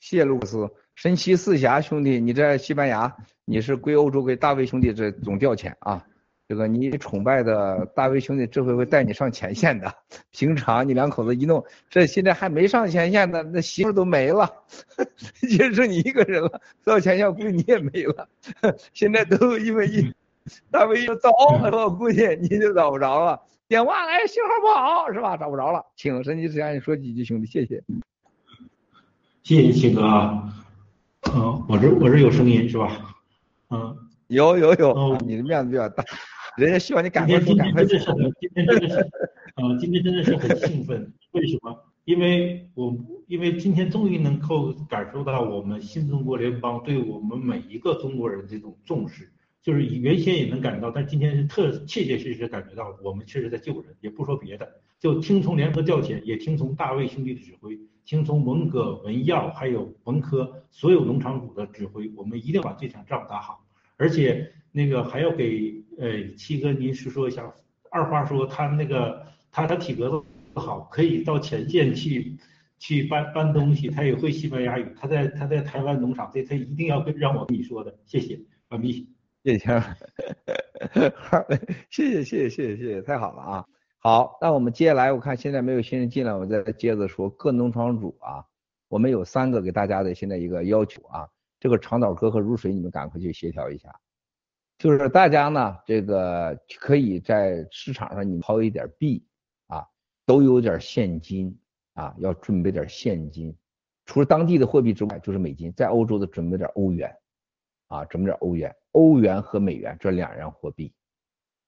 谢谢卢克斯，神奇四侠兄弟，你在西班牙，你是归欧洲归大卫兄弟这总调遣啊。这个你崇拜的大卫兄弟这回会带你上前线的。平常你两口子一弄，这现在还没上前线呢，那媳妇都没了，就剩你一个人了。到前线估计你也没了。现在都因为一大卫一走，我估计你就找不着了。电话来信号不好是吧？找不着了。请神奇之侠你说几句兄弟，谢谢。谢谢七哥啊。嗯，我这我这有声音是吧？嗯，有有有，你的面子比较大。人家希望你赶快走，赶快走。今天真的是，呃，今天真的是很兴奋。为什么？因为我因为今天终于能够感受到我们新中国联邦对我们每一个中国人这种重视。就是原先也能感觉到，但今天是特切切实实感觉到，我们确实在救人。也不说别的，就听从联合调遣，也听从大卫兄弟的指挥，听从文革、文耀还有文科所有农场主的指挥，我们一定把这场仗打好。而且那个还要给呃七哥您是说一下，二话说他那个他他体格子好，可以到前线去去搬搬东西，他也会西班牙语，他在他在台湾农场，这他一定要跟让我跟你说的，谢谢，完毕。谢谢，谢谢谢谢谢谢谢谢，太好了啊！好，那我们接下来我看现在没有新人进来，我再接着说各农场主啊，我们有三个给大家的现在一个要求啊。这个长岛哥和如水，你们赶快去协调一下。就是大家呢，这个可以在市场上你抛一点币啊，都有点现金啊，要准备点现金。除了当地的货币之外，就是美金，在欧洲的准备点欧元啊，整点欧元，欧元和美元这两样货币，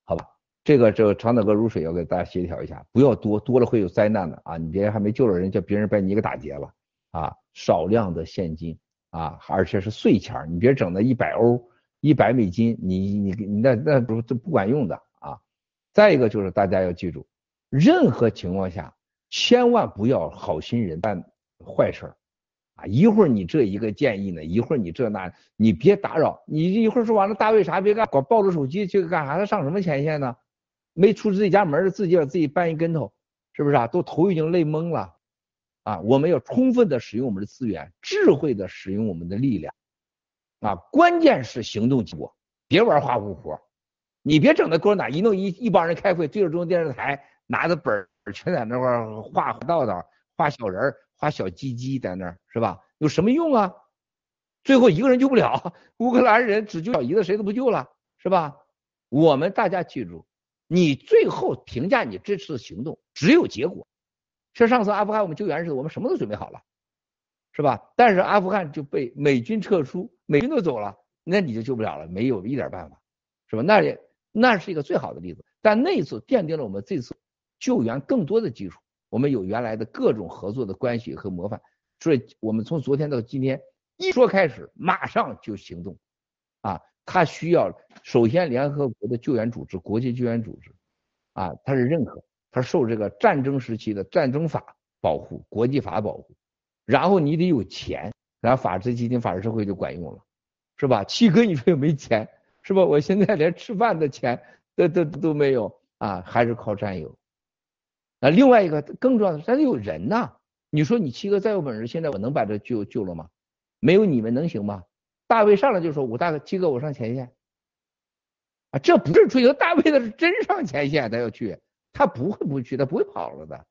好吧？这个这个长岛哥如水要给大家协调一下，不要多，多了会有灾难的啊！你别还没救了人，叫别人把你给打劫了啊！少量的现金。啊，而且是碎钱你别整那一百欧、一百美金，你你你那那不这不管用的啊。再一个就是大家要记住，任何情况下千万不要好心人办坏事儿啊！一会儿你这一个建议呢，一会儿你这那，你别打扰。你一会儿说完了，大卫啥别干，光抱着手机去干啥？他上什么前线呢？没出自己家门，自己把自己绊一跟头，是不是啊？都头已经累懵了。啊，我们要充分的使用我们的资源，智慧的使用我们的力量，啊，关键是行动结果，别玩花胡活你别整那给我哪一弄一一帮人开会，对着中央电视台拿着本儿全在那块画道道，画小人儿，花小鸡鸡在那儿是吧？有什么用啊？最后一个人救不了，乌克兰人只救小姨子，谁都不救了，是吧？我们大家记住，你最后评价你这次行动只有结果。像上次阿富汗我们救援似的，我们什么都准备好了，是吧？但是阿富汗就被美军撤出，美军都走了，那你就救不了了，没有一点办法，是吧？那也那是一个最好的例子。但那次奠定了我们这次救援更多的基础，我们有原来的各种合作的关系和模范，所以我们从昨天到今天一说开始，马上就行动，啊，他需要首先联合国的救援组织、国际救援组织，啊，他是认可。他受这个战争时期的战争法保。护，国际法保护，然后你得有钱，然后法治基金、法治社会就管用了，是吧？七哥，你说有没钱，是吧？我现在连吃饭的钱都都都没有啊，还是靠战友。那另外一个更重要的是，咱得有人呐。你说你七哥再有本事，现在我能把这救救了吗？没有你们能行吗？大卫上来就说：“我大哥，七哥，我上前线。”啊，这不是吹牛，大卫的是真上前线，他要去，他不会不去，他不会跑了的，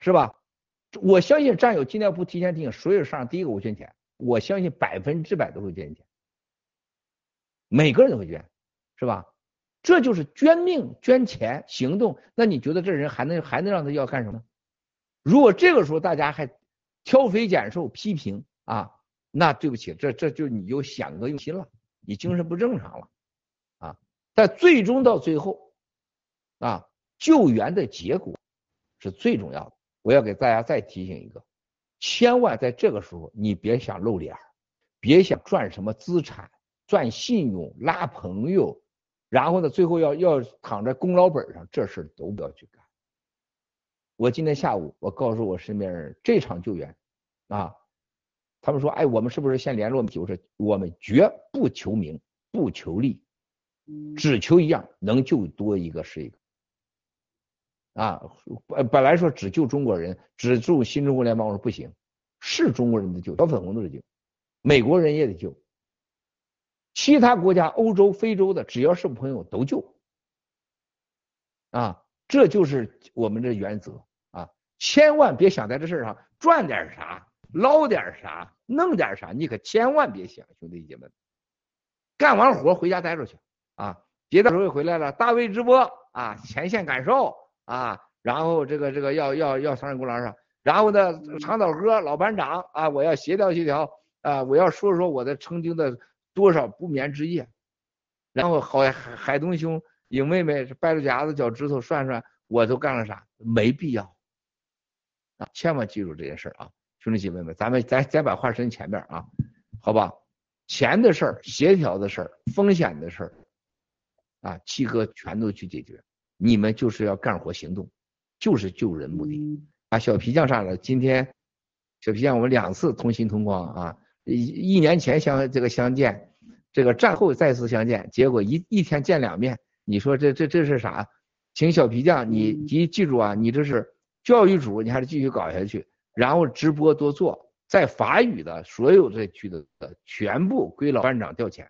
是吧？我相信战友今天不提前提醒，所有上第一个我捐钱，我相信百分之百都会捐钱，每个人都会捐，是吧？这就是捐命、捐钱、行动。那你觉得这人还能还能让他要干什么？如果这个时候大家还挑肥拣瘦、批评啊，那对不起，这这就你就险恶用心了。你精神不正常了，啊！但最终到最后，啊，救援的结果是最重要的。我要给大家再提醒一个，千万在这个时候你别想露脸，别想赚什么资产、赚信用、拉朋友，然后呢，最后要要躺在功劳本上，这事都不要去干。我今天下午我告诉我身边人，这场救援，啊。他们说：“哎，我们是不是先联络？就是我们绝不求名，不求利，只求一样，能救多一个是一个。啊，本本来说只救中国人，只救新中国联邦，我说不行，是中国人的救，小粉红都得救，美国人也得救，其他国家，欧洲、非洲的，只要是朋友都救。啊，这就是我们的原则啊，千万别想在这事上赚点啥。”捞点啥，弄点啥，你可千万别想，兄弟姐妹，干完活回家待着去啊！别到时候回来了，大卫直播啊，前线感受啊，然后这个这个要要要上功劳上，然后呢，长岛哥老班长啊，我要协调协调啊，我要说说我的曾经的多少不眠之夜，然后海海海东兄、影妹妹掰着夹子脚趾头算算我都干了啥，没必要啊！千万记住这件事啊！兄弟姐妹们，咱们咱咱把话伸前面啊，好吧？钱的事儿、协调的事儿、风险的事儿，啊，七哥全都去解决。你们就是要干活行动，就是救人目的啊。小皮匠上了，今天小皮匠我们两次同心同光啊，一一年前相这个相见，这个战后再次相见，结果一一天见两面，你说这这这是啥？请小皮匠，你你记住啊，你这是教育组，你还是继续搞下去。然后直播多做，在法语的所有这区的全部归老班长调遣，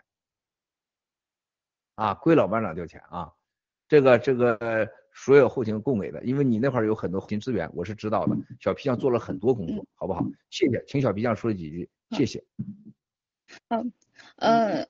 啊，归老班长调遣啊，这个这个所有后勤供给的，因为你那块有很多后勤资源，我是知道的。小皮匠做了很多工作，好不好？谢谢，请小皮匠说几句，谢谢。好，呃，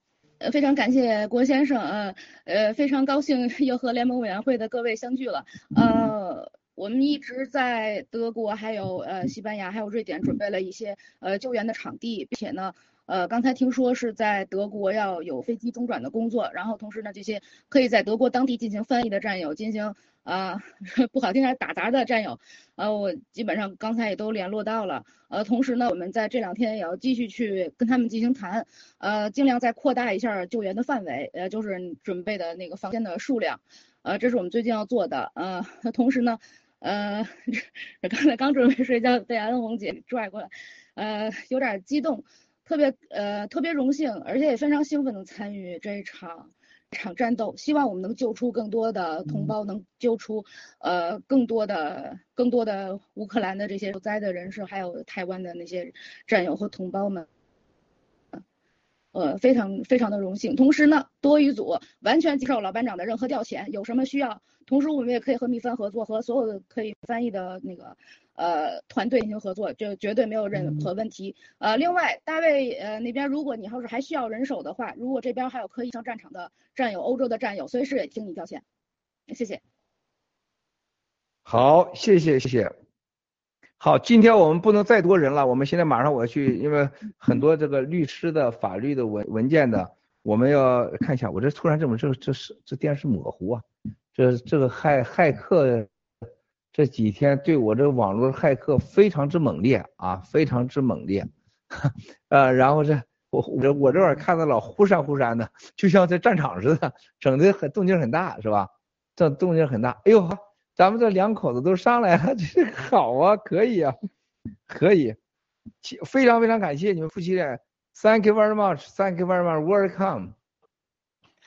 非常感谢郭先生，呃呃，非常高兴又和联盟委员会的各位相聚了，呃。我们一直在德国、还有呃西班牙、还有瑞典准备了一些呃救援的场地，并且呢，呃刚才听说是在德国要有飞机中转的工作，然后同时呢，这些可以在德国当地进行翻译的战友，进行啊 不好听点打杂的战友，呃我基本上刚才也都联络到了，呃同时呢，我们在这两天也要继续去跟他们进行谈，呃尽量再扩大一下救援的范围，呃就是准备的那个房间的数量，呃这是我们最近要做的，呃 同时呢。呃，刚才刚准备睡觉，被安红姐拽过来，呃，有点激动，特别呃特别荣幸，而且也非常兴奋的参与这一场场战斗，希望我们能救出更多的同胞，能救出呃更多的更多的乌克兰的这些受灾的人士，还有台湾的那些战友和同胞们。呃，非常非常的荣幸。同时呢，多语组完全接受老班长的任何调遣，有什么需要，同时我们也可以和蜜帆合作，和所有的可以翻译的那个呃团队进行合作，就绝对没有任何问题。呃，另外，大卫呃那边，如果你要是还需要人手的话，如果这边还有可以上战场的战友，欧洲的战友，随时也听你调遣。谢谢。好，谢谢谢谢。好，今天我们不能再多人了。我们现在马上我要去，因为很多这个律师的法律的文文件的，我们要看一下。我这突然这么这这是这电视模糊啊？这这个骇骇客这几天对我这个网络骇客非常之猛烈啊，非常之猛烈。呃，然后这我我我这会儿看到老忽闪忽闪的，就像在战场似的，整的很动静很大，是吧？这动静很大。哎呦，咱们这两口子都上来了，这好啊，可以啊，可以，非常非常感谢你们夫妻俩，Thank you very much, Thank you very much, welcome.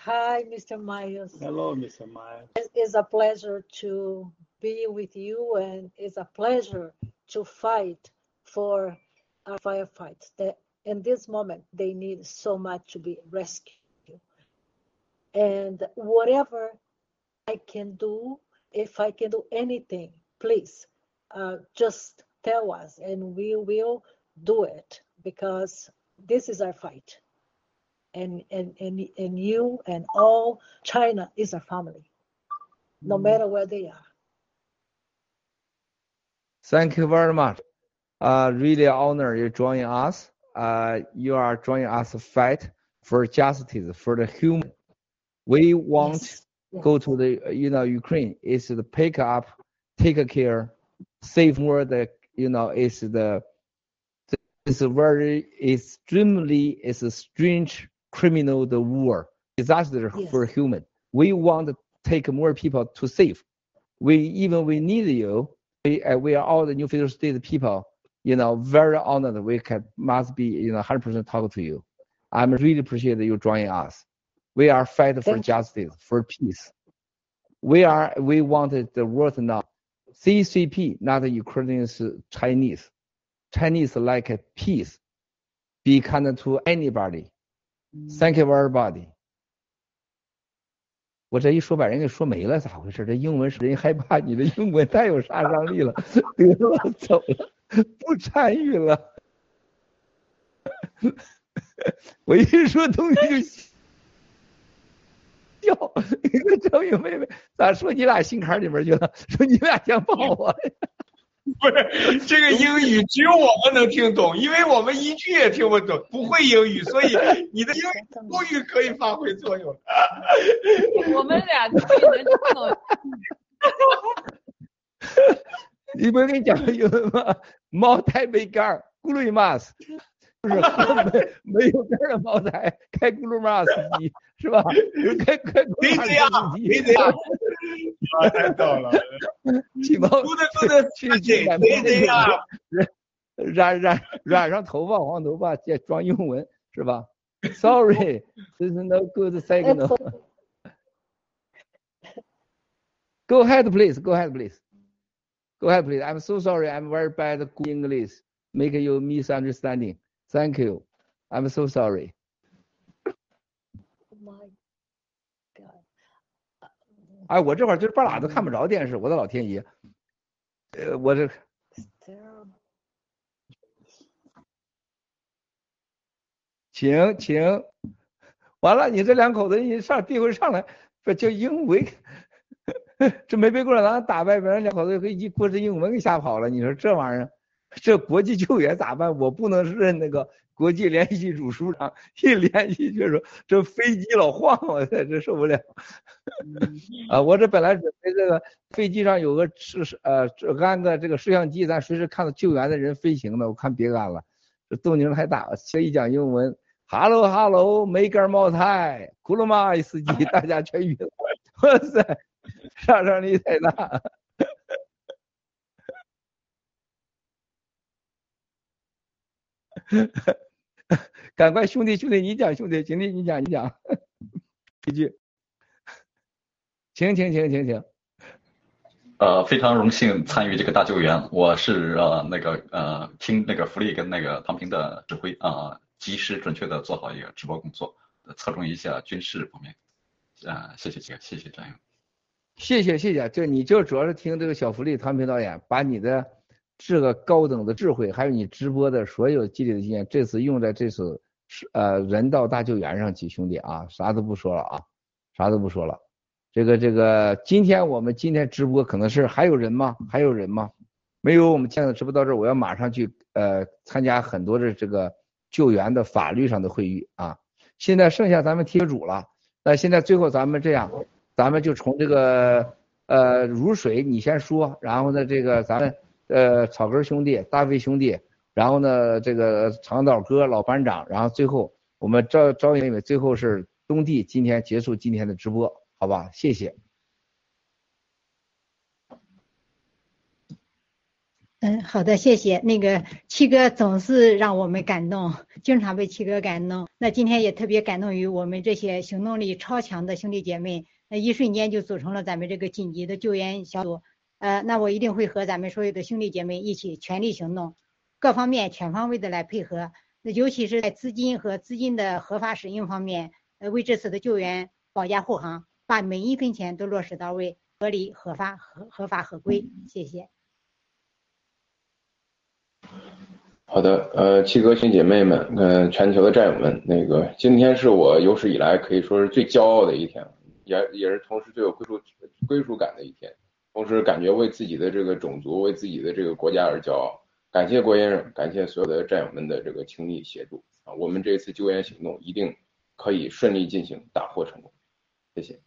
Hi, Mr. Myers. Hello, Mr. Myers. It is a pleasure to be with you, and it's a pleasure to fight for our firefighters. That in this moment they need so much to be rescued. And whatever I can do, if I can do anything, please uh, just tell us, and we will do it because this is our fight. And, and, and, and you and all China is our family, no matter where they are. Thank you very much. Uh, really honor you joining us. Uh, you are joining us to fight for justice for the human. We want go to the you know Ukraine is the pick up, take care, save more the you know is the it's a very extremely it's a strange criminal the war disaster for human. We want to take more people to save. We even we need you. We uh, we are all the New Federal State people. You know, very honored. We can must be you know 100% talk to you. I'm really appreciate you joining us. We are fighting for justice, for peace. We are we wanted the world now. CCP, not the Ukrainians, Chinese. Chinese like peace. Be kind to anybody. Thank you everybody. 我这一说把人给说没了，咋回事？这英文是人害怕你的英文太有杀伤力了，得了，走了，不参与了。我一说东西就笑，一个张宇妹妹咋说你俩心坎里面去了？说你俩想跑啊。不是这个英语只有我们能听懂，因为我们一句也听不懂，不会英语，所以你的英语 口语可以发挥作用。我们俩能听懂。你不是跟你讲了英文吗？猫太没干儿，咕噜马斯，不是没没有盖儿的茅台，开咕噜马司机是吧？开开没这样，没这样。啊，太逗了！起毛，不能不能去去染没这样，染染染上头发黄头发，再装英文是吧？Sorry, this is no good signal. Go ahead, please. Go ahead, please. Go ahead, please. I'm so sorry. I'm very bad English. Make you misunderstanding. Thank you. I'm so sorry. My God. 哎，我这会儿就是半拉都看不着电视，我的老天爷！呃，我这请请，完了，你这两口子一上第一回上来，不就英文，这没被共产党打败，把人两口子给一锅子英文给吓跑了。你说这玩意儿，这国际救援咋办？我不能认那个国际联系组书长，一联系就说这飞机老晃，我这这受不了。啊，我这本来准备这个飞机上有个是呃安个这个摄像机，咱随时看到救援的人飞行的，我看别安了，这动静太大了。这一讲英文，Hello Hello，梅根茅台，库鲁马司机，大家全晕了。哇塞，杀伤力太大。赶快，兄弟兄弟，你讲兄弟，兄弟你讲你讲 一句，请请请请请。呃，非常荣幸参与这个大救援。我是呃那个呃听那个福利跟那个唐平的指挥啊、及时准确的做好一个直播工作，侧重一下军事方面。啊、谢谢几个，谢谢战友。谢谢谢谢，这你就主要是听这个小福利唐平导演，把你的这个高等的智慧，还有你直播的所有积累的经验，这次用在这次是呃人道大救援上去，兄弟啊，啥都不说了啊，啥都不说了。这个这个，今天我们今天直播可能是还有人吗？还有人吗？没有，我们现在直播到这儿，我要马上去呃参加很多的这个救援的法律上的会议啊。现在剩下咱们贴主了，那现在最后咱们这样，咱们就从这个呃如水你先说，然后呢这个咱们呃草根兄弟、大卫兄弟，然后呢这个长岛哥老班长，然后最后我们招招妹妹，最后是东帝今天结束今天的直播。好吧，谢谢。嗯，好的，谢谢。那个七哥总是让我们感动，经常被七哥感动。那今天也特别感动于我们这些行动力超强的兄弟姐妹，那一瞬间就组成了咱们这个紧急的救援小组。呃，那我一定会和咱们所有的兄弟姐妹一起全力行动，各方面全方位的来配合。那尤其是在资金和资金的合法使用方面，呃，为这次的救援保驾护航，把每一分钱都落实到位，合理、合法、合合法合规。谢谢。好的，呃，七哥兄姐妹们，呃，全球的战友们，那个今天是我有史以来可以说是最骄傲的一天，也也是同时最有归属归属感的一天，同时感觉为自己的这个种族、为自己的这个国家而骄傲。感谢郭先生，感谢所有的战友们的这个倾力协助啊，我们这次救援行动一定可以顺利进行，大获成功。谢谢。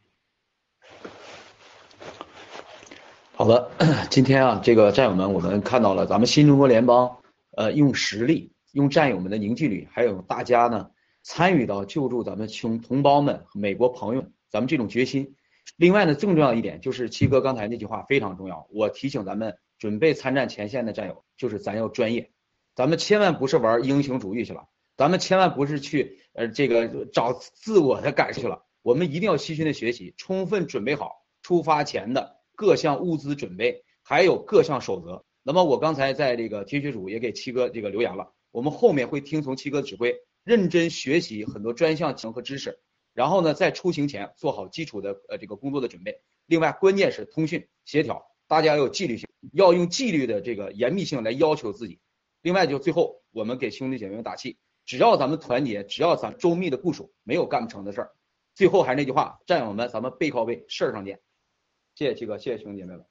好的，今天啊，这个战友们，我们看到了咱们新中国联邦。呃，用实力，用战友们的凝聚力，还有大家呢参与到救助咱们兄同胞们、美国朋友，咱们这种决心。另外呢，更重要一点就是七哥刚才那句话非常重要，我提醒咱们准备参战前线的战友，就是咱要专业，咱们千万不是玩英雄主义去了，咱们千万不是去呃这个找自我的感受去了，我们一定要细心的学习，充分准备好出发前的各项物资准备，还有各项守则。那么我刚才在这个听学组也给七哥这个留言了，我们后面会听从七哥指挥，认真学习很多专项技能和知识，然后呢，在出行前做好基础的呃这个工作的准备。另外，关键是通讯协调，大家要有纪律性，要用纪律的这个严密性来要求自己。另外，就最后我们给兄弟姐妹们打气，只要咱们团结，只要咱周密的部署，没有干不成的事儿。最后还是那句话，战友们，咱们背靠背，事儿上见。谢谢七哥，谢谢兄弟姐妹们。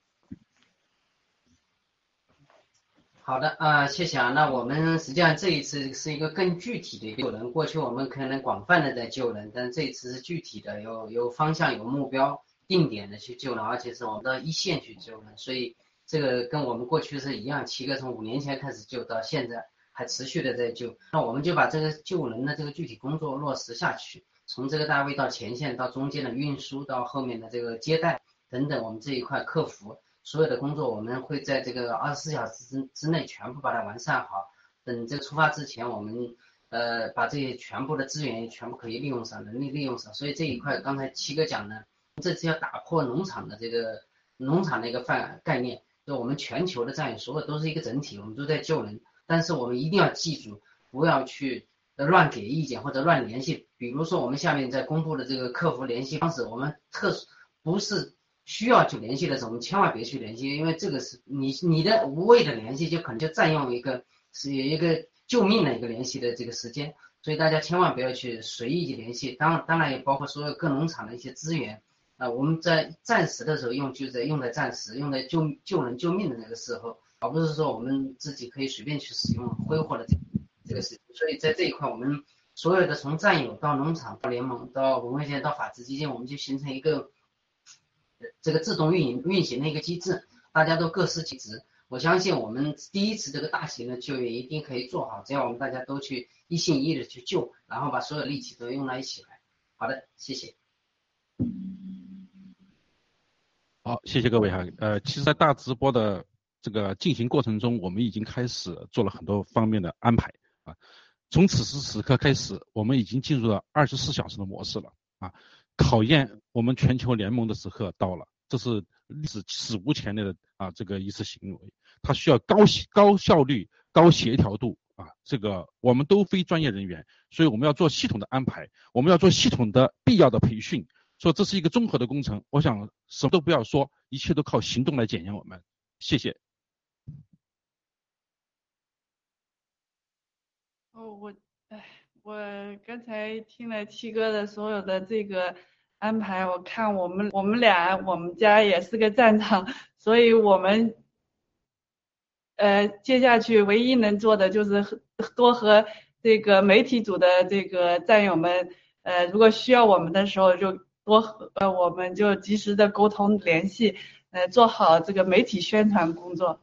好的，呃，谢谢啊。那我们实际上这一次是一个更具体的救人。过去我们可能广泛的在救人，但这一次是具体的，有有方向、有目标、定点的去救人，而且是我们到一线去救人。所以这个跟我们过去是一样，七哥从五年前开始救到现在，还持续的在救。那我们就把这个救人的这个具体工作落实下去，从这个单位到前线，到中间的运输，到后面的这个接待等等，我们这一块客服。所有的工作我们会在这个二十四小时之之内全部把它完善好。等这出发之前，我们呃把这些全部的资源全部可以利用上，能力利用上。所以这一块刚才七哥讲的，这次要打破农场的这个农场的一个范概念，就我们全球的战友所有都是一个整体，我们都在救人。但是我们一定要记住，不要去乱给意见或者乱联系。比如说我们下面在公布的这个客服联系方式，我们特殊不是。需要去联系的时候，我们千万别去联系，因为这个是你你的无谓的联系，就可能就占用一个是一个救命的一个联系的这个时间，所以大家千万不要去随意去联系。当当然也包括所有各农场的一些资源啊，我们在暂时的时候用，就在用在暂时用在救救人救命的那个时候，而不是说我们自己可以随便去使用挥霍的这这个事情。所以在这一块，我们所有的从战友到农场到联盟到文卫健到法治基金，我们就形成一个。这个自动运营运行的一个机制，大家都各司其职。我相信我们第一次这个大型的救援一定可以做好，只要我们大家都去一心一意的去救，然后把所有力气都用到一起来。好的，谢谢。好，谢谢各位哈。呃，其实，在大直播的这个进行过程中，我们已经开始做了很多方面的安排啊。从此时此刻开始，我们已经进入了二十四小时的模式了啊。考验我们全球联盟的时刻到了，这是历史史无前例的啊，这个一次行为，它需要高高效率、高协调度啊，这个我们都非专业人员，所以我们要做系统的安排，我们要做系统的必要的培训，说这是一个综合的工程。我想什么都不要说，一切都靠行动来检验我们。谢谢。哦，我，我刚才听了七哥的所有的这个。安排我看我们我们俩我们家也是个战场，所以我们呃接下去唯一能做的就是多和这个媒体组的这个战友们呃如果需要我们的时候就多和呃我们就及时的沟通联系呃做好这个媒体宣传工作。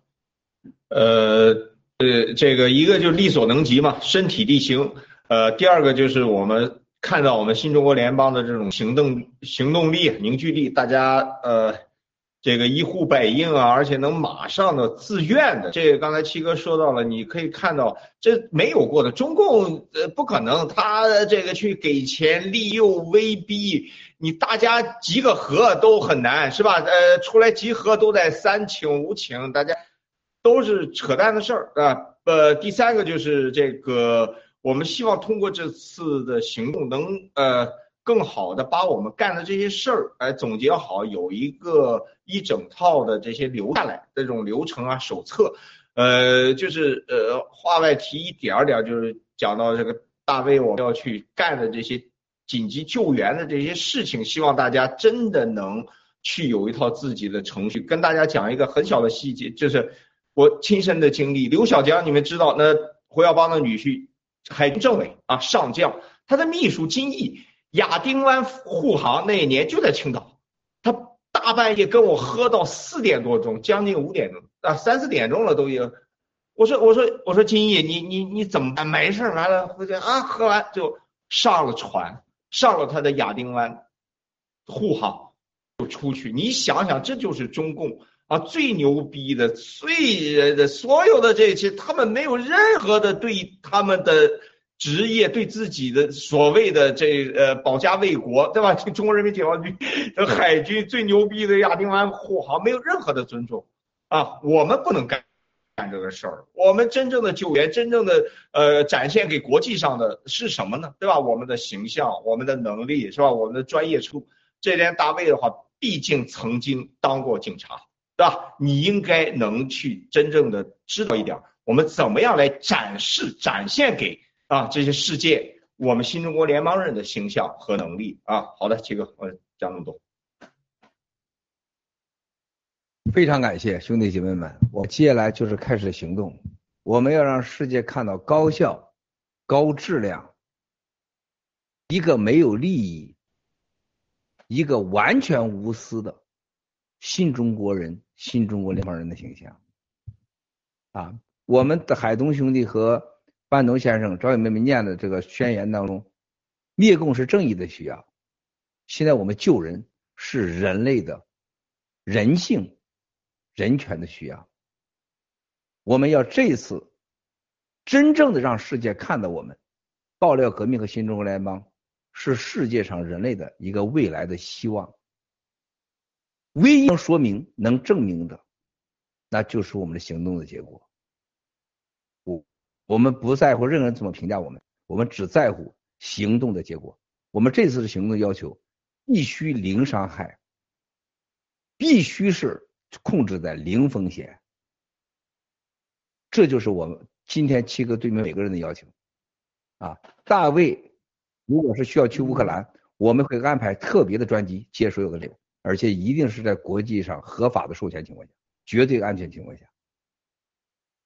呃呃这个一个就力所能及嘛，身体力行。呃第二个就是我们。看到我们新中国联邦的这种行动行动力、凝聚力，大家呃这个一呼百应啊，而且能马上的自愿的，这个刚才七哥说到了，你可以看到这没有过的，中共呃不可能，他这个去给钱利诱威逼你，大家集个合都很难是吧？呃，出来集合都在三请五请，大家都是扯淡的事儿啊。呃，第三个就是这个，我们希望通过这次的行动能呃。更好的把我们干的这些事儿，哎，总结好，有一个一整套的这些留下来这种流程啊手册，呃，就是呃话外提一点点，就是讲到这个大卫我们要去干的这些紧急救援的这些事情，希望大家真的能去有一套自己的程序。跟大家讲一个很小的细节，就是我亲身的经历，刘小江你们知道，那胡耀邦的女婿海军政委啊上将，他的秘书金毅。亚丁湾护航那一年就在青岛，他大半夜跟我喝到四点多钟，将近五点钟啊，三四点钟了都已经。我说我说我说金毅，你你你怎么办？没事完了回家啊，喝完就上了船，上了他的亚丁湾护航，就出去。你想想，这就是中共啊最牛逼的、最的所有的这些，他们没有任何的对他们的。职业对自己的所谓的这呃保家卫国，对吧？中国人民解放军的海军最牛逼的亚丁湾护航，没有任何的尊重啊！我们不能干干这个事儿。我们真正的救援，真正的呃展现给国际上的是什么呢？对吧？我们的形象，我们的能力，是吧？我们的专业程度。这点大卫的话，毕竟曾经当过警察，对吧？你应该能去真正的知道一点，我们怎么样来展示、展现给。啊，这些世界，我们新中国联邦人的形象和能力啊，好的，七哥，我讲那么多，非常感谢兄弟姐妹们，我接下来就是开始行动，我们要让世界看到高效、高质量，一个没有利益，一个完全无私的新中国人、新中国联邦人的形象，啊，我们的海东兄弟和。班农先生、赵友妹妹念的这个宣言当中，灭共是正义的需要。现在我们救人是人类的人性、人权的需要。我们要这次真正的让世界看到我们爆料革命和新中国联邦是世界上人类的一个未来的希望。唯一能说明、能证明的，那就是我们的行动的结果。我们不在乎任何人怎么评价我们，我们只在乎行动的结果。我们这次的行动要求必须零伤害，必须是控制在零风险。这就是我们今天七哥对面每个人的要求。啊，大卫，如果是需要去乌克兰，我们会安排特别的专机接所有的人，而且一定是在国际上合法的授权情况下，绝对安全情况下。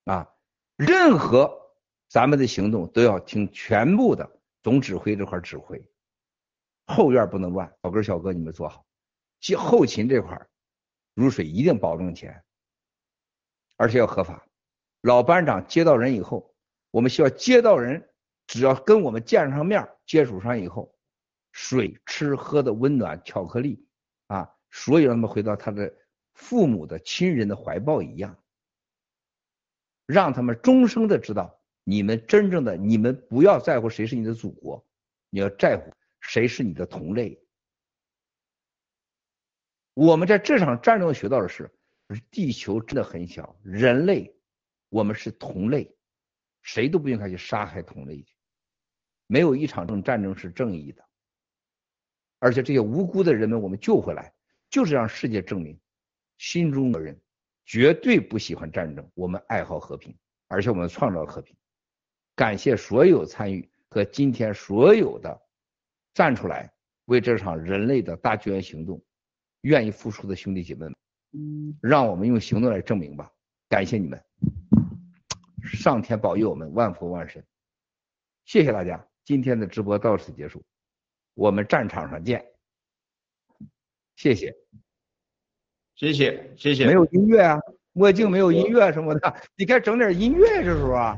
啊，任何。咱们的行动都要听全部的总指挥这块指挥，后院不能乱。小哥小哥，你们做好。后后勤这块如水一定保证钱，而且要合法。老班长接到人以后，我们需要接到人，只要跟我们见上面、接触上以后，水、吃喝的温暖、巧克力，所以让他们回到他的父母的亲人的怀抱一样，让他们终生的知道。你们真正的，你们不要在乎谁是你的祖国，你要在乎谁是你的同类。我们在这场战争学到的是，地球真的很小，人类我们是同类，谁都不应该去杀害同类去。没有一场争战争是正义的，而且这些无辜的人们我们救回来，就是让世界证明，新中国人绝对不喜欢战争，我们爱好和平，而且我们创造和平。感谢所有参与和今天所有的站出来为这场人类的大救援行动愿意付出的兄弟姐妹们，让我们用行动来证明吧！感谢你们，上天保佑我们万福万神！谢谢大家，今天的直播到此结束，我们战场上见！谢谢，谢谢，谢谢。没有音乐啊，墨镜没有音乐什么的，你该整点音乐这时候啊。